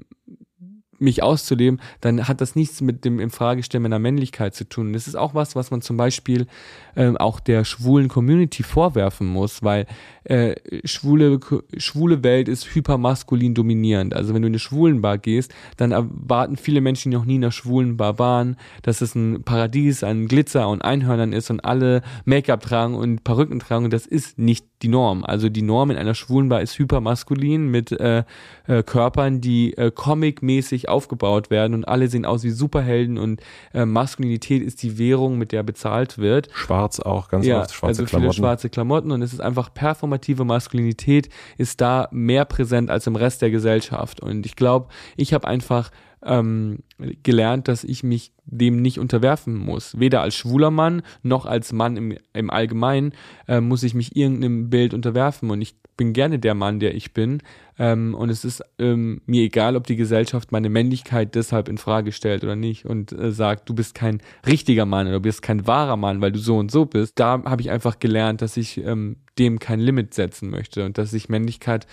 mich auszuleben, dann hat das nichts mit dem Infragestellen meiner Männlichkeit zu tun. Das ist auch was, was man zum Beispiel ähm, auch der schwulen Community vorwerfen muss, weil äh, schwule, schwule Welt ist hypermaskulin dominierend. Also wenn du in eine Schwulenbar gehst, dann erwarten viele Menschen, die noch nie in einer Schwulenbar waren, dass es ein Paradies an Glitzer und Einhörnern ist und alle Make-up tragen und Perücken tragen das ist nicht die Norm. Also die Norm in einer Schwulenbar ist hypermaskulin mit äh, äh, Körpern, die äh, comic-mäßig aufgebaut werden und alle sehen aus wie Superhelden und äh, Maskulinität ist die Währung, mit der bezahlt wird Schwarz auch, ganz ja, oft schwarze also viele Klamotten. schwarze Klamotten und es ist einfach performative Maskulinität ist da mehr präsent als im Rest der Gesellschaft und ich glaube, ich habe einfach ähm, gelernt, dass ich mich dem nicht unterwerfen muss. Weder als schwuler Mann noch als Mann im, im Allgemeinen äh, muss ich mich irgendeinem Bild unterwerfen. Und ich bin gerne der Mann, der ich bin. Ähm, und es ist ähm, mir egal, ob die Gesellschaft meine Männlichkeit deshalb in Frage stellt oder nicht und äh, sagt, du bist kein richtiger Mann oder du bist kein wahrer Mann, weil du so und so bist. Da habe ich einfach gelernt, dass ich ähm, dem kein Limit setzen möchte und dass ich Männlichkeit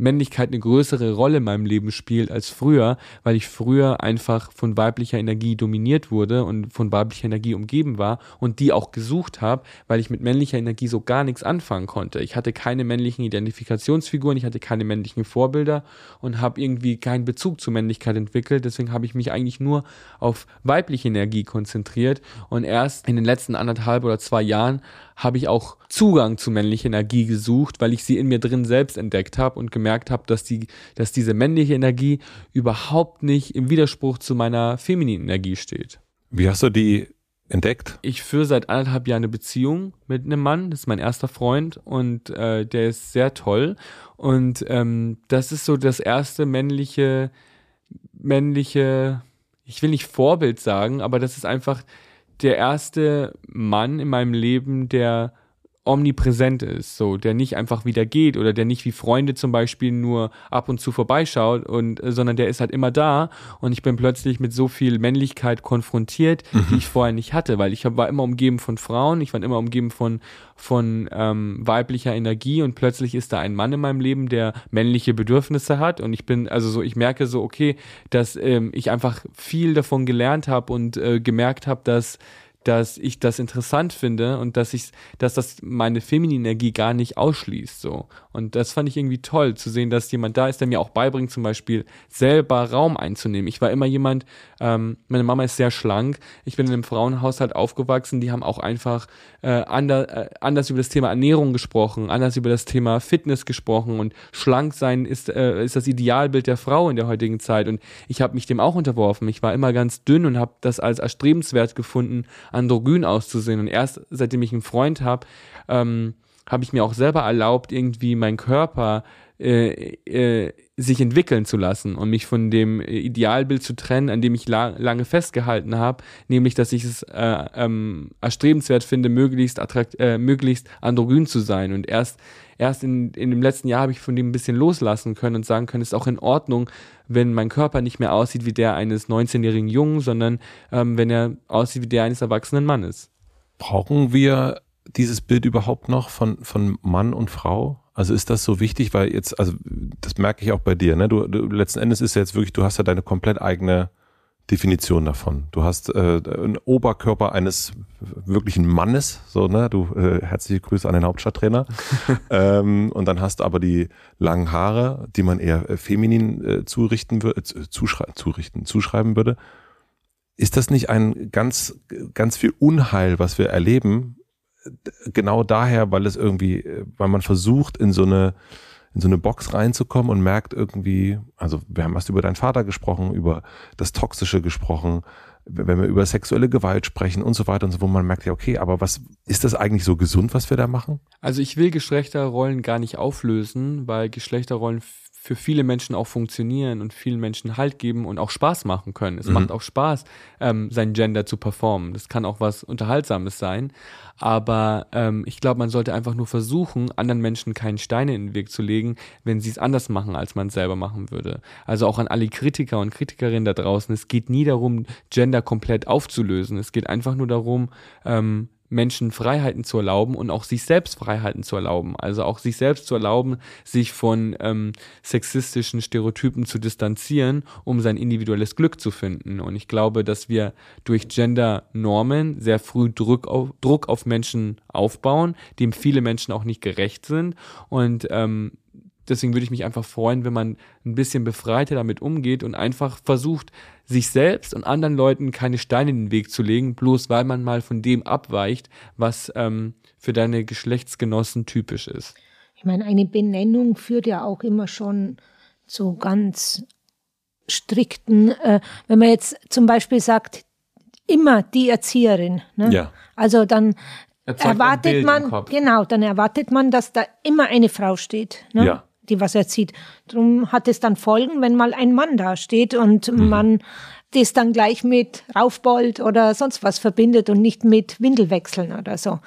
Männlichkeit eine größere Rolle in meinem Leben spielt als früher, weil ich früher einfach von weiblicher Energie dominiert wurde und von weiblicher Energie umgeben war und die auch gesucht habe, weil ich mit männlicher Energie so gar nichts anfangen konnte. Ich hatte keine männlichen Identifikationsfiguren, ich hatte keine männlichen Vorbilder und habe irgendwie keinen Bezug zur Männlichkeit entwickelt. Deswegen habe ich mich eigentlich nur auf weibliche Energie konzentriert und erst in den letzten anderthalb oder zwei Jahren habe ich auch Zugang zu männlicher Energie gesucht, weil ich sie in mir drin selbst entdeckt habe und gemerkt habe, dass die, dass diese männliche Energie überhaupt nicht im Widerspruch zu meiner femininen Energie steht. Wie hast du die entdeckt? Ich führe seit anderthalb Jahren eine Beziehung mit einem Mann, das ist mein erster Freund und äh, der ist sehr toll und ähm, das ist so das erste männliche, männliche, ich will nicht Vorbild sagen, aber das ist einfach der erste Mann in meinem Leben, der omnipräsent ist, so, der nicht einfach wieder geht oder der nicht wie Freunde zum Beispiel nur ab und zu vorbeischaut und, äh, sondern der ist halt immer da und ich bin plötzlich mit so viel Männlichkeit konfrontiert, mhm. die ich vorher nicht hatte, weil ich war immer umgeben von Frauen, ich war immer umgeben von, von ähm, weiblicher Energie und plötzlich ist da ein Mann in meinem Leben, der männliche Bedürfnisse hat und ich bin, also so, ich merke so, okay, dass ähm, ich einfach viel davon gelernt habe und äh, gemerkt habe, dass dass ich das interessant finde und dass ich, dass das meine feminine Energie gar nicht ausschließt, so. Und das fand ich irgendwie toll, zu sehen, dass jemand da ist, der mir auch beibringt, zum Beispiel selber Raum einzunehmen. Ich war immer jemand, ähm, meine Mama ist sehr schlank, ich bin in einem Frauenhaushalt aufgewachsen, die haben auch einfach äh, ander, äh, anders über das Thema Ernährung gesprochen, anders über das Thema Fitness gesprochen und schlank sein ist, äh, ist das Idealbild der Frau in der heutigen Zeit. Und ich habe mich dem auch unterworfen. Ich war immer ganz dünn und habe das als erstrebenswert gefunden, androgyn auszusehen. Und erst seitdem ich einen Freund habe, ähm, habe ich mir auch selber erlaubt, irgendwie meinen Körper äh, äh, sich entwickeln zu lassen und mich von dem Idealbild zu trennen, an dem ich la lange festgehalten habe, nämlich, dass ich es äh, ähm, erstrebenswert finde, möglichst attrakt, äh, möglichst androgyn zu sein. Und erst erst in, in dem letzten Jahr habe ich von dem ein bisschen loslassen können und sagen können, es ist auch in Ordnung, wenn mein Körper nicht mehr aussieht wie der eines 19-jährigen Jungen, sondern ähm, wenn er aussieht wie der eines erwachsenen Mannes. Brauchen wir dieses Bild überhaupt noch von, von Mann und Frau? Also ist das so wichtig, weil jetzt, also das merke ich auch bei dir, ne? Du, du letzten Endes ist ja jetzt wirklich, du hast ja deine komplett eigene Definition davon. Du hast äh, einen Oberkörper eines wirklichen Mannes, so ne, du äh, herzliche Grüße an den Hauptstadttrainer. ähm, und dann hast du aber die langen Haare, die man eher äh, feminin äh, zurichten würde, äh, zuschreiben, zurichten, zuschreiben würde. Ist das nicht ein ganz, ganz viel Unheil, was wir erleben, genau daher, weil es irgendwie, weil man versucht, in so eine, in so eine Box reinzukommen und merkt irgendwie, also wir haben erst über deinen Vater gesprochen, über das Toxische gesprochen, wenn wir über sexuelle Gewalt sprechen und so weiter und so, wo man merkt, ja, okay, aber was ist das eigentlich so gesund, was wir da machen? Also ich will Geschlechterrollen gar nicht auflösen, weil Geschlechterrollen für viele Menschen auch funktionieren und vielen Menschen Halt geben und auch Spaß machen können. Es mhm. macht auch Spaß, ähm, sein Gender zu performen. Das kann auch was Unterhaltsames sein. Aber ähm, ich glaube, man sollte einfach nur versuchen, anderen Menschen keinen Steine in den Weg zu legen, wenn sie es anders machen, als man es selber machen würde. Also auch an alle Kritiker und Kritikerinnen da draußen. Es geht nie darum, Gender komplett aufzulösen. Es geht einfach nur darum, ähm, Menschen Freiheiten zu erlauben und auch sich selbst Freiheiten zu erlauben. Also auch sich selbst zu erlauben, sich von ähm, sexistischen Stereotypen zu distanzieren, um sein individuelles Glück zu finden. Und ich glaube, dass wir durch Gender-Normen sehr früh Druck auf, Druck auf Menschen aufbauen, dem viele Menschen auch nicht gerecht sind. Und ähm, deswegen würde ich mich einfach freuen, wenn man ein bisschen befreiter damit umgeht und einfach versucht, sich selbst und anderen Leuten keine Steine in den Weg zu legen, bloß weil man mal von dem abweicht, was ähm, für deine Geschlechtsgenossen typisch ist. Ich meine, eine Benennung führt ja auch immer schon zu ganz strikten, äh, wenn man jetzt zum Beispiel sagt, immer die Erzieherin. Ne? Ja. Also dann erwartet man, genau, dann erwartet man, dass da immer eine Frau steht. Ne? Ja die was erzieht. Drum hat es dann Folgen, wenn mal ein Mann da steht und mhm. man das dann gleich mit Raufbold oder sonst was verbindet und nicht mit Windelwechseln oder so.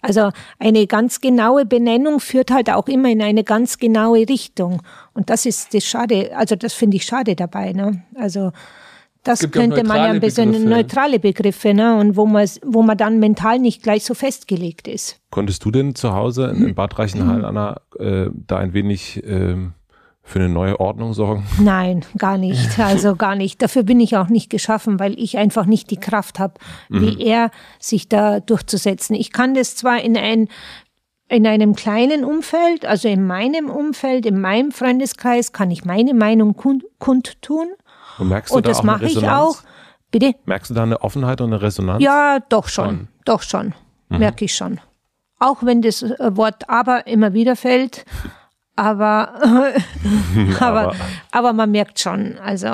Also eine ganz genaue Benennung führt halt auch immer in eine ganz genaue Richtung. Und das ist das Schade, also das finde ich schade dabei. Ne? Also das könnte man ja ein bisschen Begriffe. neutrale Begriffe, ne? Und wo man, wo man dann mental nicht gleich so festgelegt ist. Konntest du denn zu Hause in Bad Reichenhall, Anna, äh, da ein wenig äh, für eine neue Ordnung sorgen? Nein, gar nicht. Also gar nicht. Dafür bin ich auch nicht geschaffen, weil ich einfach nicht die Kraft habe, mhm. wie er sich da durchzusetzen. Ich kann das zwar in ein in einem kleinen Umfeld, also in meinem Umfeld, in meinem Freundeskreis, kann ich meine Meinung kund kundtun. Und merkst du und da das mache ich auch. Bitte? Merkst du da eine Offenheit und eine Resonanz? Ja, doch schon. schon. Doch schon. Mhm. Merke ich schon. Auch wenn das äh, Wort aber immer wieder fällt. Aber, aber, aber, aber man merkt schon, also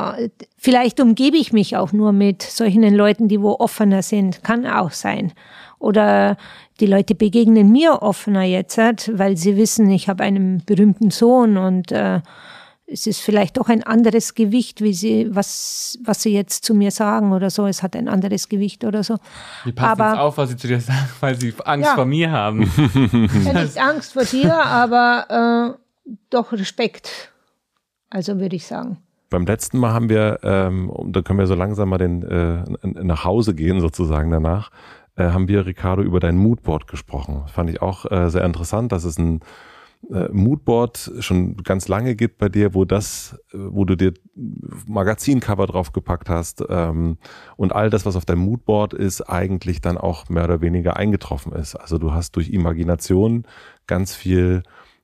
vielleicht umgebe ich mich auch nur mit solchen Leuten, die wo offener sind, kann auch sein. Oder die Leute begegnen mir offener jetzt, weil sie wissen, ich habe einen berühmten Sohn und äh, es ist vielleicht doch ein anderes Gewicht, wie sie, was, was sie jetzt zu mir sagen oder so. Es hat ein anderes Gewicht oder so. Die passen aber, jetzt auf, was sie zu dir sagen, weil sie Angst ja, vor mir haben. Ja, nicht Angst vor dir, aber äh, doch Respekt. Also würde ich sagen. Beim letzten Mal haben wir, ähm, da können wir so langsam mal den, äh, nach Hause gehen sozusagen danach, äh, haben wir, Ricardo, über dein Moodboard gesprochen. Das fand ich auch äh, sehr interessant. Das ist ein äh, Moodboard schon ganz lange gibt bei dir, wo das, äh, wo du dir Magazincover draufgepackt hast ähm, und all das, was auf deinem Moodboard ist, eigentlich dann auch mehr oder weniger eingetroffen ist. Also du hast durch Imagination ganz viel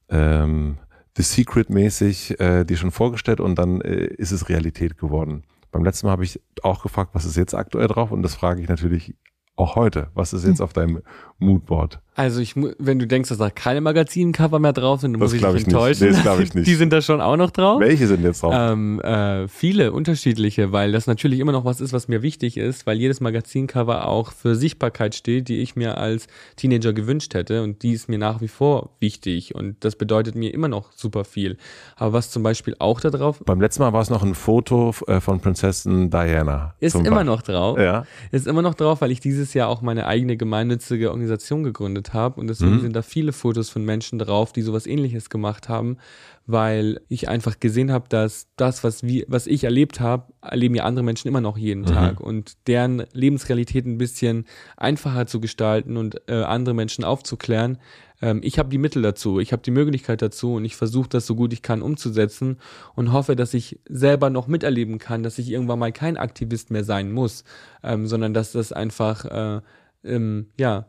ähm, The Secret-mäßig äh, dir schon vorgestellt und dann äh, ist es Realität geworden. Beim letzten Mal habe ich auch gefragt, was ist jetzt aktuell drauf und das frage ich natürlich auch heute. Was ist jetzt hm. auf deinem Moodboard? Also ich, wenn du denkst, dass da keine Magazincover mehr drauf sind, dann das muss ich dich enttäuschen. Nicht. Nee, das ich nicht. Die sind da schon auch noch drauf. Welche sind jetzt drauf? Ähm, äh, viele unterschiedliche, weil das natürlich immer noch was ist, was mir wichtig ist, weil jedes Magazincover auch für Sichtbarkeit steht, die ich mir als Teenager gewünscht hätte und die ist mir nach wie vor wichtig und das bedeutet mir immer noch super viel. Aber was zum Beispiel auch da drauf? Beim letzten Mal war es noch ein Foto äh, von Prinzessin Diana. Ist immer Bach. noch drauf. Ja. Ist immer noch drauf, weil ich dieses Jahr auch meine eigene gemeinnützige Organisation gegründet habe und deswegen mhm. sind da viele Fotos von Menschen drauf, die sowas ähnliches gemacht haben, weil ich einfach gesehen habe, dass das, was, wir, was ich erlebt habe, erleben ja andere Menschen immer noch jeden mhm. Tag und deren Lebensrealität ein bisschen einfacher zu gestalten und äh, andere Menschen aufzuklären. Ähm, ich habe die Mittel dazu, ich habe die Möglichkeit dazu und ich versuche das so gut ich kann umzusetzen und hoffe, dass ich selber noch miterleben kann, dass ich irgendwann mal kein Aktivist mehr sein muss, ähm, sondern dass das einfach äh, ähm, ja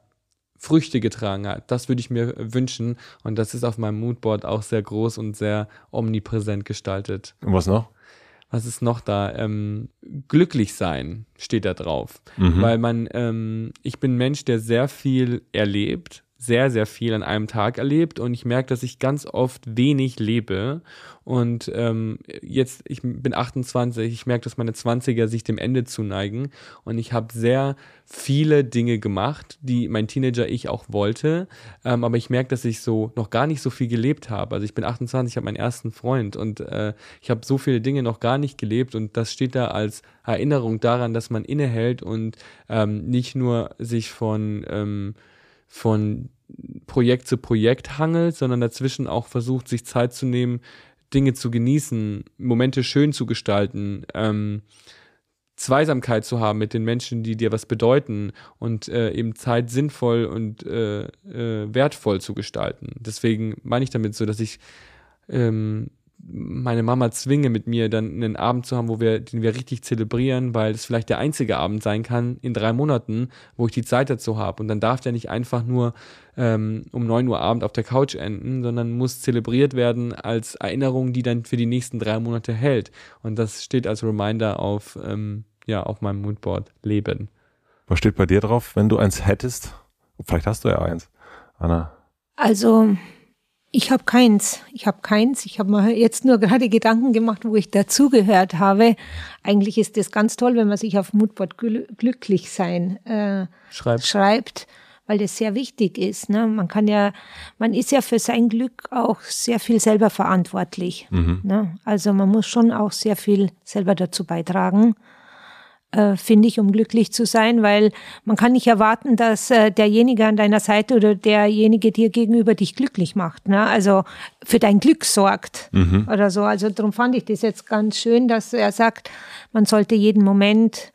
Früchte getragen hat. Das würde ich mir wünschen und das ist auf meinem Moodboard auch sehr groß und sehr omnipräsent gestaltet. Und was noch? Was ist noch da? Ähm, glücklich sein steht da drauf, mhm. weil man, ähm, ich bin ein Mensch, der sehr viel erlebt sehr, sehr viel an einem Tag erlebt und ich merke, dass ich ganz oft wenig lebe. Und ähm, jetzt, ich bin 28, ich merke, dass meine 20er sich dem Ende zuneigen und ich habe sehr viele Dinge gemacht, die mein Teenager-Ich auch wollte. Ähm, aber ich merke, dass ich so noch gar nicht so viel gelebt habe. Also ich bin 28, ich habe meinen ersten Freund und äh, ich habe so viele Dinge noch gar nicht gelebt und das steht da als Erinnerung daran, dass man innehält und ähm, nicht nur sich von ähm, von Projekt zu Projekt hangelt, sondern dazwischen auch versucht, sich Zeit zu nehmen, Dinge zu genießen, Momente schön zu gestalten, ähm, Zweisamkeit zu haben mit den Menschen, die dir was bedeuten und äh, eben Zeit sinnvoll und äh, äh, wertvoll zu gestalten. Deswegen meine ich damit so, dass ich ähm, meine Mama zwinge, mit mir dann einen Abend zu haben, wo wir, den wir richtig zelebrieren, weil es vielleicht der einzige Abend sein kann in drei Monaten, wo ich die Zeit dazu habe. Und dann darf der nicht einfach nur ähm, um neun Uhr Abend auf der Couch enden, sondern muss zelebriert werden als Erinnerung, die dann für die nächsten drei Monate hält. Und das steht als Reminder auf, ähm, ja, auf meinem Moodboard Leben. Was steht bei dir drauf, wenn du eins hättest? Vielleicht hast du ja eins, Anna. Also ich habe keins. Ich habe keins. Ich habe mir jetzt nur gerade Gedanken gemacht, wo ich dazugehört habe. Eigentlich ist das ganz toll, wenn man sich auf Moodboard glücklich sein äh, schreibt. schreibt, weil das sehr wichtig ist. Ne? Man kann ja, man ist ja für sein Glück auch sehr viel selber verantwortlich. Mhm. Ne? Also man muss schon auch sehr viel selber dazu beitragen äh, finde ich, um glücklich zu sein, weil man kann nicht erwarten, dass äh, derjenige an deiner Seite oder derjenige dir gegenüber dich glücklich macht. Ne? Also für dein Glück sorgt Mhm. oder so. Also darum fand ich das jetzt ganz schön, dass er sagt, man sollte jeden Moment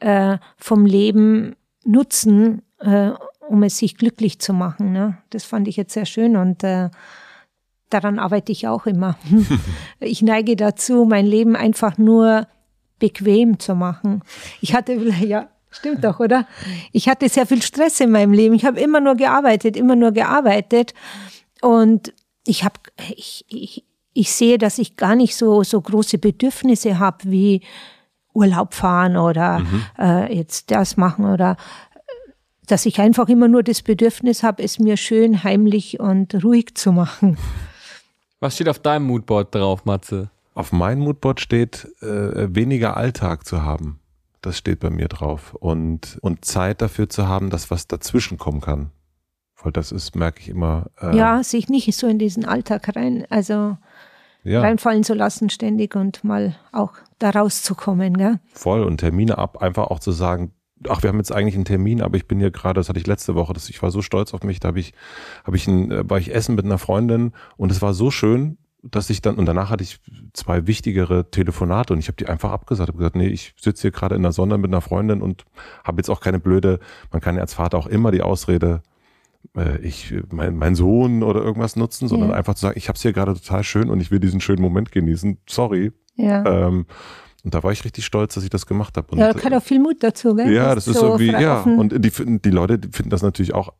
äh, vom Leben nutzen, äh, um es sich glücklich zu machen. Ne? Das fand ich jetzt sehr schön und äh, daran arbeite ich auch immer. ich neige dazu, mein Leben einfach nur bequem zu machen. Ich hatte, ja, stimmt doch, oder? Ich hatte sehr viel Stress in meinem Leben. Ich habe immer nur gearbeitet, immer nur gearbeitet. Und ich habe, ich, ich, ich sehe, dass ich gar nicht so, so große Bedürfnisse habe wie Urlaub fahren oder äh, jetzt das machen oder dass ich einfach immer nur das Bedürfnis habe, es mir schön, heimlich und ruhig zu machen. Was steht auf deinem Moodboard drauf, Matze? Auf meinem Moodboard steht, äh, weniger Alltag zu haben. Das steht bei mir drauf. Und, und Zeit dafür zu haben, dass was dazwischen kommen kann. Weil das ist, merke ich immer. Äh, Ja, sich nicht so in diesen Alltag rein, also ja, reinfallen zu lassen ständig und mal auch da rauszukommen, gell? voll. Und Termine ab, einfach auch zu sagen, ach, wir haben jetzt eigentlich einen Termin, aber ich bin hier gerade, das hatte ich letzte Woche, das, ich war so stolz auf mich, da habe ich, habe ich ein, äh, war ich essen mit einer Freundin und es war so schön, dass ich dann, und danach hatte ich zwei wichtigere Telefonate und ich habe die einfach abgesagt. habe gesagt, nee, ich sitze hier gerade in der Sonne mit einer Freundin und habe jetzt auch keine blöde, man kann ja als Vater auch immer die Ausrede, äh, ich, mein, mein Sohn oder irgendwas nutzen, sondern Ja. einfach zu sagen, ich habe es hier gerade total schön und ich will diesen schönen Moment genießen. Sorry. Ja. Ähm, und da war ich richtig stolz, dass ich das gemacht habe. Und, ja, da gehört auch viel Mut dazu, gell? ja, das ist so irgendwie, ja. offen- Und die, die Leute die finden das natürlich auch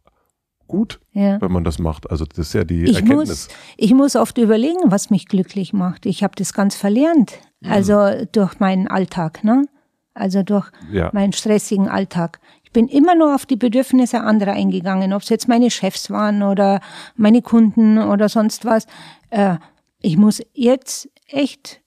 gut, ja. wenn man das macht. Also das ist ja die Ich Erkenntnis. muss, ich muss oft überlegen, was mich glücklich macht. Ich habe das ganz verlernt. Mhm. Also durch meinen Alltag, ne? Also durch Ja. meinen stressigen Alltag. Ich bin immer nur auf die Bedürfnisse anderer eingegangen, ob es jetzt meine Chefs waren oder meine Kunden oder sonst was. Äh, ich muss jetzt echt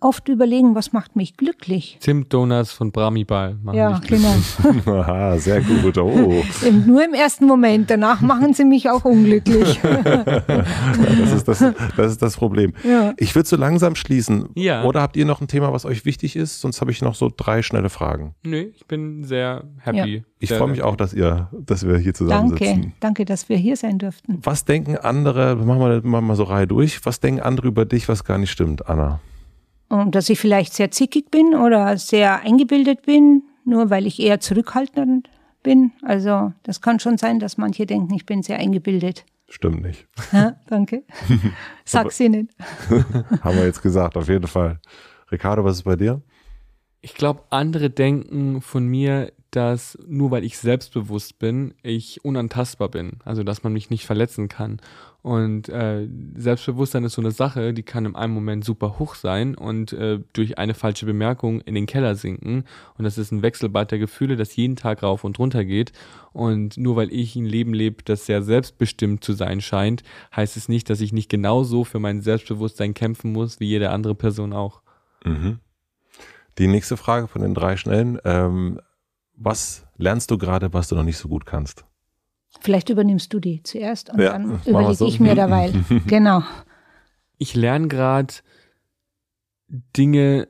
oft überlegen, was macht mich glücklich. Zimt-Donuts von Bramibal. machen Ja, mich glücklich. genau. Aha, sehr gut. Oh, Nur im ersten Moment. Danach machen sie mich auch unglücklich. das ist das, das ist das Problem. Ja. Ich würde so langsam schließen. Ja. Oder habt ihr noch ein Thema, was euch wichtig ist? Sonst habe ich noch so drei schnelle Fragen. Nö, ich bin sehr happy. Ich Sehr, freue mich auch, dass ihr, dass wir hier zusammensitzen. Danke, danke, dass wir hier sein durften. Was denken andere, machen wir machen wir so Reihe durch, was denken andere über dich, was gar nicht stimmt, Anna? Und dass ich vielleicht sehr zickig bin oder sehr eingebildet bin, nur weil ich eher zurückhaltend bin. Also das kann schon sein, dass manche denken, ich bin sehr eingebildet. Stimmt nicht. Ja, danke. Sag's ihnen. Haben wir jetzt gesagt, auf jeden Fall. Ricardo, was ist bei dir? Ich glaube, andere denken von mir, dass nur weil ich selbstbewusst bin, ich unantastbar bin. Also, dass man mich nicht verletzen kann. Und äh, Selbstbewusstsein ist so eine Sache, die kann im einen Moment super hoch sein und äh, durch eine falsche Bemerkung in den Keller sinken. Und das ist ein Wechselbad der Gefühle, das jeden Tag rauf und runter geht. Und nur weil ich ein Leben lebe, das sehr selbstbestimmt zu sein scheint, heißt es nicht, dass ich nicht genauso für mein Selbstbewusstsein kämpfen muss, wie jede andere Person auch. Mhm. Die nächste Frage von den drei schnellen. Ähm, was lernst du gerade, was du noch nicht so gut kannst? Vielleicht übernimmst du die zuerst und Ja, dann überlege so. ich mir derweil. genau. ich lerne gerade Dinge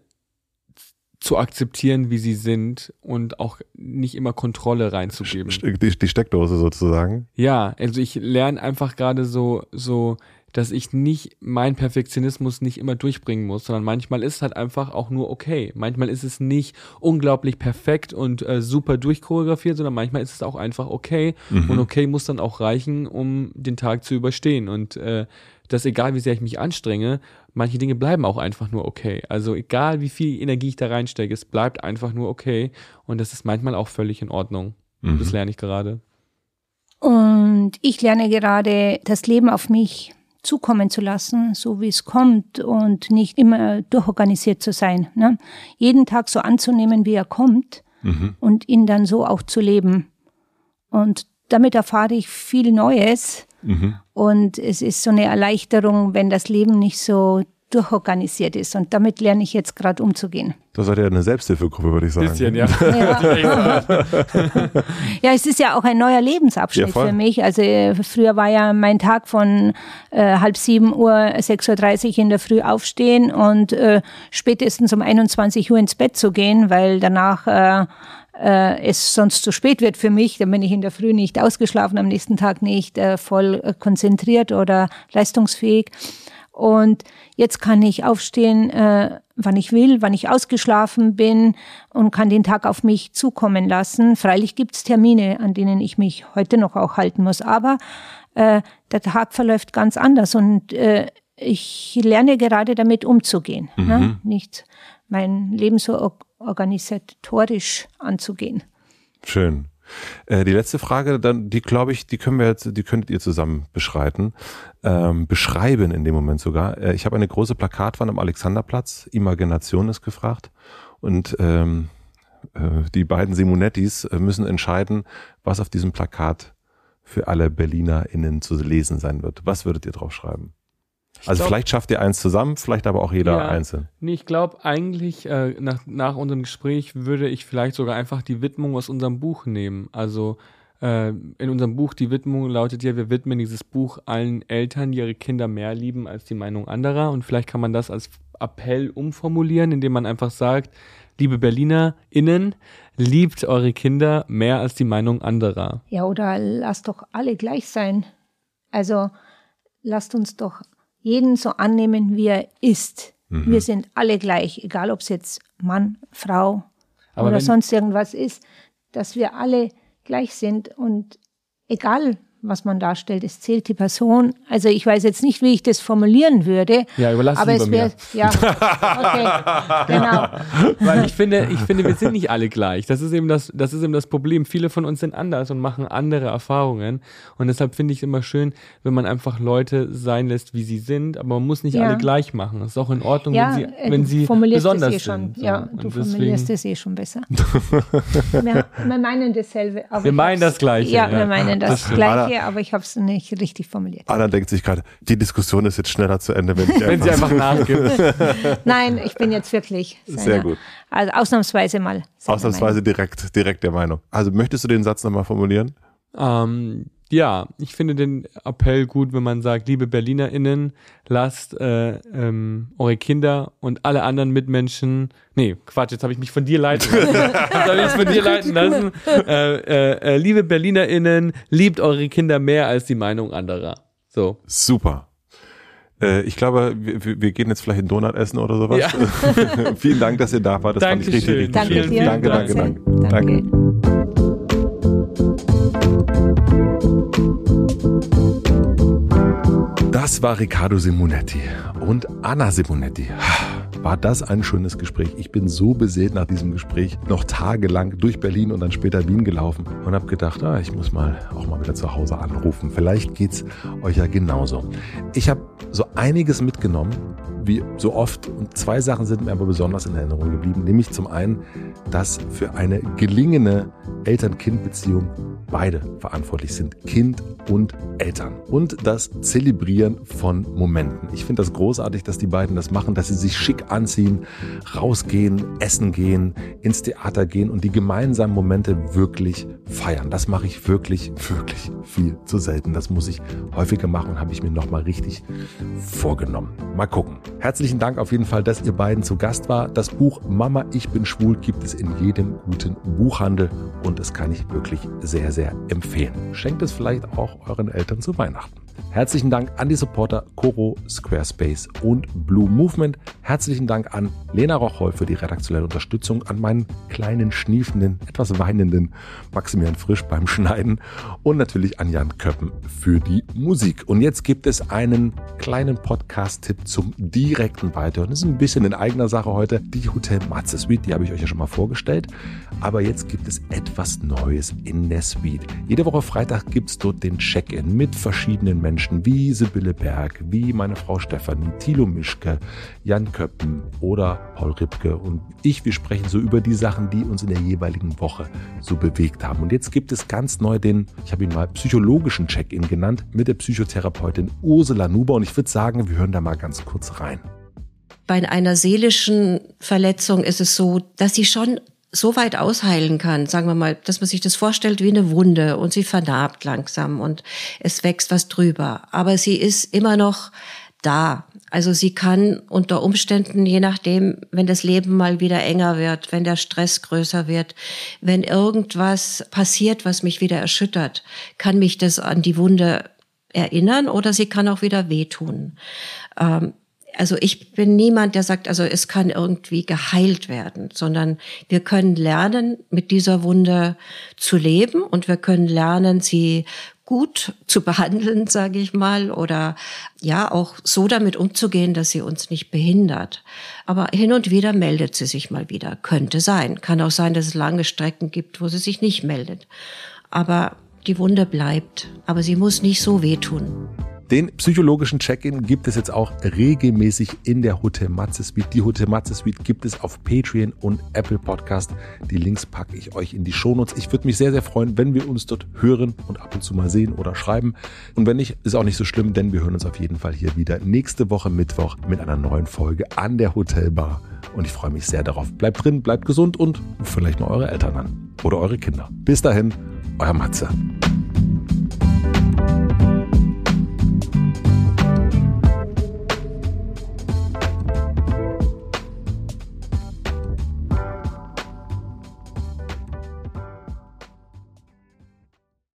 zu akzeptieren, wie sie sind und auch nicht immer Kontrolle reinzugeben. Die, die Steckdose sozusagen. Ja, also ich lerne einfach gerade so, so, dass ich nicht meinen Perfektionismus nicht immer durchbringen muss, sondern manchmal ist es halt einfach auch nur okay. Manchmal ist es nicht unglaublich perfekt und äh, super durchchoreografiert, sondern manchmal ist es auch einfach okay. Und okay muss dann auch reichen, um den Tag zu überstehen. Und äh, dass egal wie sehr ich mich anstrenge, manche Dinge bleiben auch einfach nur okay. Also egal wie viel Energie ich da reinstecke, es bleibt einfach nur okay. Und das ist manchmal auch völlig in Ordnung. Mhm. Das lerne ich gerade. Und ich lerne gerade, das Leben auf mich zukommen zu lassen, so wie es kommt und nicht immer durchorganisiert zu sein. Ne? Jeden Tag so anzunehmen, wie er kommt Mhm. und ihn dann so auch zu leben. Und damit erfahre ich viel Neues Mhm. und es ist so eine Erleichterung, wenn das Leben nicht so durchorganisiert ist. Und damit lerne ich jetzt gerade umzugehen. Das seid ja eine Selbsthilfegruppe, würde ich sagen. Bisschen, ja. Ja. ja, es ist ja auch ein neuer Lebensabschnitt Ja, für mich. Also äh, früher war ja mein Tag von äh, halb sieben Uhr, 6.30 Uhr in der Früh aufstehen und äh, spätestens um 21 Uhr ins Bett zu gehen, weil danach äh, äh, es sonst zu spät wird für mich. Dann bin ich in der Früh nicht ausgeschlafen, am nächsten Tag nicht äh, voll konzentriert oder leistungsfähig. Und jetzt kann ich aufstehen, äh, wann ich will, wann ich ausgeschlafen bin und kann den Tag auf mich zukommen lassen. Freilich gibt's Termine, an denen ich mich heute noch auch halten muss. Aber äh, der Tag verläuft ganz anders und äh, ich lerne gerade damit umzugehen. Ne? Nicht mein Leben so or organisatorisch anzugehen. Schön. Äh, die letzte Frage, dann, die glaube ich, die können wir jetzt, die könntet ihr zusammen beschreiten, ähm, beschreiben in dem Moment sogar. Äh, ich habe eine große Plakatwand am Alexanderplatz. Imagination ist gefragt und ähm, äh, die beiden Simonettis äh, müssen entscheiden, was auf diesem Plakat für alle BerlinerInnen zu lesen sein wird. Was würdet ihr drauf schreiben? Also glaub- vielleicht schafft ihr eins zusammen, vielleicht aber auch jeder Ja. einzeln. Nee, ich glaube eigentlich, äh, nach, nach unserem Gespräch würde ich vielleicht sogar einfach die Widmung aus unserem Buch nehmen. Also äh, in unserem Buch, die Widmung lautet ja, wir widmen dieses Buch allen Eltern, die ihre Kinder mehr lieben als die Meinung anderer. Und vielleicht kann man das als Appell umformulieren, indem man einfach sagt, liebe BerlinerInnen, liebt eure Kinder mehr als die Meinung anderer. Ja, oder lasst doch alle gleich sein. Also lasst uns doch jeden so annehmen, wie er ist. Mhm. Wir sind alle gleich, egal ob es jetzt Mann, Frau Aber oder sonst irgendwas ist, dass wir alle gleich sind und egal, was man darstellt, es zählt die Person. Also ich weiß jetzt nicht, wie ich das formulieren würde. Ja, überlass aber es wäre, ja, okay, genau. Weil ich finde, ich finde, wir sind nicht alle gleich. Das ist eben das, das ist eben das Problem. Viele von uns sind anders und machen andere Erfahrungen. Und deshalb finde ich es immer schön, wenn man einfach Leute sein lässt, wie sie sind. Aber man muss nicht Ja. alle gleich machen. Es ist auch in Ordnung, Ja, wenn äh, sie, wenn du sie formulierst besonders es eh schon. sind. So. Ja, Und du deswegen- formulierst es eh schon besser. wir, wir meinen dasselbe. Aber Wir meinen das Gleiche, Ja, ja. wir meinen Das das, stimmt. Gleiche, aber ich habe es nicht richtig formuliert. Anna denkt sich gerade, die Diskussion ist jetzt schneller zu Ende, wenn ich Wenn sie einfach nachgibt. Nein, ich bin jetzt wirklich. Seiner, Sehr gut. Also ausnahmsweise mal. Ausnahmsweise direkt, direkt der Meinung. Also möchtest du den Satz nochmal formulieren? Ähm, ja, ich finde den Appell gut, wenn man sagt, liebe BerlinerInnen, lasst äh, ähm, eure Kinder und alle anderen Mitmenschen, nee, Quatsch, jetzt habe ich mich von dir leiten lassen. Jetzt habe ich mich von dir leiten lassen. Äh, äh, äh, liebe BerlinerInnen, liebt eure Kinder mehr als die Meinung anderer. So. Super. Äh, ich glaube, wir, wir- wir gehen jetzt vielleicht einen Donut essen oder sowas. Ja. Vielen Dank, dass ihr da wart. Das fand ich richtig, Dankeschön. richtig Danke schön. dir. Danke, danke, Marcel. danke. danke. Das war Riccardo Simonetti und Anna Simonetti. War das ein schönes Gespräch. Ich bin so beseelt nach diesem Gespräch noch tagelang durch Berlin und dann später Wien gelaufen und habe gedacht, ah, ich muss mal auch mal wieder zu Hause anrufen. Vielleicht geht's euch ja genauso. Ich habe so einiges mitgenommen, wie so oft und zwei Sachen sind mir aber besonders in Erinnerung geblieben, nämlich zum einen, dass für eine gelingende Eltern-Kind-Beziehung beide verantwortlich sind, Kind und Eltern. Und das Zelebrieren von Momenten. Ich finde das großartig, dass die beiden das machen, dass sie sich schick anziehen, rausgehen, essen gehen, ins Theater gehen und die gemeinsamen Momente wirklich feiern. Das mache ich wirklich, wirklich viel zu selten. Das muss ich häufiger machen und habe ich mir nochmal richtig vorgenommen. Mal gucken. Herzlichen Dank auf jeden Fall, dass ihr beiden zu Gast war. Das Buch Mama, ich bin schwul gibt es in jedem guten Buchhandel und das kann ich wirklich sehr, sehr empfehlen. Schenkt es vielleicht auch euren Eltern zu Weihnachten. Herzlichen Dank an die Supporter Coro, Squarespace und Blue Movement. Herzlichen Dank an Lena Rocholl für die redaktionelle Unterstützung, an meinen kleinen, schniefenden, etwas weinenden Maximilian Frisch beim Schneiden und natürlich an Jan Köppen für die Musik. Und jetzt gibt es einen kleinen Podcast-Tipp zum direkten Weiterhören. Das ist ein bisschen in eigener Sache heute. Die Hotel Matze Suite, die habe ich euch ja schon mal vorgestellt. Aber jetzt gibt es etwas Neues in der Suite. Jede Woche Freitag gibt es dort den Check-in mit verschiedenen Menschen wie Sibylle Berg, wie meine Frau Stefanie, Thilo Mischke, Jan Köppen oder Paul Ripke und ich. Wir sprechen so über die Sachen, die uns in der jeweiligen Woche so bewegt haben. Und jetzt gibt es ganz neu den, ich habe ihn mal psychologischen Check-in genannt, mit der Psychotherapeutin Ursula Nuber. Und ich würde sagen, wir hören da mal ganz kurz rein. bei einer seelischen Verletzung ist es so, dass sie schon so weit ausheilen kann, sagen wir mal, dass man sich das vorstellt wie eine Wunde und sie vernarbt langsam und es wächst was drüber. Aber sie ist immer noch da. Also sie kann unter Umständen, je nachdem, wenn das Leben mal wieder enger wird, wenn der Stress größer wird, wenn irgendwas passiert, was mich wieder erschüttert, kann mich das an die Wunde erinnern oder sie kann auch wieder wehtun. Ähm, also ich bin niemand, der sagt, also es kann irgendwie geheilt werden, sondern wir können lernen, mit dieser Wunde zu leben und wir können lernen, sie gut zu behandeln, sage ich mal, oder ja auch so damit umzugehen, dass sie uns nicht behindert. Aber hin und wieder meldet sie sich mal wieder. Könnte sein. Kann auch sein, dass es lange Strecken gibt, wo sie sich nicht meldet. Aber die Wunde bleibt. Aber sie muss nicht so wehtun. Den psychologischen Check-in gibt es jetzt auch regelmäßig in der Hotel Matze Suite. Die Hotel Matze Suite gibt es auf Patreon und Apple Podcast. Die Links packe ich euch in die Shownotes. Ich würde mich sehr, sehr freuen, wenn wir uns dort hören und ab und zu mal sehen oder schreiben. Und wenn nicht, ist auch nicht so schlimm, denn wir hören uns auf jeden Fall hier wieder nächste Woche Mittwoch mit einer neuen Folge an der Hotelbar. Und ich freue mich sehr darauf. Bleibt drin, bleibt gesund und vielleicht mal eure Eltern an oder eure Kinder. Bis dahin, euer Matze.